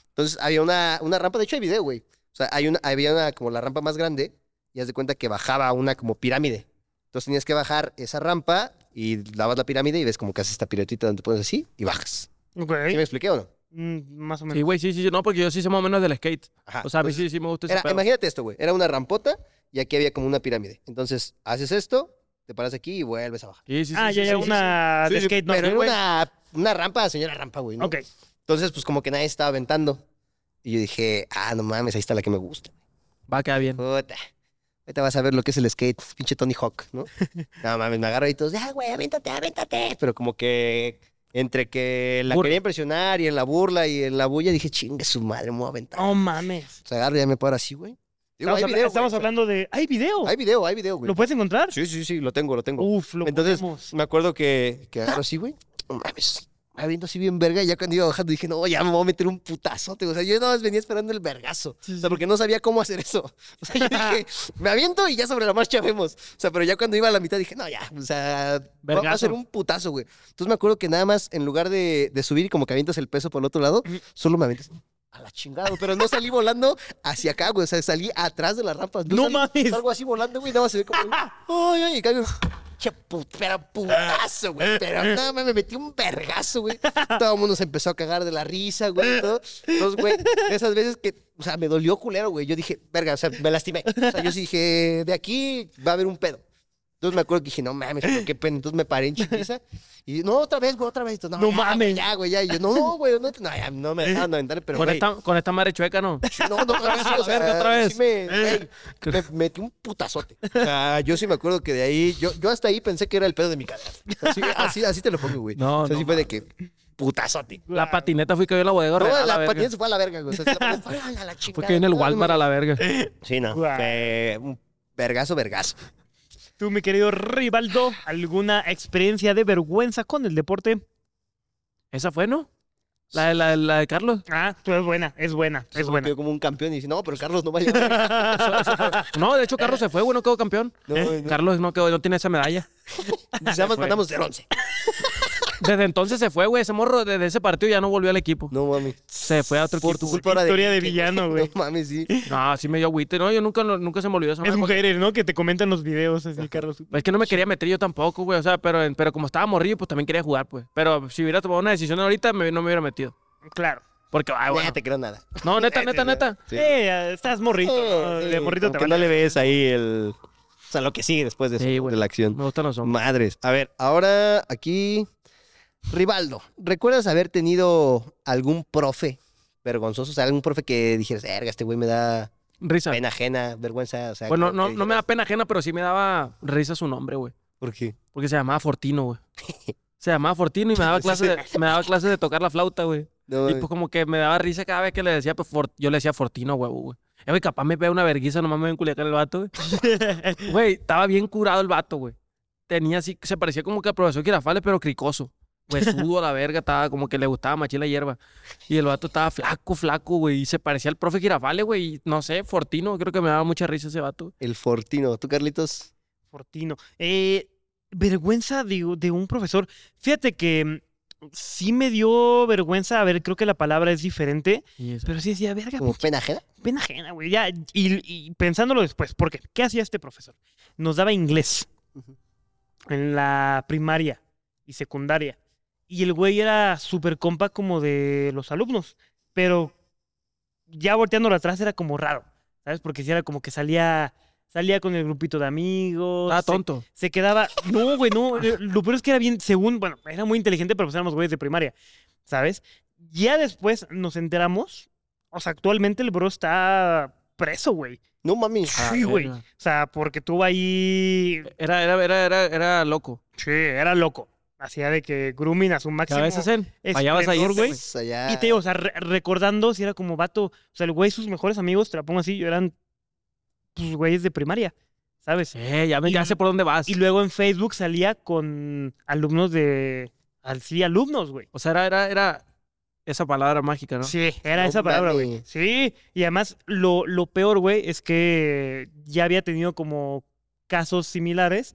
Entonces, había una, una rampa. De hecho, hay video, güey. O sea, hay una, había una como la rampa más grande. Y haz de cuenta que bajaba una como pirámide. Entonces, tenías que bajar esa rampa y dabas la pirámide y ves como que haces esta piruetita donde te pones así y bajas. Ok. ¿Sí me expliqué o no? Mm, más o menos. Sí, güey, sí, sí, no, porque yo sí sé más o menos del skate. Ajá. O sea, a mí Entonces, sí, sí me gusta ese Era- pedo. imagínate esto, güey. Era una rampota y aquí había como una pirámide. Entonces, haces esto, te paras aquí y vuelves a bajar. Sí, sí, sí, ah, sí, ya, sí, una Sí, de sí, skate, ¿no? pero era güey. una, una rampa, señora rampa, güey. ¿no? Ok. Entonces, pues como que nadie estaba aventando. Y yo dije, ah, no mames, ahí está la que me gusta. Va a quedar bien. Puta. Ahorita vas a ver lo que es el skate, pinche Tony Hawk, ¿no? no mames, me agarro y todos, ah, güey, avéntate, avéntate. Pero como que entre que la Bur- quería impresionar y en la burla y en la bulla, dije, chingue su madre, me voy a aventar. No mames. O sea, agarro y ya me paro así, güey. Digo, Estamos, video, hablando de. ¡Hay video! Hay video, hay video, güey. ¿Lo puedes encontrar? Sí, sí, sí, lo tengo, lo tengo. Uf, lo Entonces, podemos. me acuerdo que, que agarro así, güey. No mames. Me aviento así bien verga. Y ya cuando iba bajando dije, no, ya me voy a meter un putazote. O sea, yo nada más venía esperando el vergazo. O sea, porque no sabía cómo hacer eso. O sea, yo dije, me aviento y ya sobre la marcha vemos. O sea, pero ya cuando iba a la mitad dije, no, ya. O sea, va- va a Vergazo. ser un putazo, güey. Entonces me acuerdo que nada más, en lugar de, de subir y como que avientas el peso por el otro lado, solo me avientas. A la chingada, pero no salí volando hacia acá, güey. O sea, salí atrás de las rampas. No salí- mames. Salgo así volando, güey. Nada más se ve como. Ay, ay, y caigo. Che, put- pero putazo, güey. Pero nada más me metí un vergazo, güey. Todo el mundo se empezó a cagar de la risa, güey. todo. Entonces, güey, esas veces que, o sea, me dolió culero, güey. Yo dije, verga, o sea, me lastimé. O sea, yo sí dije, de aquí va a haber un pedo. Entonces me acuerdo que dije, no mames, pero qué pena. Entonces me paré en chiquiza y no, otra vez, güey, otra vez. Entonces, No ya, mames. Ya, güey, ya. Y yo, no, no, güey, no, te- no, ya, no me dejaban aventar, pero, con, güey, esta, con esta madre chueca, ¿no? No, no, ahora sí, o sea, otra vez. sí me, güey, me metí un putazote. O sea, yo sí me acuerdo que de ahí, yo, yo hasta ahí pensé que era el pedo de mi cadera. Así, así, así te lo pongo, güey. No, o sea, no sí fue de que putazote. La patineta fui que yo la bodega. No, a la, patineta se fue a la verga, güey. O sea, se la- fue a la chingada. Fue que en el Walmart a la verga. Sí, no. Fue un vergazo, vergazo. Tú, mi querido Rivaldo, ¿alguna experiencia de vergüenza con el deporte? Esa fue, ¿no? La de, la, de- la de Carlos. Ah, tú es buena, es buena, es Solo buena. como un campeón y dice, no, pero Carlos no va a llegar. No, de hecho, Carlos se fue, güey, no quedó campeón. No, no. Carlos no quedó, no tiene esa medalla. Nada más mandamos de once. Desde entonces se fue, güey. Ese morro, desde ese partido ya no volvió al equipo. No mames. Se fue a otro Por equipo. tu culpa ahora. Historia de villano, güey. No mames, sí. No, sí me dio agüite. No, yo nunca, nunca se me olvidó esa Es madre. mujeres, ¿no? Que te comentan los videos así, Carlos. Es que no me quería meter yo tampoco, güey. O sea, pero, pero como estaba morrillo, pues también quería jugar, pues. Pero si hubiera tomado una decisión ahorita, me- no me hubiera metido. Claro. Porque, ay, No bueno. te creo nada. No, neta, neta, neta. Sí. Eh, estás morrito. De morrito te vale. no le ves ahí el. O sea, lo que sigue después de, eso, Sí, güey. de la acción. Me gustan los hombres. Madres. A ver, ahora aquí. Rivaldo, ¿recuerdas haber tenido algún profe vergonzoso? O sea, algún profe que dijeras, verga, este güey me da Risa. pena ajena, vergüenza. O sea, Bueno, no, no me da pena ajena, pero sí me daba risa su nombre, güey. ¿Por qué? Porque se llamaba Fortino, güey. Se llamaba Fortino y me daba clases de, me daba clases de tocar la flauta, güey. No, Y pues como que me daba risa cada vez que le decía, pues For- yo le decía Fortino, güey, güey. Eh, güey, capaz me pega una verguiza, nomás me ven culiacán el vato, güey. Güey, estaba bien curado el vato, güey. Tenía así, se parecía como que al profesor Girafales, pero cricoso. Güey, sudo a la verga, estaba como que le gustaba machín la hierba. Y el vato estaba flaco, flaco, güey. Y se parecía al profe Girafales, güey. No sé, Fortino, creo que me daba mucha risa ese vato. el Fortino. ¿Tú, Carlitos? Fortino. Eh, vergüenza de, de un profesor. Fíjate que mm, sí me dio vergüenza. A ver, creo que la palabra es diferente. Pero sí decía, verga, ¿Como pena ajena? pena ajena, güey. Ya, y, y pensándolo después, ¿por qué? ¿Qué hacía este profesor? Nos daba inglés en la primaria y secundaria. Y el güey era súper compa como de los alumnos. Pero ya volteándolo atrás era como raro, ¿sabes? Porque sí era como que salía, salía con el grupito de amigos. Estaba se- tonto. se quedaba. No, güey, no. eh, Lo peor es que era bien, según, bueno, era muy inteligente, pero pues éramos güeyes de primaria, ¿sabes? Ya después nos enteramos. O sea, actualmente el bro está preso, güey. No mames. Ah, Sí, güey. verga. O sea, porque tuvo ahí. Era, era, era, era, era loco. Sí, era loco. Hacía de que grooming a su máximo. Vez hacen. Allá vas a ir, güey. Pues Y te digo, o sea, re- recordando si era como vato. O sea, el güey, sus mejores amigos, te la pongo así, eran pues, güeyes de primaria, ¿sabes? Eh, ya, me- Y- ya sé por dónde vas. Y luego en Facebook salía con alumnos de. Sí, alumnos, güey. O sea, era, era, era, esa palabra mágica, ¿no? Sí, era esa palabra, güey. Sí, y además lo, lo peor, güey, es que ya había tenido como casos similares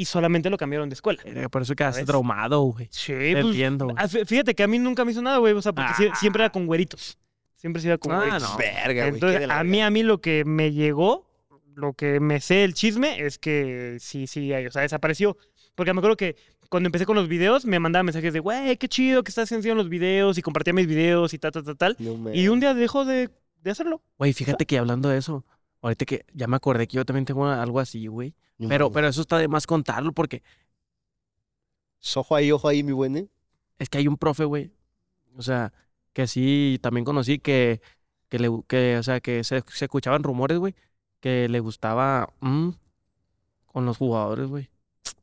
y solamente lo cambiaron de escuela. Verga, Por eso quedaste traumado, güey. Sí, Te pues, entiendo, ah, fí- Fíjate que a mí nunca me hizo nada, güey, o sea, porque Ah. siempre era con güeritos. Siempre se iba con Ah, güeritos. no. Verga, güey. Entonces, a mí, a mí lo que me llegó, lo que me sé el chisme, es que sí, sí, o sea, desapareció. Porque me acuerdo que cuando empecé con los videos, me mandaba mensajes de, güey, qué chido que estás haciendo los videos y compartía mis videos y tal, tal, tal, tal. No. Y un día dejó de, de hacerlo. Güey, fíjate que hablando de eso, ahorita que ya me acordé que yo también tengo algo así, güey. Pero, pero eso está de más contarlo porque Ojo ahí, ojo ahí, mi buen, ¿eh? es que hay un profe, güey. O sea, que sí, también conocí que, que le, que, o sea, que se, se escuchaban rumores, güey, que le gustaba mm, con los jugadores, güey.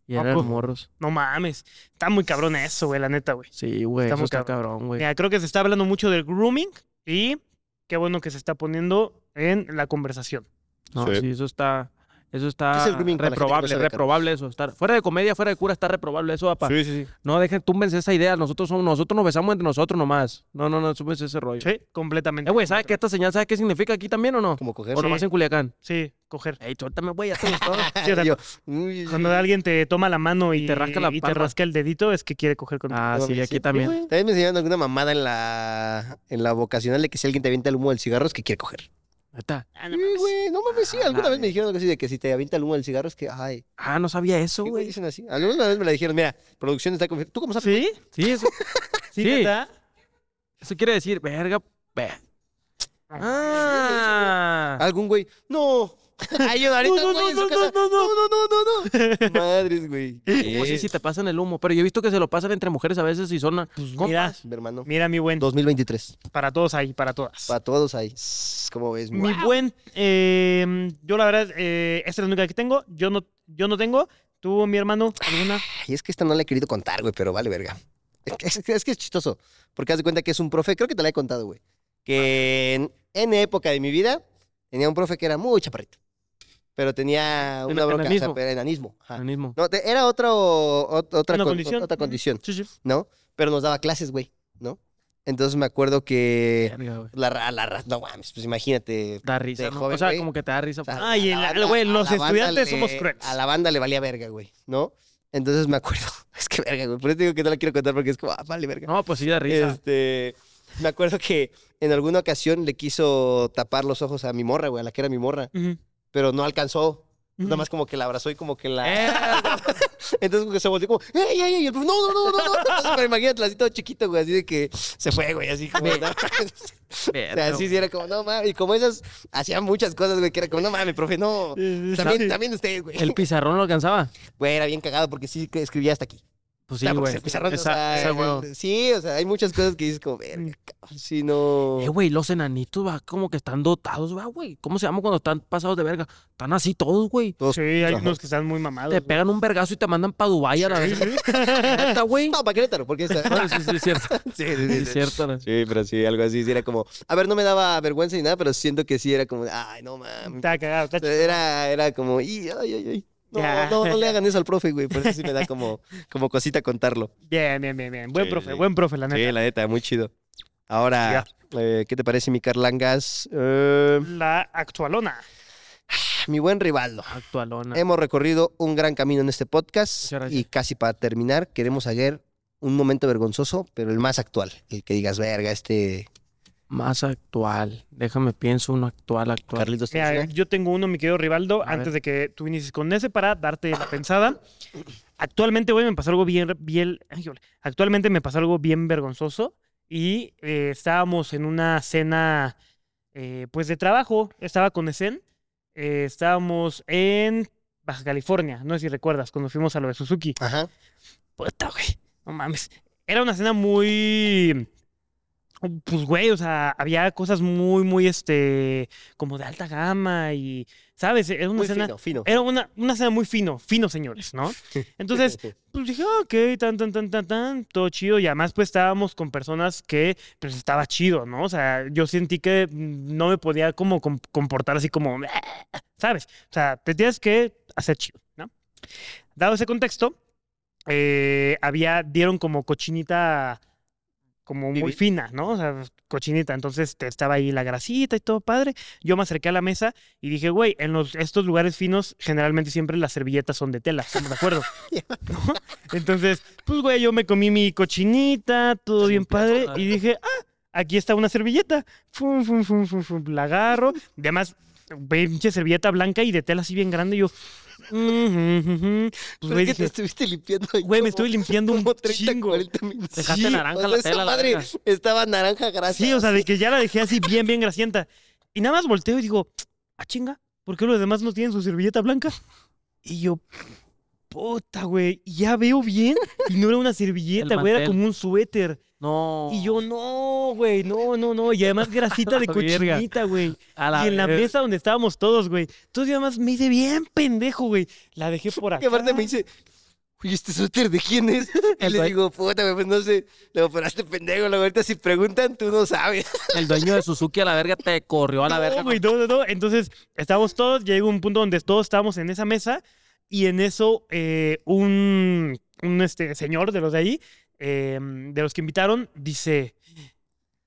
Y ¿A eran poco? morros. No mames. Está muy cabrón eso, güey, la neta, güey. Sí, güey, Está eso muy está cabrón. cabrón, güey. Mira, creo que se está hablando mucho del grooming y qué bueno que se está poniendo en la conversación. No, Sí. sí, eso está, eso está ¿Qué es el grooming para la gente que no reprobable, reprobable eso. Estar, fuera de comedia, fuera de cura, está reprobable eso, papá. sí, sí. No dejen, túmbense esa idea. Nosotros somos, nosotros nos besamos entre nosotros nomás. No, no, no, túmbense ese rollo. Sí, completamente. Eh, güey, ¿sabes qué esta señal, sabes qué significa aquí también o no? Como coger. O nomás en Culiacán. Sí, coger. Ey, suéltame, güey, ya te gustó. Sí, o sea, Yo, uy, Cuando alguien te toma la mano y, te rasca la y te rasca el dedito, es que quiere coger contigo. Ah, sí, aquí también. También me enseñaron alguna mamada en la, en la vocacional de que si alguien te avienta el humo del cigarro es que quiere coger. Neta. Ah, no Sí, mames. güey, no mames, sí. Ah, Alguna vez me dijeron algo así de que si te avienta el humo del cigarro es que, ay. Ah, no sabía eso, güey, dicen así. Alguna vez me la dijeron, mira, producción está confirmada. ¿Tú cómo sabes? ¿Sí? Sí, eso, ¿Sí, Sí. neta? eso quiere decir, verga, ve. Ah. Algún güey, no. Ay, yo ahorita, No, no, no, no, no, no. no, no, no, no. Madres, güey. Oh, sí, sí, te pasan el humo. Pero yo he visto que se lo pasan entre mujeres a veces y son Pues compas. mira, Mi hermano. mira mi buen. 2023. Para todos ahí, para todas. Para todos ahí. ¿Cómo ves? Mi Wow. buen, eh, yo la verdad, eh, esta es la única que tengo. Yo no, yo no tengo. ¿Tú, mi hermano, alguna? Y es que esta no la he querido contar, güey, pero vale verga. Es que es, que- es que es chistoso. Porque haz de cuenta que es un profe, creo que te la he contado, güey. Que en, en época de mi vida tenía un profe que era muy chaparrito. Pero tenía En- una bronca, o sea, enanismo. pero enanismo. ajá. Organismo. No, te- era otra, ot- otra, ¿Una con- condición? otra condición, Sí, sí. ¿no? Pero nos daba clases, güey, ¿no? Entonces me acuerdo que Verga, la, la, ra- no mames, pues imagínate. Da risa. ¿no? joven, o sea, como que te da risa. o sea, Ay, la güey, los la estudiantes le- somos crueles. A la banda le valía verga, güey, ¿no? Entonces me acuerdo, es que verga, güey, por eso digo que no la quiero contar porque es como, ah, vale verga. No, pues sí da risa. Este, me acuerdo que en alguna ocasión le quiso tapar los ojos a mi morra, güey, a la que era mi morra, Ujú, pero no alcanzó. Nada más como que la abrazó y como que la... Eh, Entonces como que se volteó como, ¡ey, ey, ey! Y el profe, no, no, no, no, no. Pero imagínate, así todo chiquito, güey, así de que se fue, güey, así como... ¿no? O verga, sea, así sí era como, no mames. Y como esas, hacían muchas cosas, güey, que era como, no mames, profe, no. También, también usted, güey. El pizarrón lo alcanzaba. Güey, era bien cagado porque sí que escribía hasta aquí. Pues sí, güey. o sea, esa huevo. Sí, o sea, hay muchas cosas que dices como, verga, cabrón, sí, no. Eh, güey, los enanitos, va, como que están dotados, va, güey. ¿Cómo se llama cuando están pasados de verga? Están así todos, güey. Sí, hay Ajá. unos que están muy mamados. Te pegan un vergazo y te mandan pa' Dubái a la vez. Neta, güey. No, para Querétaro, porque esa... Bueno, sí, sí, es cierto. sí, sí, Sí, sí, es cierto. ¿no? Sí, pero sí, algo así, sí era como, a ver, no me daba vergüenza ni nada, pero siento que sí era como, ay, no mames. Está cagado, está chido. Era, era como, y, ay, ay, ay. No, Ya. no, no le hagan eso al profe, güey, por eso sí me da como, como cosita contarlo. Bien, bien, bien, bien. Buen Sí, profe, sí. buen profe, la neta. Sí, la neta, muy chido. Ahora, eh, ¿qué te parece mi Carlangas? Eh, La actualona. mi buen Rivaldo. Actualona. Hemos recorrido un gran camino en este podcast y casi para terminar queremos hacer un momento vergonzoso, pero el más actual, el que digas, verga, este Más actual. Déjame pienso uno actual, actual. Carlitos. Mira, Teixeira. yo tengo uno, mi querido Rivaldo, A antes ver. de que tú inicies con ese para darte la pensada. Actualmente, güey, me pasó algo bien, bien, ay, actualmente me pasó algo bien vergonzoso y eh, estábamos en una cena, eh, pues de trabajo, estaba con Esen, eh, estábamos en Baja California, no sé si recuerdas, cuando fuimos a lo de Suzuki. Ajá. Puta, güey. No mames. Era una cena muy. Pues, güey, o sea, había cosas muy, muy, este. como de alta gama y. ¿Sabes? Era una Muy cena. fino, fino. Era una, una cena muy fino, fino, señores, ¿no? Entonces, pues dije, "Ah, ok, tan, tan, tan, tan, tan, todo chido. Y además, pues estábamos con personas que, pues estaba chido, ¿no? O sea, yo sentí que mm, no me podía como com- comportar así como, ¿sabes? O sea, te tienes que hacer chido, ¿no? Dado ese contexto, eh, había, dieron como cochinita como muy fina, ¿no? O sea, cochinita. Entonces te- estaba ahí la grasita y todo padre. Yo me acerqué a la mesa y dije, güey, en los, estos lugares finos generalmente siempre las servilletas son de tela, ¿estamos de acuerdo? ¿No? Entonces, pues, güey, yo me comí mi cochinita, todo bien padre, y dije, ah, aquí está una servilleta. Fum, fum, fum, fum, fum, la agarro. Además, pinche servilleta blanca y de tela así bien grande. Y yo, Pues, güey, que te dije, estuviste limpiando ahí güey, me estoy limpiando un como 30, chingo. 40 minutos. Dejaste Sí, naranja o sea, la tela, la madre verga. estaba naranja grasa. Sí, o sea, de que ya la dejé así bien, bien grasienta. Y nada más volteo y digo, ah, chinga, ¿por qué los demás no tienen su servilleta blanca? Y yo, puta, güey, y ya veo bien. Y no era una servilleta, güey, era como un suéter. No. Y yo, no, güey, no, no, no. Y además grasita de verga. cochinita, güey. Y en la verga. mesa donde estábamos todos, güey. Entonces yo además me hice bien pendejo, güey. La dejé por acá. Que aparte me dice, oye, ¿este suéter de quién es? Y le digo, puta, güey, pues no sé. Le digo, pero este pendejo, la ahorita si preguntan, tú no sabes. El dueño de Suzuki a la verga te corrió a la verga. No, güey, no, no, no. Entonces, estábamos todos, llegó un punto donde todos estábamos en esa mesa y en eso eh, un, un este, señor de los de ahí, eh, de los que invitaron, dice,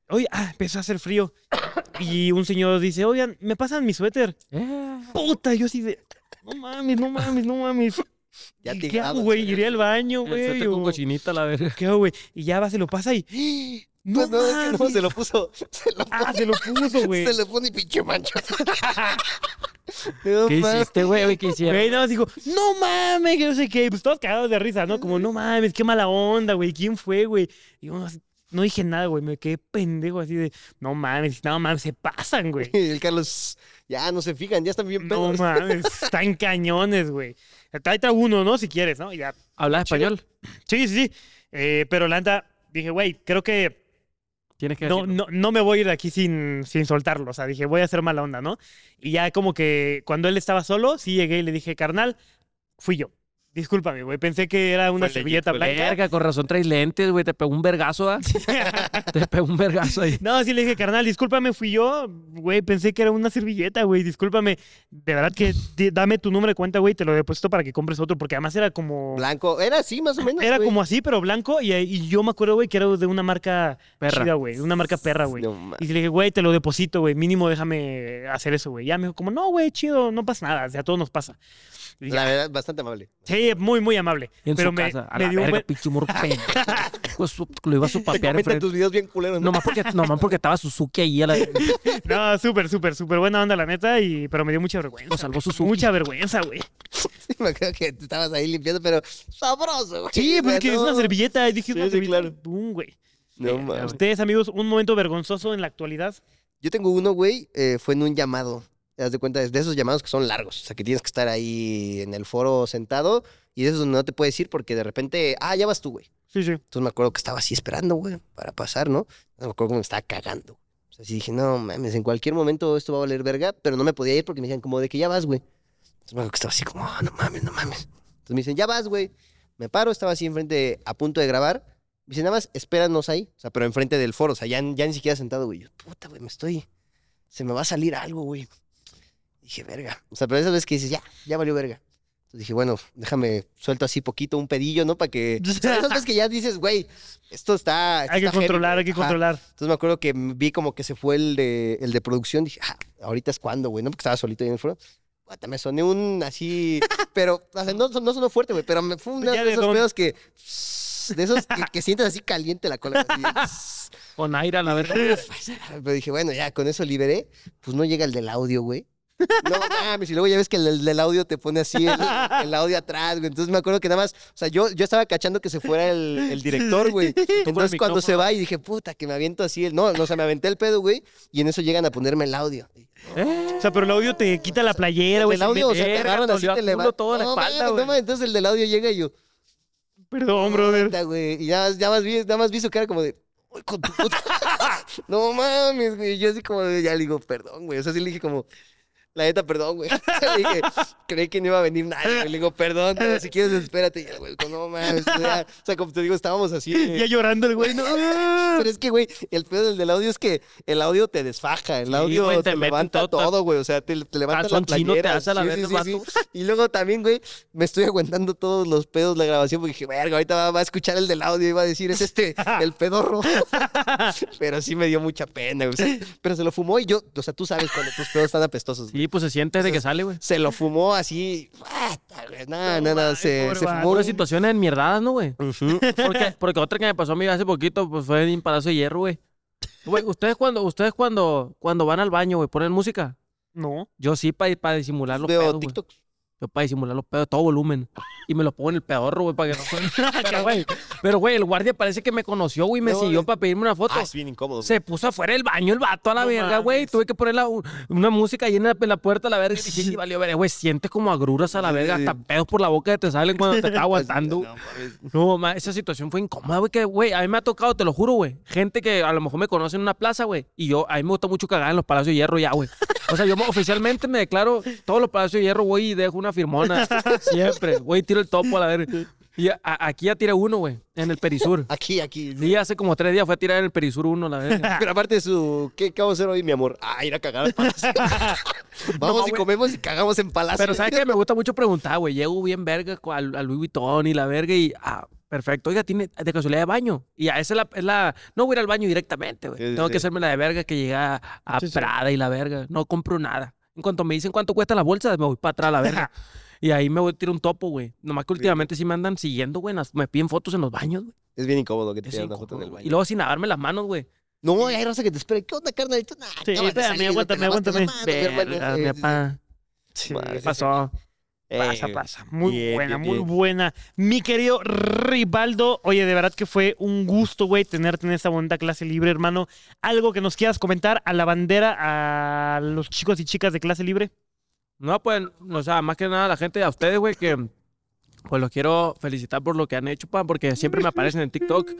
oye, ah, empezó a hacer frío. Y un señor dice, oigan, ¿me pasan mi suéter? Eh, Puta, yo así de, no mames, no mames, no mames. Ya ¿Y te ¿Qué hago, grabas, güey? Iré al baño, güey. suéter con cochinita la verga. ¿Qué hago, güey? Y ya va, se lo pasa y... No, Pues no, es que no, mames. se lo puso. Se lo, Ah, se lo puso, güey. se lo pone y pinche mancho. No ¿Qué mames. hiciste, güey? ¿Qué hicieron? Güey, nada más digo, no mames, que no sé qué. Pues todos cagados de risa, ¿no? Como, no mames, qué mala onda, güey. ¿Quién fue, güey? Y yo así, no dije nada, güey. Me quedé pendejo así de, no mames, no mames, se pasan, güey. El Carlos, ya no se fijan, ya están bien No pedos. mames, están cañones, güey. Tráete a uno, ¿no? Si quieres, ¿no? Ya. ¿Hablas español? Sí, sí, sí. Eh, pero la neta, dije, güey, creo que Tienes que no, no, no me voy a ir de aquí sin, sin soltarlo. O sea, dije, voy a hacer mala onda, ¿no? Y ya como que cuando él estaba solo, sí llegué y le dije, carnal, fui yo. Discúlpame, güey. Pensé que era una Fue servilleta blanca. Verga, con razón traes lentes, güey. Te pegó un vergazo, ¿ah? Te pegó un vergazo ahí. No, sí le dije, carnal, discúlpame, fui yo. Güey, pensé que era una servilleta, güey. Discúlpame. De verdad que di- dame tu número de cuenta, güey. Te lo deposito para que compres otro. Porque además era como. Blanco, era así más o menos. Era güey. como así, pero blanco. Y, y yo me acuerdo, güey, que era de una marca Perra. chida, güey. de Una marca perra, güey. No. Y le dije, güey, te lo deposito, güey. Mínimo déjame hacer eso, güey. Ya me dijo, como, no, güey, chido, no pasa nada. O sea, a todos nos pasa. Dije, La verdad, bastante amable. Sí, muy, muy amable. En pero su me, casa. A me la dio un verga, buen- pinche pendejo. Pues, Lo iba a supapear enfrente. tus videos bien culeros, ¿no? Nomás porque, nomás porque estaba Suzuki ahí a la... No, súper, súper, súper buena onda, la neta. Y, pero me dio mucha vergüenza. Lo salvó güey. Suzuki. Mucha vergüenza, güey. Sí, me acuerdo que tú estabas ahí limpiando, pero sabroso, güey. Sí, pues es que es una servilleta. Y dije, Sí, una sí, servilleta. claro. Pum, güey. No A mames. Ustedes, amigos, un momento vergonzoso en la actualidad. Yo tengo uno, güey, eh, fue en un llamado. Te das de cuenta, es de esos llamados que son largos. O sea, que tienes que estar ahí en el foro sentado y de esos donde no te puedes ir porque de repente, ah, ya vas tú, güey. Sí, sí. Entonces me acuerdo que estaba así esperando, güey, para pasar, ¿no? Me acuerdo que me estaba cagando. O sea, así dije, no mames, en cualquier momento esto va a valer verga, pero no me podía ir porque me decían como de que ya vas, güey. Entonces me acuerdo que estaba así como, "Ah, no mames, no mames. Entonces me dicen, ya vas, güey. Me paro, estaba así enfrente, a punto de grabar. Me dicen, nada más, espéranos ahí. O sea, pero enfrente del foro, o sea, ya, ya ni siquiera sentado, güey. Yo, puta, güey, me estoy. Se me va a salir algo, güey. Dije, verga. O sea, pero esa vez que dices, ya, ya valió verga. Entonces dije, bueno, déjame, suelto así poquito, un pedillo, ¿no? Para que. O sea, esas veces que ya dices, güey, esto está. esto Hay que está controlar, güey". hay que Ajá. controlar. Entonces me acuerdo que vi como que se fue el de, el de producción. Dije, ah, ahorita es cuando, güey, ¿no? Porque estaba solito ahí en el foro. Me soné un así. Pero, o sea, no, no sonó fuerte, güey, pero me fue Ya de de esos don. pedos que. De esos que, que sientes así caliente la cola. así. Con aire a la verga. Pero dije, bueno, ya con eso liberé. Pues no llega el del audio, güey. No mames, y luego ya ves que el del, audio te pone así el, el audio atrás, güey. Entonces me acuerdo que nada más, o sea, yo, yo estaba cachando que se fuera el, el director, güey. Entonces cuando se va y dije, puta, que me aviento así el. No, no, o sea, me aventé el pedo, güey. Y en eso llegan a ponerme el audio. O sea, pero el audio te quita la playera, güey. el audio, o sea, te agarran así, te levantan. toda la no, espalda, no güey. mames, entonces el del audio llega y yo. Perdón, brother. güey. Y ya, ya más vi, nada más vi su cara como de. "Uy, con tu puta". no mames, güey. Yo así como de, ya le digo, perdón, güey. O sea, sí le dije como. La neta, perdón, güey. Le dije, creí que no iba a venir nadie. Le digo, perdón, pero si quieres, espérate. Y el güey, no mames. O sea, o sea, como te digo, estábamos así. de- Ya llorando el güey, no. Pero es que, güey, el pedo del, del audio es que el audio te desfaja. El Sí, audio güey, te, te levanta todo, todo, güey. O sea, te, te levanta la te playera. hace a la el vato. Y luego también, güey, me estoy aguantando todos los pedos de la grabación porque dije, verga, ahorita va, va a escuchar el del audio y va a decir, es este, el pedorro. pero sí me dio mucha pena, güey. O sea, Pero se lo fumó y yo, o sea, tú sabes cuando tus pedos están apestosos. Sí, pues se siente de que sale, güey. Se lo fumó así. ¡bata, güey! No, no, no. Se, fumó. Puras situaciones enmierdadas, ¿no, güey? Porque, porque otra que me pasó a mí hace poquito, pues fue en un Palacio de Hierro, güey. Güey, ustedes cuando, ustedes cuando, cuando van al baño, güey, ponen música. No. Yo sí para para disimular los Veo pedos. Yo para disimular los pedos, todo volumen. Y me los pongo en el pedorro, güey, para que no suene. pero, güey, pero, güey, el guardia parece que me conoció, güey, y me No, siguió güey. para pedirme una foto. Ah, es bien incómodo. güey. Se puso afuera del baño el vato a la No verga, güey. Tuve que poner la- una música ahí en la, en la puerta a la verga. Y dije, "Sí, valió verga, güey. Sientes como agruras a la verga. Hasta pedos por la boca que te salen cuando te está aguantando. No, ma, esa situación fue incómoda, güey. Que, güey, a mí me ha tocado, te lo juro, güey. Gente que a lo mejor me conoce en una plaza, güey. Y yo, a mí me gusta mucho cagar en los palacios de hierro ya, güey. O sea, yo me- oficialmente me declaro todos los palacios de hierro, güey, y dejo una firmona. Siempre. Güey, tiro el topo a la verga. Y a- a- aquí ya tiré uno, güey, en el Perisur. Aquí, aquí. Sí, hace como tres días fue a tirar en el Perisur uno, la verga. Pero aparte de su. ¿Qué, qué vamos a hacer hoy, mi amor? Ah, ir a cagar al palacio. Vamos y comemos y cagamos en palacio. Pero ¿sabes qué? Me gusta mucho preguntar, güey. Llego bien verga al, al Louis Vuitton y la verga y... Ah, perfecto. Oiga, ¿tiene de casualidad de baño? Y a esa es la... es la- no voy a ir al baño directamente, güey. Sí, Tengo sí. que hacerme la de verga que llega a, a sí. Prada y la verga. No compro nada. En cuanto me dicen cuánto cuesta la bolsa, me voy para atrás a la verga. y ahí me voy a tirar un topo, güey. Nomás que últimamente sí me andan siguiendo, güey. Me piden fotos en los baños, güey. Es bien incómodo que te pidan una foto en el baño. Y luego sin lavarme las manos, güey. No, hay raza que te espera. ¿Qué onda, carnalito? Nah, Sí, espérame, aguántame, aguántame. Verga, mi papá. Sí, ¿Qué sí, pasó? Pasa, Eh, pasa. Muy bien, buena, bien, muy bien. buena. Mi querido Rivaldo, oye, de verdad que fue un gusto, güey, tenerte en esta bonita clase libre, hermano. ¿Algo que nos quieras comentar a la bandera, a los chicos y chicas de clase libre? No, pues, o sea, más que nada a la gente, a ustedes, güey, que pues los quiero felicitar por lo que han hecho, pa, porque siempre me aparecen en TikTok.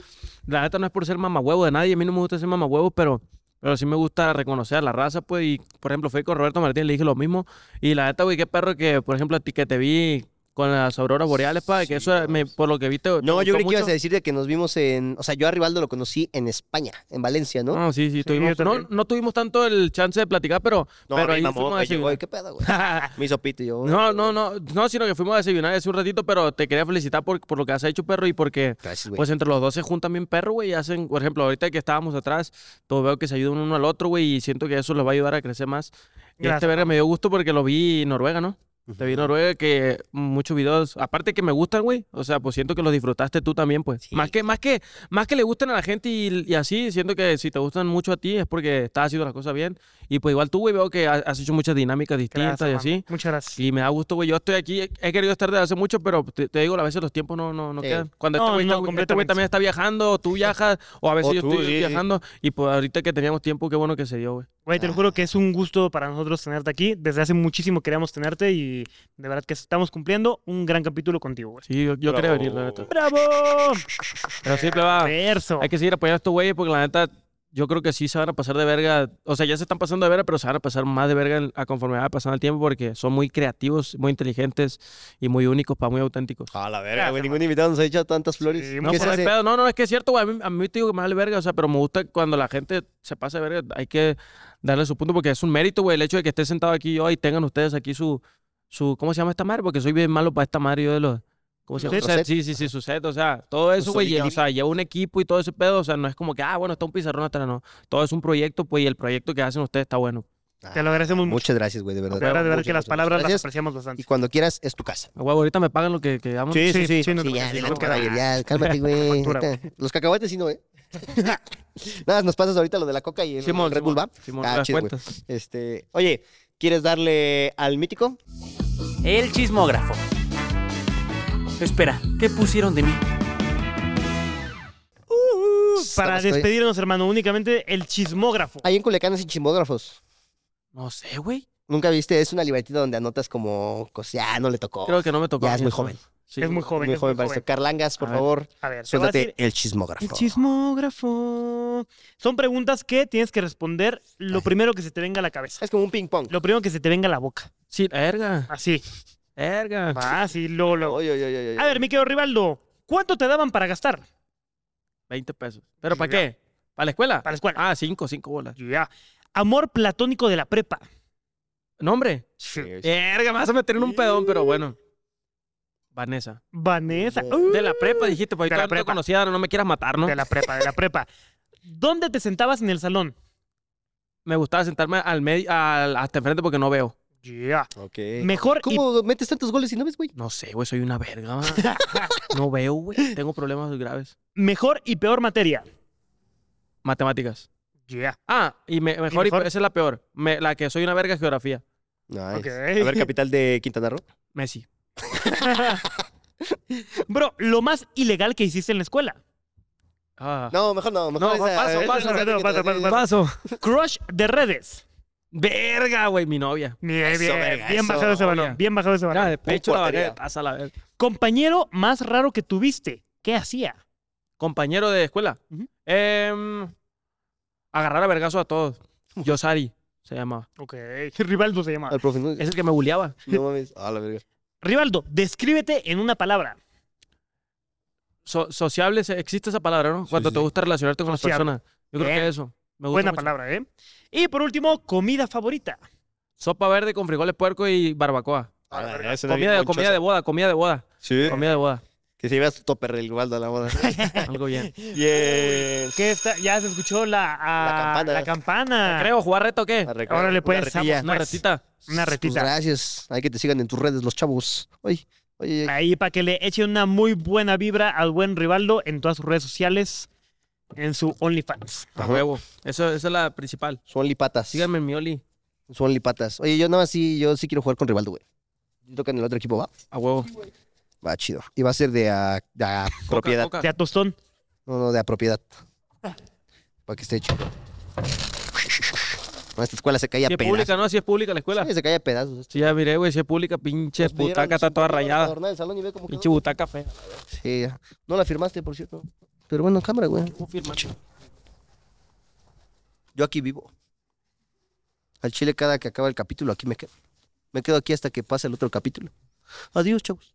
La neta no es por ser mamahuevo de nadie, a mí no me gusta ser mamahuevo, pero, pero sí me gusta reconocer a la raza, pues, y por ejemplo, fui con Roberto Martín, le dije lo mismo. Y la neta, güey, qué perro que, por ejemplo, a ti que te vi con las auroras boreales, pa, que eso, me- por lo que viste. te No, yo creí que ibas a decir de que nos vimos en. O sea, yo a Rivaldo lo conocí en España, en Valencia, ¿no? No, sí, sí, yo tuvimos, no, también. no tuvimos tanto el chance de platicar, pero, No, pero ahí mamó, fuimos a güey, llegó, desayunar. ¿y ¿Qué pedo, güey? Me hizo pito y yo. No, no, no, no, sino que fuimos a desayunar hace un ratito, pero te quería felicitar por, por lo que has hecho, perro, y porque Gracias, güey. pues entre los dos se juntan bien perro, güey, y hacen, por ejemplo, ahorita que estábamos atrás, todo veo que se ayudan uno al otro, güey, y siento que eso los va a ayudar a crecer más. Y Gracias, este verga me dio gusto porque lo vi en Noruega, ¿no? Te vi Noruega que muchos videos, aparte que me gustan, güey, o sea, pues siento que los disfrutaste tú también, pues. Sí. Más que más que más que le gusten a la gente y, y así, siento que si te gustan mucho a ti es porque estás haciendo las cosas bien. Y pues igual tú, güey, veo que ha- has hecho muchas dinámicas distintas Gracias, y así. Muchas gracias. Y me da gusto, güey. Yo estoy aquí, he he querido estar desde hace mucho, pero te, te digo, a veces los tiempos no, no, no Sí. quedan. Cuando No, este güey no, está- este también está viajando, o tú viajas, o a veces O yo tú, estoy sí, sí. viajando. Y pues ahorita que teníamos tiempo, qué bueno que se dio, güey. Güey, te lo juro que es un gusto para nosotros tenerte aquí. Desde hace muchísimo queríamos tenerte y de verdad que estamos cumpliendo un gran capítulo contigo, güey. Sí, yo, yo quería venir, la neta. ¡Bravo! Pero sí, va. Verso. Hay que seguir apoyando a estos güeyes porque la neta, yo creo que sí se van a pasar de verga. O sea, ya se están pasando de verga, pero se van a pasar más de verga a conforme va pasando el tiempo porque son muy creativos, muy inteligentes y muy únicos, para muy auténticos. A la verga, güey. Ningún invitado nos ha echado tantas flores. Sí, No, ¿Qué pues, pedo. no, no, es que es cierto, güey. A mí, a mí te digo que me vale verga, o sea, pero me gusta cuando la gente se pasa de verga. Hay que darle su punto porque es un mérito, güey, el hecho de que esté sentado aquí yo y tengan ustedes aquí su, su ¿cómo se llama esta madre? Porque soy bien malo para esta madre yo de los... ¿Cómo se llama? Sí, sí, sí, su set. O sea, todo eso, güey. O sea, lleva un equipo y todo ese pedo. O sea, no es como que, ah, bueno, está un pizarrón atrás, no. Todo es un proyecto, pues, y el proyecto que hacen ustedes está bueno. Te lo agradecemos mucho. Muchas gracias, güey, de verdad. De verdad, de verdad Muchas, que las palabras las gracias. apreciamos bastante. Y cuando quieras, es tu casa. Huevo, ahorita me pagan lo que, que damos. Sí, sí, sí, no Sí, ya, no ya, cálmate, güey. Los cacahuetes sí no, ¿eh? Nada, nos pasas ahorita lo de la coca y el Simón, Red Bull, Simón, ¿va? Simón, Ah, las chido, güey. cuentas. Este, oye, ¿quieres darle al mítico? El chismógrafo. Espera, ¿qué pusieron de mí? Para Estamos, güey. despedirnos, hermano, únicamente el chismógrafo. Ahí en Culiacán hacen chismógrafos. No sé, güey. ¿Nunca viste? Es una libretita donde anotas como, cosas, ya no le tocó. Creo que no me tocó. Ya es muy joven. Sí, es muy joven. Muy es joven para esto. Carlangas, por A favor, A ver, a suéltate decir el chismógrafo. el chismógrafo. Son preguntas que tienes que responder lo primero que se te venga a la cabeza. Es como un ping pong. Lo primero que se te venga a la boca. Sí, verga. Así. Así, luego, luego. Oye, oye, oye, oye. A ver, mi querido Rivaldo, ¿cuánto te daban para gastar? 20 pesos. ¿pero para qué? ¿Para la escuela? Para la escuela. Ah, 5, 5 bolas. Ya. Amor platónico de la prepa. ¿Nombre? Sí. Verga, me vas a meter en un pedón, pero bueno. Vanessa. Vanessa. De- Uh, De la prepa dijiste, pues ahorita la no conocía, no me quieras matar, ¿no? De la prepa, de la prepa. ¿Dónde te sentabas en el salón? Me gustaba sentarme al medio, al, hasta enfrente porque no veo. Ya. Ok. Mejor y ¿Cómo metes tantos goles y no ves, güey? No sé, güey, soy una verga. no veo, güey. Tengo problemas graves. mejor y peor materia. Matemáticas. Ya. Ah, y me- mejor, y mejor? esa es la peor. Me- la que soy una verga es geografía. Nice. Ok. A ver, capital de Quintana Roo. Messi. Bro, lo más ilegal que hiciste en la escuela. Ah. No, mejor no. Mejor No, esa- paso, esa- paso, esa- paso, paso, esa- Paso. Crush de redes. Verga, güey, mi novia. Bien, Eso, bien, verga, bien eso, bajado ese balón. Bien bajado ese balón. De pecho la portería. verga. Pasa la verga. Compañero más raro que tuviste. ¿Qué hacía? Compañero de escuela. Ujú. Em, agarrar a vergazo a todos. Yosari se llamaba. Ok. Rivaldo se llama. Al profe, no, Es el que me bulleaba. no mames. Ah, la verga. Rivaldo, descríbete en una palabra. So- sociable, existe esa palabra, ¿no? Cuando sí, te gusta relacionarte con Sociable. las personas. Yo creo Bien. que eso. Me gusta Buena mucho. palabra, ¿eh? Y por último, comida favorita. Sopa verde con frijoles puerco y barbacoa. Ah, Comida de, comida de boda, comida de boda. Sí. Comida de boda. Que se llevas tu topper del Waldo a la boda. Algo bien. ¿Qué está? Ya se escuchó la, ah, La campana. La campana. Creo, jugar reto o qué? Órale, pues, retilla. Una Pues, retita. Una Pues retita. gracias. Hay que te sigan en tus redes los chavos. Oye, oye. Ahí para que le eche una muy buena vibra al buen Rivaldo en todas sus redes sociales, en su OnlyFans. A huevo. Eso, esa es la principal. Son lipatas. Síganme en mi Oli. Son lipatas. Oye, yo nada más sí, yo sí quiero jugar con Rivaldo, güey. Yo toca en el otro equipo, va. A huevo. Va, chido. Y va a ser de a, de a Coca, propiedad. coca. Ya tostón. No, no, de a propiedad. Para que esté chido. No, esta escuela se caía Si a es pública, pedazos. ¿no? Si es pública la escuela. Sí, se caía a pedazos. Sí, ya miré, güey. Si es pública, pinche Nos butaca está toda rayada. adornar el salón y ve cómo quedó. Pinche butaca fea. Sí, ya. no la firmaste, por cierto. Pero bueno, cámara, güey. ¿Cómo firma? Yo aquí vivo. Al chile cada que acaba el capítulo, aquí me quedo. Me quedo aquí hasta que pase el otro capítulo. Adiós, chavos.